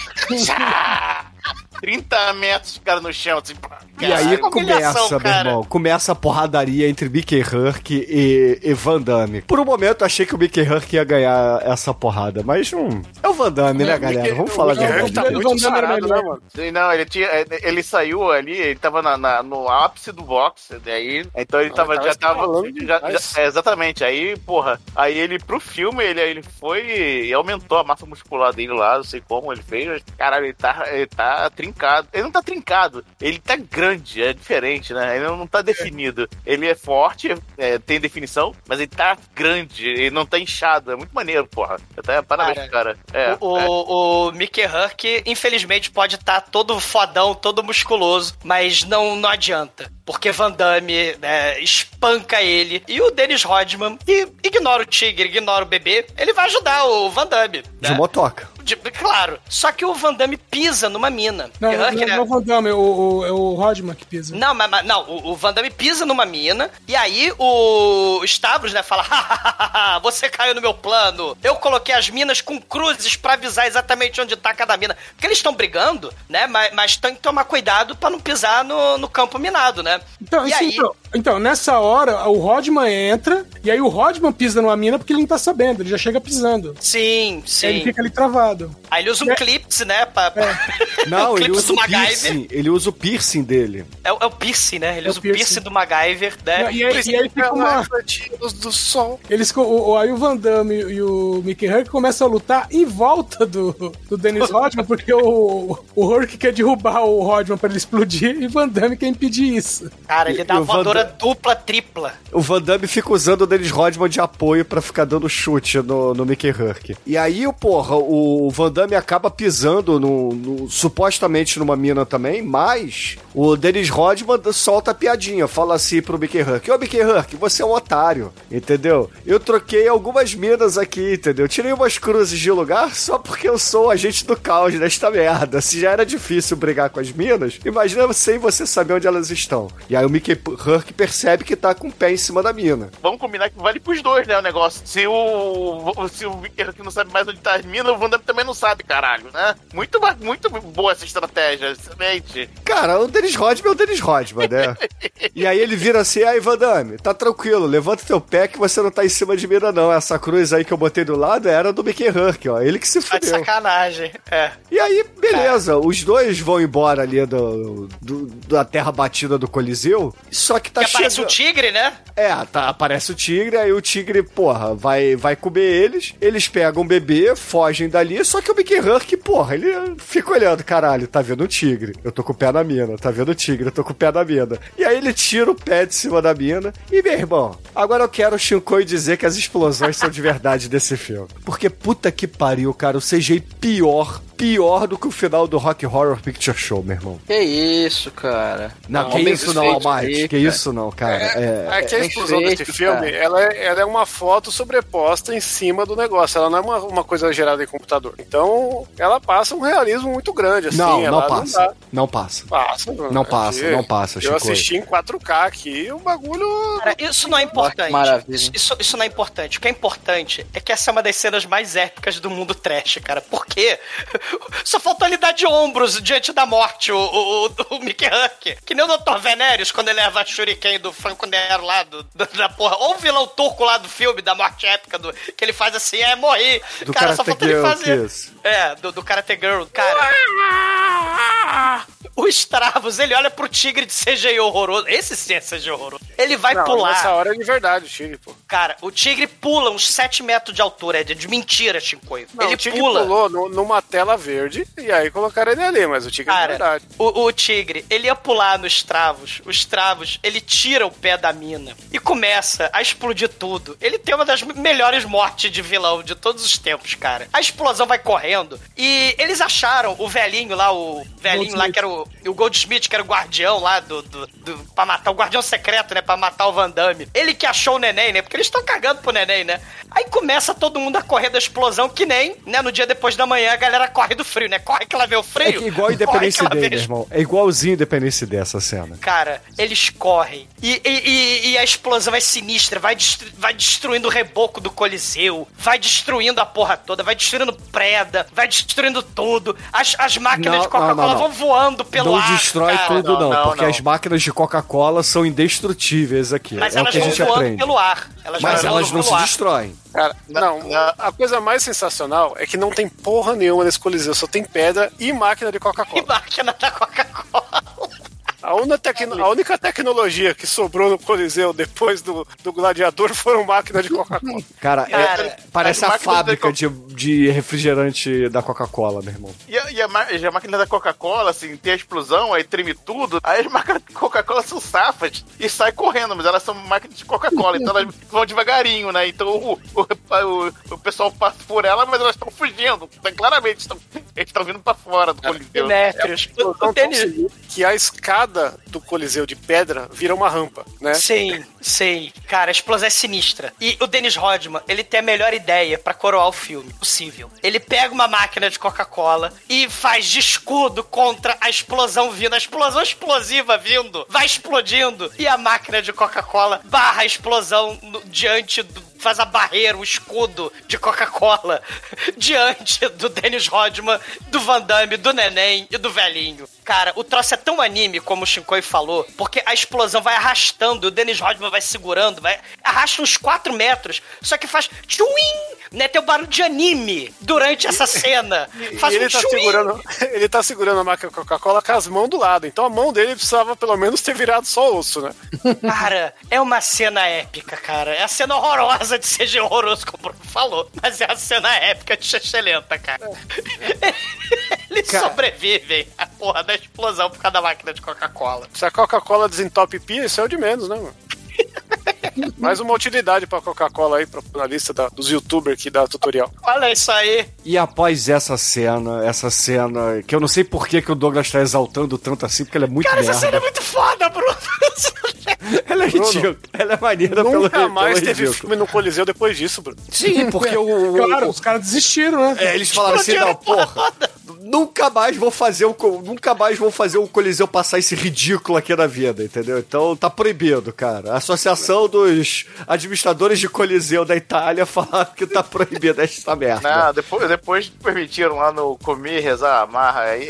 S8: Tchá! 30 metros de cara no chão, assim. pá.
S3: E aí começa, meu irmão, começa a porradaria entre Mickey Herc e, e Van Damme. Por um momento eu achei que o Mickey Herc ia ganhar essa porrada, mas hum, é o Van Damme, né, galera? Vamos falar verdade.
S6: tá muito sarado, né, mano?
S8: Sim, não, ele tinha. Ele saiu ali, ele tava na, na- no ápice do boxe, daí. Então ele
S6: Ah,
S8: tava,
S6: ele tava
S8: já tava.
S6: escalando
S8: já-
S6: demais.
S8: já- é, exatamente. Aí, porra, aí ele pro filme, ele, ele foi e aumentou a massa muscular dele lá, não sei como ele fez. Caralho, ele tá, ele tá trincado. Ele não tá trincado, ele tá grande, é diferente, né? Ele não tá definido. Ele é forte, é, tem definição, mas ele tá grande, ele não tá inchado. É muito maneiro, porra. Até parabéns, cara. É,
S4: o,
S8: é.
S4: o, o Mickey Herc, infelizmente, pode estar todo fodão, todo musculoso, mas não, não adianta. Porque Van Damme né, espanca ele. E o Dennis Rodman e ignora o tigre, ignora o bebê. Ele vai ajudar o Van Damme.
S3: De
S4: né?
S3: motoca.
S4: De- claro. Só que o Van Damme pisa numa mina.
S9: Não,
S4: Mickey
S9: não, não, é o Van Damme, é o, o, é o Rodman que pisa.
S4: Não, mas, mas- não, o, o Van Damme pisa numa mina, e aí o Stavros, né, fala: [laughs] "Hahaha, você caiu no meu plano. Eu coloquei as minas com cruzes pra avisar exatamente onde tá cada mina. Porque eles estão brigando, né, mas, mas tem que tomar cuidado pra não pisar no, no campo minado, né?
S9: Então,
S4: e aí,
S9: então, então, nessa hora, o Rodman entra, e aí o Rodman pisa numa mina porque ele não tá sabendo, ele já chega pisando.
S4: sim,
S9: Aí ele
S4: sim.
S9: fica ali travado.
S4: Aí ele usa um clips, né, pra... pra- [laughs]
S3: Não,
S4: o
S3: ele
S4: clips
S3: usa
S4: do
S3: o
S4: MacGyver.
S3: piercing. Ele usa o piercing dele.
S4: É, o- é o piercing, né? Ele
S9: É
S4: usa o piercing.
S9: piercing.
S4: do MacGyver, né?
S9: E aí, e aí fica uma...
S6: Refletidos do sol.
S9: Eles, o, o- aí o Van Damme e o Mickey Herc começam a lutar em volta do, do Dennis Rodman, [laughs] porque o, o Herc quer derrubar o Rodman pra ele explodir e o Van Damme quer impedir isso.
S4: Cara, ele
S3: E-
S4: dá
S3: e
S4: uma
S3: Van
S4: dupla, tripla.
S3: O Van Damme fica usando o Dennis Rodman de apoio pra ficar dando chute no, no Mickey Herc. E aí, porra, o Van Damme acaba pisando no, no- supostamente numa mina também, mas o Dennis Rodman solta a piadinha, fala assim pro Mickey Herc: Ô Mickey Herc, você é um otário, entendeu? Eu troquei algumas minas aqui, entendeu? Tirei umas cruzes de lugar só porque eu sou o agente do caos nesta merda. Se já era difícil brigar com as minas, imagina sem você saber onde elas estão. E aí o Mickey Herc percebe que tá com o pé em cima da mina.
S8: Vamos combinar que vale pros dois, né, o negócio. Se o. Se o Vicker aqui não sabe mais onde tá as minas, o Van Damme também não sabe, caralho, né? Muito, muito boa essa estratégia, excelente.
S3: Cara, o Dennis Rodman é o Dennis Rodman, né? e aí ele vira assim, aí Van Damme, tá tranquilo, levanta teu pé que você não tá em cima de mina não. Essa cruz aí que eu botei do lado era do Mickey Herc, ó. Ele que se
S4: Tá de
S3: fudeu.
S4: sacanagem. É.
S3: E aí, beleza, os dois vão embora ali do, do- da terra batida do Coliseu, só que tá
S4: que aparece o tigre, né?
S3: É, tá, aparece o tigre, aí o tigre, porra, vai, vai comer eles, eles pegam o bebê, fogem dali, só que o Mickey Herc, porra, ele fica olhando, caralho, tá vendo o tigre? Eu tô com o pé na mina, tá vendo o tigre? Eu tô com o pé na mina. E aí ele tira o pé de cima da mina, e meu irmão, agora eu quero o Shinkoi dizer que as explosões são de verdade desse filme. Porque puta que pariu, cara, o CGI pior, pior do que o final do Rock Horror Picture Show, meu irmão.
S11: Que isso, cara.
S3: Não, que
S11: bem
S3: isso não, Almighty, que isso não, cara. É,
S6: É que a explosão
S11: feito,
S6: desse filme, ela é, ela é uma foto sobreposta em cima do negócio. Ela não é uma, uma coisa gerada em computador. Então, ela passa um realismo muito grande, assim.
S3: não,
S6: ela
S3: não passa.
S6: dá-
S3: Não passa.
S6: Passa.
S3: Não passa,
S6: Aqui,
S3: não passa,
S6: Eu assisti em 4K aqui o bagulho.
S4: Cara, isso não é importante.
S11: maravilha.
S4: Isso, isso, isso não é importante. O que é importante é que essa é uma das cenas mais épicas do mundo trash, cara. Por quê? Só faltou ele dar de ombros diante da morte, o, o, o, Mickey Huck. Que nem o Dr. Venérios, quando ele leva a Shuriken do Franco Nero lá, do, do- da porra. Ou o vilão turco lá do filme, da morte épica, do, que ele faz assim, é morrer.
S3: Do
S4: cara, só faltou ele fazer.
S3: Kiss.
S4: É, do, do Karate Girl. Cara. O Stravos, ele olha pro tigre de CGI horroroso. Esse sim é CGI horroroso. Ele vai
S6: Não,
S4: pular.
S6: Nessa hora é de verdade o tigre, pô.
S4: Cara, o tigre pula uns 7 metros de altura. É de, mentira.
S6: Não,
S4: ele
S6: o tigre
S4: pula.
S6: pulou numa tela verde e aí colocaram ele ali, mas o tigre é
S4: Cara,
S6: verdade.
S4: o, o tigre, ele ia pular nos travos. Os travos, ele tira o pé da mina e começa a explodir tudo. Ele tem uma das melhores mortes de vilão de todos os tempos, cara. A explosão vai correndo e eles acharam o velhinho lá, o velhinho lá que era o, o Goldsmith, que era o guardião lá do, do, do. pra matar, o guardião secreto, né? Pra matar o Van Damme. Ele que achou o neném, né? Porque eles estão cagando pro neném, né? Aí começa todo mundo a correr da explosão, que nem, né? No dia depois da manhã a galera corre do frio, né? Corre que ela vê o frio.
S3: É que igual
S4: corre que ela
S3: Day, meu irmão. É igualzinho Independence Day essa cena.
S4: Cara, eles correm. E, e- e- a explosão é sinistra. Vai, destru- vai destruindo o reboco do Coliseu. Vai destruindo a porra toda. Vai destruindo preda. Vai destruindo tudo. As, as máquinas
S3: Não,
S4: de Coca-Cola
S3: não, não, não.
S4: vão voando pelo
S3: não
S4: ar.
S3: destrói
S4: cara.
S3: tudo, não, porque as máquinas de Coca-Cola são indestrutíveis aqui.
S4: Mas
S3: é o
S4: elas
S3: que a
S4: vão
S3: gente
S4: voando
S3: aprende.
S4: pelo ar. Elas
S3: Mas elas não se destroem.
S6: Cara, não, a coisa mais sensacional é que não tem porra nenhuma nesse coliseu, só tem pedra e máquina de Coca-Cola.
S4: E máquina da Coca-Cola.
S6: A, única tecno- a única tecnologia que sobrou no coliseu depois do, do gladiador foram máquinas de Coca-Cola. [laughs]
S3: Cara, é- parece
S8: as
S3: a fábrica
S8: de
S3: de, de refrigerante da Coca-Cola, meu irmão.
S8: E a, e a e a máquina da Coca-Cola, assim, tem a explosão, aí treme tudo. Aí as máquinas da Coca-Cola são safas e saem correndo, mas elas são máquinas de Coca-Cola, então elas [laughs] vão devagarinho, né? Então o, o, o, o pessoal passa por ela, mas elas estão fugindo. Então, claramente, estão, eles estão vindo pra fora do Coliseu.
S4: Demetrius.
S6: Então, tão seguido que a escada do coliseu de pedra vira uma rampa, né?
S4: Sim, sim. Cara, a explosão é sinistra. E o Dennis Rodman, ele tem a melhor ideia pra coroar o filme possível. Ele pega uma máquina de Coca-Cola e faz de escudo contra a explosão vindo. A explosão explosiva vindo. Vai explodindo. E a máquina de Coca-Cola barra a explosão no- diante do. Faz a barreira, o escudo de Coca-Cola [laughs] diante do Dennis Rodman, do Van Damme, do Neném e do velhinho. Cara, o troço é tão anime, como o Shinkoi falou, porque a explosão vai arrastando, o Dennis Rodman vai segurando, vai arrasta uns 4 metros, só que faz tchuim, né? Tem o barulho de anime durante essa cena. [laughs] Faz
S6: ele
S4: um
S6: tá,
S4: tchuim.
S6: segurando, [laughs] ele tá segurando a máquina de Coca-Cola com as mãos do lado. Então a mão dele precisava pelo menos ter virado só osso, né? [laughs]
S4: Cara, é uma cena épica, cara. É a cena horrorosa de CG horroroso, como o Bruno falou. Mas é a cena épica de Chechelenta, cara. Eles sobrevivem à porra da explosão por causa da máquina de Coca-Cola.
S6: Se a Coca-Cola desentope pia, isso é o de menos, né, mano? [laughs] Mais uma utilidade pra Coca-Cola aí, pra, na lista da- dos youtubers que dá tutorial.
S4: Olha isso aí.
S3: E após essa cena, essa cena, que eu não sei por que, que o Douglas tá exaltando tanto assim, porque ela é muito
S4: Cara, essa
S3: merda.
S4: cena é muito foda, Bruno. [laughs]
S3: Ela é ridícula. Ela é maneira pelo
S6: Nunca mais
S3: pelo
S6: teve
S3: ridículo.
S6: filme no Coliseu depois disso, Bruno.
S3: Sim, porque o.
S9: Claro, os caras desistiram, né?
S3: É, eles falaram assim, não, porra, nunca mais vou fazer o nunca mais vou fazer o Coliseu passar esse ridículo aqui na vida, entendeu? Então tá proibido, cara. A Associação dos Administradores de Coliseu da Itália [laughs] falaram que tá proibido essa merda.
S8: Não, depois, depois permitiram lá no comer, rezar, amarra, aí.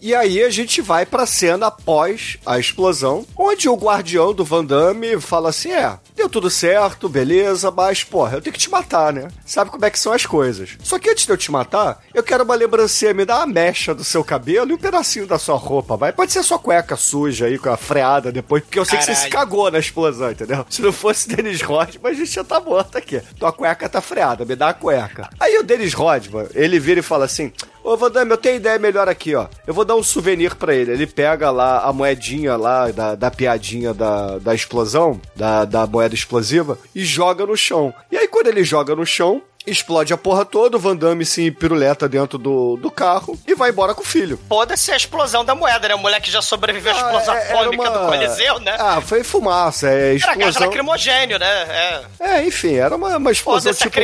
S3: E aí a gente vai pra cena após a explosão, onde o guardião do Van Damme fala assim: é, deu tudo certo, beleza, mas, porra, eu tenho que te matar, né? Sabe como é que são as coisas. Só que antes de eu te matar, eu quero uma lembrancinha, me dá uma mecha do seu cabelo e um pedacinho da sua roupa, vai. Pode ser sua cueca suja aí, com a freada depois, porque eu sei que você se
S4: Caralho.
S3: cagou na explosão, entendeu? Se não fosse Dennis Rodman, a gente já tá morto aqui. Tua cueca tá freada, me dá a cueca. Aí o Dennis Rodman, ele vira e fala assim: Ô, Van Damme, eu tenho ideia melhor aqui, ó. Eu vou dar um souvenir pra ele. Ele pega lá a moedinha lá da, da piadinha da, da explosão, da, da moeda explosiva, e joga no chão. E aí, quando ele joga no chão, explode a porra toda, o Van Damme se piruleta dentro do, do carro e vai embora com o filho.
S4: Foda-se a explosão da moeda, né? O moleque já sobreviveu à explosão
S3: é- era
S4: atômica
S3: uma-
S4: do Coliseu, né?
S3: Ah, foi fumaça, é
S4: Era gás
S3: explosão.
S4: lacrimogênio, né? É.
S3: É, enfim, era uma, uma explosão tipo.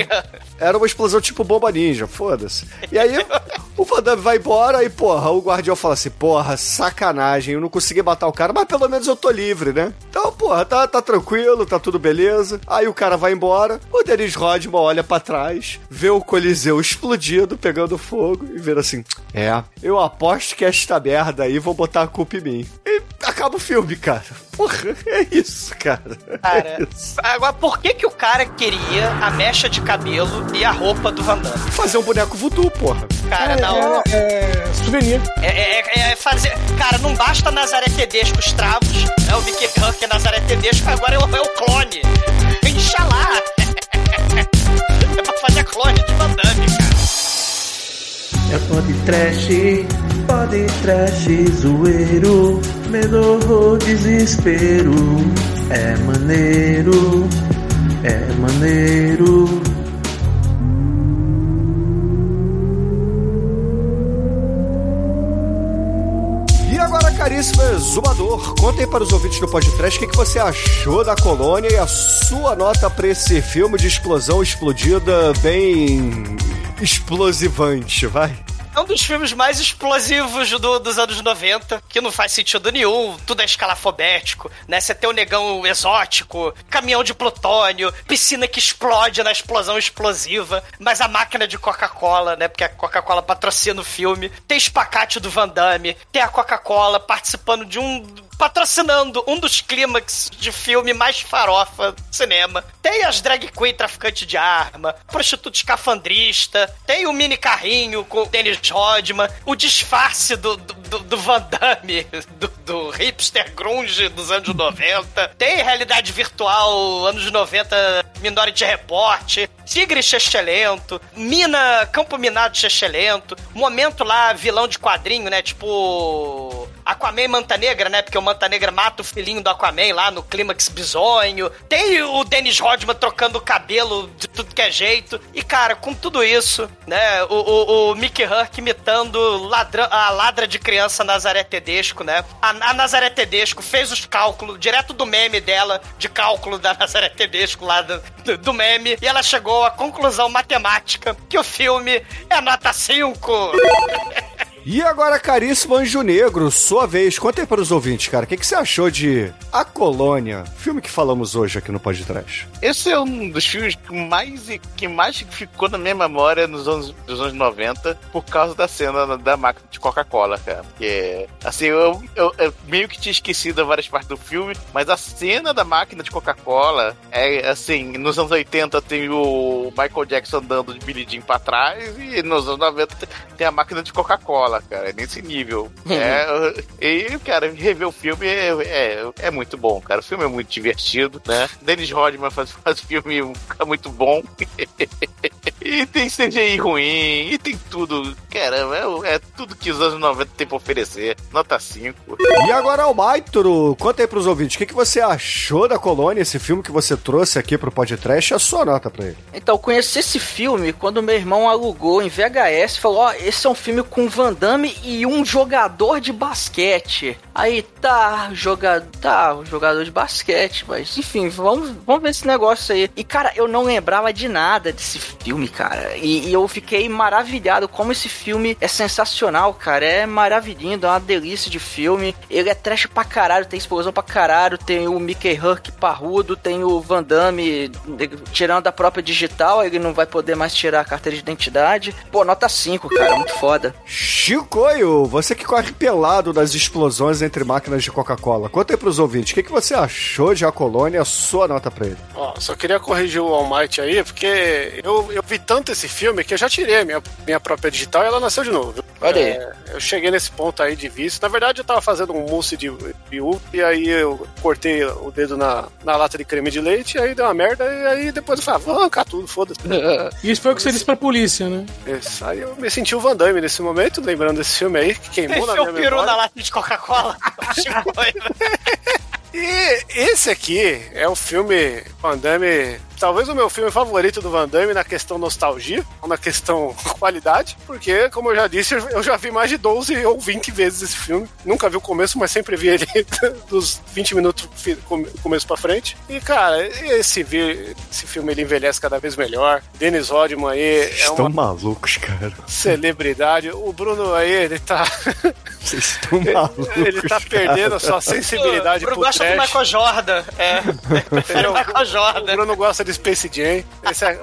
S3: Era uma explosão tipo bomba ninja, foda-se. E aí, O Van Damme vai embora e, porra, o guardião fala assim: porra, sacanagem, eu não consegui matar o cara, mas pelo menos eu tô livre, né? Então, porra, tá, tá tranquilo, tá tudo beleza. Aí o cara vai embora, o Dennis Rodman olha para trás, vê o Coliseu explodindo, pegando fogo e vira assim: é, eu aposto que esta merda aí vou botar a culpa em mim. E acaba o filme, cara. Porra, é isso, cara.
S4: Cara,
S3: é isso.
S4: agora por que que o cara queria a mecha de cabelo e a roupa do Van Damme?
S3: Fazer um boneco voodoo, porra.
S4: Cara, não.
S9: É, é souvenir.
S4: É, é- é fazer. Cara, não basta Nazaré Tedesco os travos, é o Mickey é Nazaré Tedesco, agora é o, é o clone. Inxalá! Clone de Van.
S13: É pode trash, pode trash, zoeiro, medo desespero. É maneiro, é maneiro.
S3: Caríssimo exumador, conta aí para os ouvintes do podcast o que, que você achou da colônia e a sua nota para esse filme de explosão explodida bem explosivante, vai.
S4: Um dos filmes mais explosivos do- dos anos 90, que não faz sentido nenhum, tudo é escalafobético, né? Você tem o negão exótico, caminhão de plutônio, piscina que explode na explosão explosiva, mas a máquina de Coca-Cola, né? Porque a Coca-Cola patrocina o filme. Tem espacate do Van Damme, tem a Coca-Cola participando de um patrocinando um dos clímax de filme mais farofa do cinema. Tem as drag queen traficante de arma, prostituta escafandrista, tem o mini carrinho com o Dennis Rodman, o disfarce do, do, do- Van Damme, do, do hipster grunge dos anos 90, tem realidade virtual anos 90, Minority Report, Tigre Chechelento, Mina, Campo Minado Chechelento, momento lá, vilão de quadrinho, né, tipo... Aquaman e Manta Negra, né? Porque o Manta Negra mata o filhinho do Aquaman lá no clímax bizonho. Tem o Dennis Rodman trocando o cabelo de tudo que é jeito. E, cara, com tudo isso, né? O, o, o Mickey Huck imitando ladrão, a ladra de criança Nazaré Tedesco, né? A, a Nazaré Tedesco fez os cálculos direto do meme dela, de cálculo da [laughs] Nazaré Tedesco lá do, do, do meme. E ela chegou à conclusão matemática que o filme é nota 5. [laughs]
S3: E agora, caríssimo Anjo Negro, sua vez, conta aí para os ouvintes, cara, o que, que você achou de A Colônia, filme que falamos hoje aqui no Podcast?
S8: Esse é um dos filmes que mais, que mais ficou na minha memória nos anos, dos anos 90 por causa da cena da, máquina de Coca-Cola, cara. Que, assim, eu, eu, eu meio que tinha esquecido várias partes do filme, mas a cena da máquina de Coca-Cola é, assim, nos anos 80 tem o Michael Jackson andando de Jean pra trás e nos anos 90 tem a máquina de Coca-Cola, cara. É nesse nível. [laughs] É, e, cara, rever o filme é, é, é muito bom, cara. O filme é muito divertido, né? Dennis Rodman faz, faz filme muito bom. [laughs] e tem CGI ruim, e tem tudo. Caramba, é, é tudo que os anos 90 tem pra oferecer. Nota 5.
S3: E agora, Almaitro, conta aí pros ouvintes, o que, que você achou da Colônia, esse filme que você trouxe aqui pro podcast, a sua nota pra ele.
S11: Então, eu conheci esse filme quando meu irmão alugou em VHS e falou: Ó, esse é um filme com Van Damme e um jogador de basquete. Aí tá, joga, tá, um jogador de basquete, mas enfim, vamos, vamos ver esse negócio aí. E cara, eu não lembrava de nada desse filme, cara. E, e eu fiquei maravilhado como esse filme é sensacional, cara. É maravilhoso, é uma delícia de filme. Ele é trash pra caralho, tem explosão pra caralho, tem o Mickey Huck parrudo, tem o Van Damme tirando da própria digital, ele não vai poder mais tirar a carteira de identidade. Pô, nota 5, cara, muito foda.
S3: Chicoio, você que corre pelado das explosões entre máquinas de Coca-Cola, conta aí pros ouvintes, o que, que você achou de A Colônia, a sua nota pra ele.
S6: Ó, só queria corrigir o All Might aí, porque eu, eu vi tanto esse filme que eu já tirei a minha, minha própria digital e ela nasceu de novo.
S11: Olha aí.
S6: É, eu cheguei nesse ponto aí de vício. Na verdade, eu tava fazendo um mousse de biú e aí eu cortei o dedo na, na lata de creme de leite, aí deu uma merda, e aí depois eu falei, ah, vou arrancar tudo, foda-se. [laughs]
S9: Isso foi o que você disse pra polícia, né?
S6: Isso, aí eu me senti o Van Damme nesse momento, lembrando desse filme aí, que queimou na
S4: Esse
S6: minha
S4: o peru
S6: memória.
S4: na lata de Coca-Cola. Chicoio. [laughs]
S6: E esse aqui é o filme Van Damme, talvez o meu filme favorito do Van Damme na questão nostalgia, ou na questão [laughs] qualidade, porque, como eu já disse, eu já vi mais de 12 ou 20 vezes esse filme. Nunca vi o começo, mas sempre vi ele [laughs] dos 20 minutos começo pra frente. E, cara, esse, esse filme ele envelhece cada vez melhor. Dennis Rodman aí é
S3: Estão
S6: uma
S3: malucos, cara.
S6: celebridade. O Bruno aí, ele tá. [laughs]
S3: Vocês estão malucos.
S6: ele tá perdendo a sua sensibilidade
S4: O Bruno
S6: pro
S4: gosta do
S6: trash.
S4: Michael Jordan. É. Prefere o Michael
S6: O
S4: Jordan.
S6: Bruno gosta de Space Jam. Esse, é-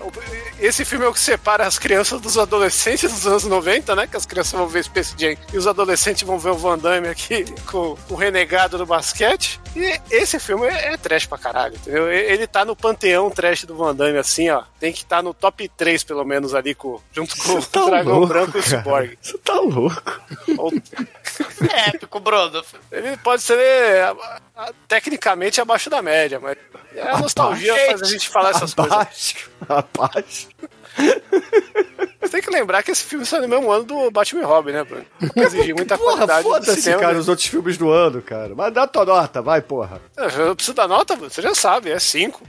S6: esse filme é o que separa as crianças dos adolescentes dos anos 90, né? Que as crianças vão ver Space Jam e os adolescentes vão ver o Van Damme aqui [laughs] com o renegado do basquete. E esse filme é, é trash pra caralho, entendeu? Ele tá no panteão trash do Van Damme, assim, ó. Tem que estar no top 3, pelo menos, ali, com, junto com
S3: Tá
S6: o Dragão
S3: louco,
S6: Branco e o. Cyborg.
S3: Você tá louco.
S6: Ou-
S4: É épico, Bruno.
S6: Ele pode ser é, a- tecnicamente abaixo da média, mas é a nostalgia faz a gente falar essas coisas.
S3: Abaixo, abaixo.
S6: Você tem que lembrar que esse filme saiu no mesmo ano do Batman e Robin, né, Bruno? Exigir muita
S3: Porra,
S6: qualidade do
S3: foda-se,
S6: cinema.
S3: cara,
S6: né?
S3: os outros filmes do ano, cara. Mas dá tua nota, vai, porra.
S6: Eu preciso da nota, Bruno, você já sabe, é 5.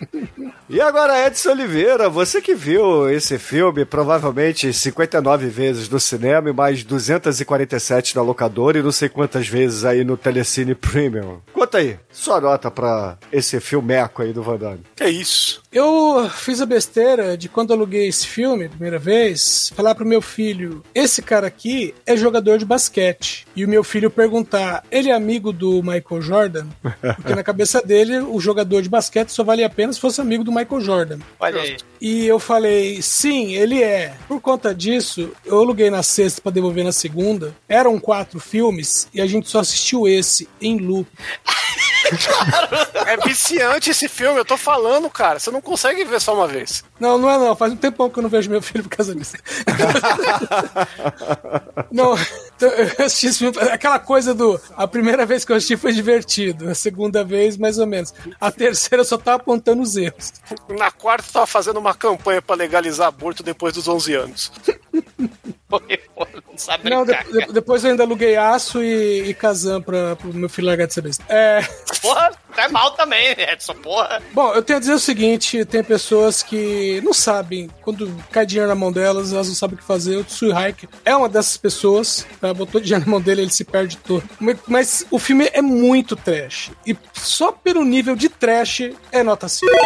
S6: [laughs]
S3: E agora, Edson Oliveira, você que viu esse filme provavelmente 59 vezes no cinema e mais 247 na locadora e não sei quantas vezes aí no Telecine Premium. Conta aí, sua nota pra esse filmeco aí do Van Damme.
S6: É isso.
S9: Eu fiz a besteira de quando aluguei esse filme a primeira vez, falar pro meu filho: esse cara aqui é jogador de basquete. E o meu filho perguntar: ele é amigo do Michael Jordan? Porque na cabeça dele, o jogador de basquete só valia a pena se fosse amigo do Michael Jordan.
S4: Olha aí.
S9: E eu falei, sim, ele é. Por conta disso, eu aluguei na sexta pra devolver na segunda. Eram quatro filmes e a gente só assistiu esse em loop. [laughs]
S6: É viciante esse filme, eu tô falando, cara. Você não consegue ver só uma vez.
S9: Não, não é não. Faz um tempão que eu não vejo meu filho por causa disso. [laughs] não, então, eu assisti esse filme. Aquela coisa do. A primeira vez que eu assisti foi divertido. A segunda vez, mais ou menos. A terceira eu só tava apontando os erros.
S6: Na quarta, eu tava fazendo uma campanha pra legalizar aborto depois dos 11 anos.
S4: Não sabe
S9: Não,
S4: brincar.
S9: de- de- depois eu ainda aluguei aço e, e Kazan pra, pro meu filho largar de ser besta. É.
S4: Porra, tá mal também, Edson, porra.
S9: Bom, eu tenho a dizer o seguinte: tem pessoas que não sabem, quando cai dinheiro na mão delas, elas não sabem o que fazer. O Tsui Haik é uma dessas pessoas, tá? botou dinheiro na mão dele, ele se perde todo. Mas, mas o filme é muito trash. E só pelo nível de trash é nota 5. [laughs]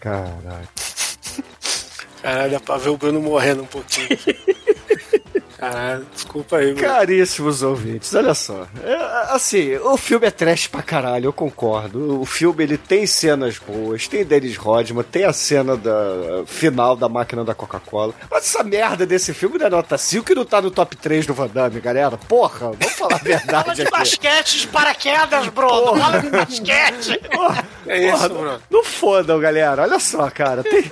S3: Caralho.
S6: Caralho, dá pra ver o Bruno morrendo um pouquinho. [laughs] Caralho, desculpa aí, Bruno.
S3: Caríssimos ouvintes, olha só. É, assim, o filme é trash pra caralho, eu concordo. O filme ele tem cenas boas, tem Dennis Rodman, tem a cena da final da máquina da Coca-Cola. Mas essa merda desse filme não é nota 5 e não tá no top 3 do Van Damme, galera. Porra, vamos falar a [laughs]
S4: Fala
S3: verdade
S4: de
S3: aqui.
S4: basquete, de paraquedas, Bruno. Fala de basquete.
S6: É isso,
S3: Porra,
S6: Bruno.
S3: Não fodam, galera. Olha só, cara. Tem.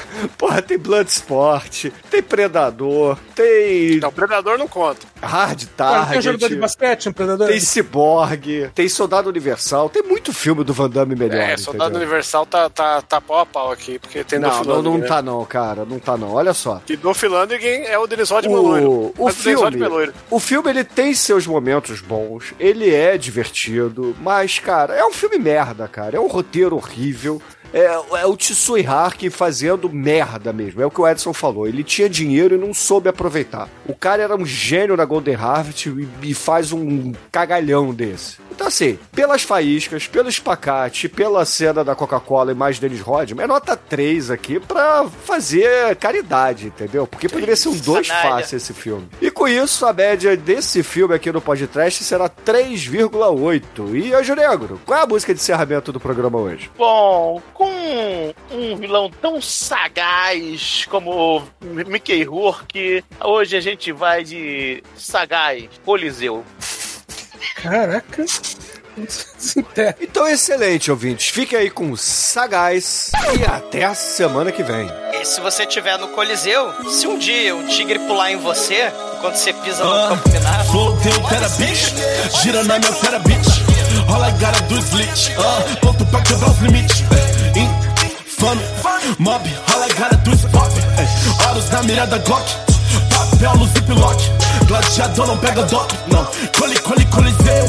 S3: [laughs] Porra, tem Bloodsport, tem Predador, tem
S6: Não, o Predador não conta.
S3: Hard
S9: Olha, tem jogador de
S3: Target,
S9: basquete, um predador.
S3: tem Cyborg, tem Soldado Universal, tem muito filme do Van Damme melhor.
S6: É, Soldado
S3: entendeu?
S6: Universal tá, tá, tá pau a pau aqui, porque tem
S3: Não,
S6: Dolph
S3: não, não
S6: né?
S3: tá não, cara, não tá não. Olha só.
S6: E Dolph Lundgren é o Denis Rodman loiro.
S3: O, o
S6: Mas Dennis Rodman
S3: filme,
S6: é loiro.
S3: o filme ele tem seus momentos bons, ele é divertido, mas cara, é um filme merda, cara. É um roteiro horrível. É, é o Tsui Hark fazendo merda mesmo. É o que o Edson falou. Ele tinha dinheiro e não soube aproveitar. O cara era um gênio na Golden Harvest e, e faz um cagalhão desse. Então, assim, pelas faíscas, pelo espacate, pela cena da Coca-Cola e mais Dennis Rodman, é nota 3 aqui pra fazer caridade, entendeu? Porque poderia ser um 2
S4: Canalha.
S3: fácil esse filme. E com isso, a média desse filme aqui no podcast será 3,8. E, Anjo Negro, qual é a música de encerramento do programa hoje?
S8: Bom, com um vilão tão sagaz como Mickey Rourke, hoje a gente vai de sagaz, Coliseu.
S9: Caraca. [laughs]
S3: Então, excelente, ouvintes. Fiquem aí com o Sagaz e até a semana que vem.
S4: E se você estiver no Coliseu, se um dia um tigre pular em você, enquanto você pisa no
S14: Ah,
S4: campo minado,
S14: Flow deu terabit, gira na minha terabit. All I gotta do is glitch. Uh, ponto pra quebrar os limites. Infame, mob, I gotta do. Eh, Horas na mira da Glock. Papel no ziplock. gladiador não pega dop, não. Coli, coli, coliseu,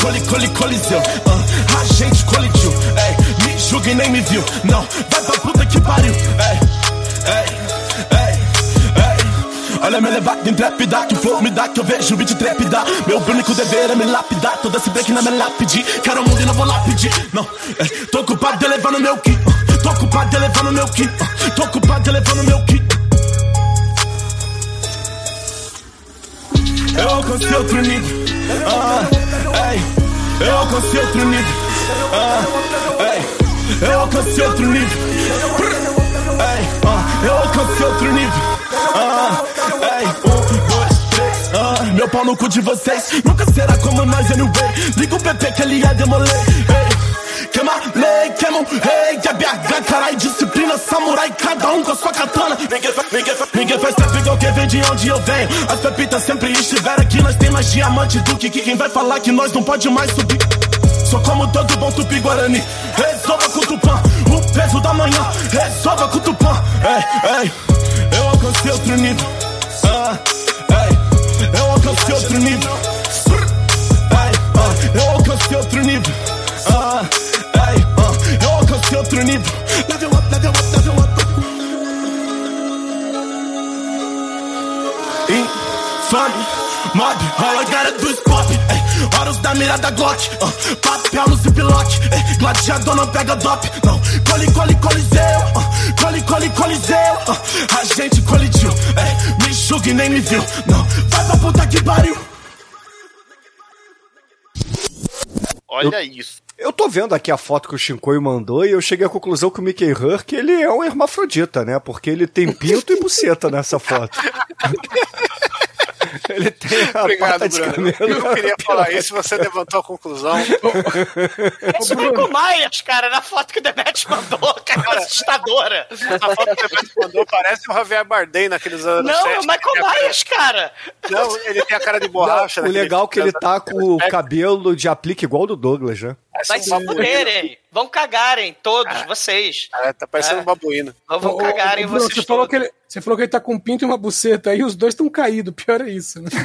S14: coli, coli, coliseu. Uh, a gente colidiu, ei, me julga e nem me viu, não. Vai pra puta que pariu, ei, ei. Olha me levar de intrépida, que flow me dá, que eu vejo o beat trepidar. Meu único dever é me lapidar, toda esse break na minha lápide. Quero o mundo e não vou lá pedir, não. ei, tô ocupado no meu ki, uh, tô ocupado no meu ki, uh, tô ocupado no meu ki. Eu alcancei outro nível. Ah, ei, eu alcancei outro nível. Ah, ei, eu alcancei outro nível. Ei, ah, eu alcancei outro nível. Ah, ei, um, dois, três. Ah, meu pau no cu de vocês nunca será como nós, anyway. Liga o PP que ele ia demoler. Ei. Queima lei, queima um rei é BH, carai, disciplina, samurai Cada um com a sua katana. Ninguém faz, ninguém faz, ninguém faz tempo igual quem vem de onde eu venho. As pepitas sempre estiveram aqui Nós tem mais diamante do que quem vai falar Que nós não pode mais subir. Sou como todo bom tupi-guarani. Resolva com tupã O peso da manhã. Resolva com tupã Ei, ei. Eu alcancei outro nível. Ah, ei, Eu alcancei outro nível. Ei, ah, Eu alcancei outro nível. Ah, Infame Mob, all I gotta do pop ei, Horas da mira da Glock uh, Papel no ziplock ei, Gladiador não pega dop Não, coli, coli, coliseu uh, Coli, coli, coliseu uh, A gente colidiu ei, Me e nem me viu Não, vai pra puta que pariu.
S8: Olha isso.
S3: Eu tô vendo aqui a foto que o Shinkoi mandou e eu cheguei à conclusão que o Mickey Hurk, ele é um hermafrodita, né? Porque ele tem pinto e buceta nessa foto. [laughs] [laughs] ele tem a
S6: Obrigado,
S3: pata de
S6: Bruno. Eu queria falar isso, você levantou a conclusão.
S4: Parece o Michael Myers, cara, na foto que o Demet mandou, cara, assustadora.
S6: A foto que você mandou parece o Javier Bardem naqueles anos.
S4: Não, é o
S6: 70, que tem
S4: Michael
S6: cara-
S4: Myers, cara.
S6: Não, ele tem a cara de borracha.
S3: o
S6: naquele
S3: legal é que ele
S6: filme.
S3: tá com o cabelo de aplique igual do Douglas, né?
S4: Vai se fuderem. Vão cagarem, todos, vocês.
S6: É, tá parecendo
S4: É.
S6: um babuíno.
S4: Vão,
S9: Ô,
S4: cagarem
S9: ô, Bruno,
S4: vocês
S9: você falou,
S4: todos.
S9: que ele, você falou que ele tá com um pinto e uma buceta aí, os dois estão caídos, pior é isso, né? [laughs]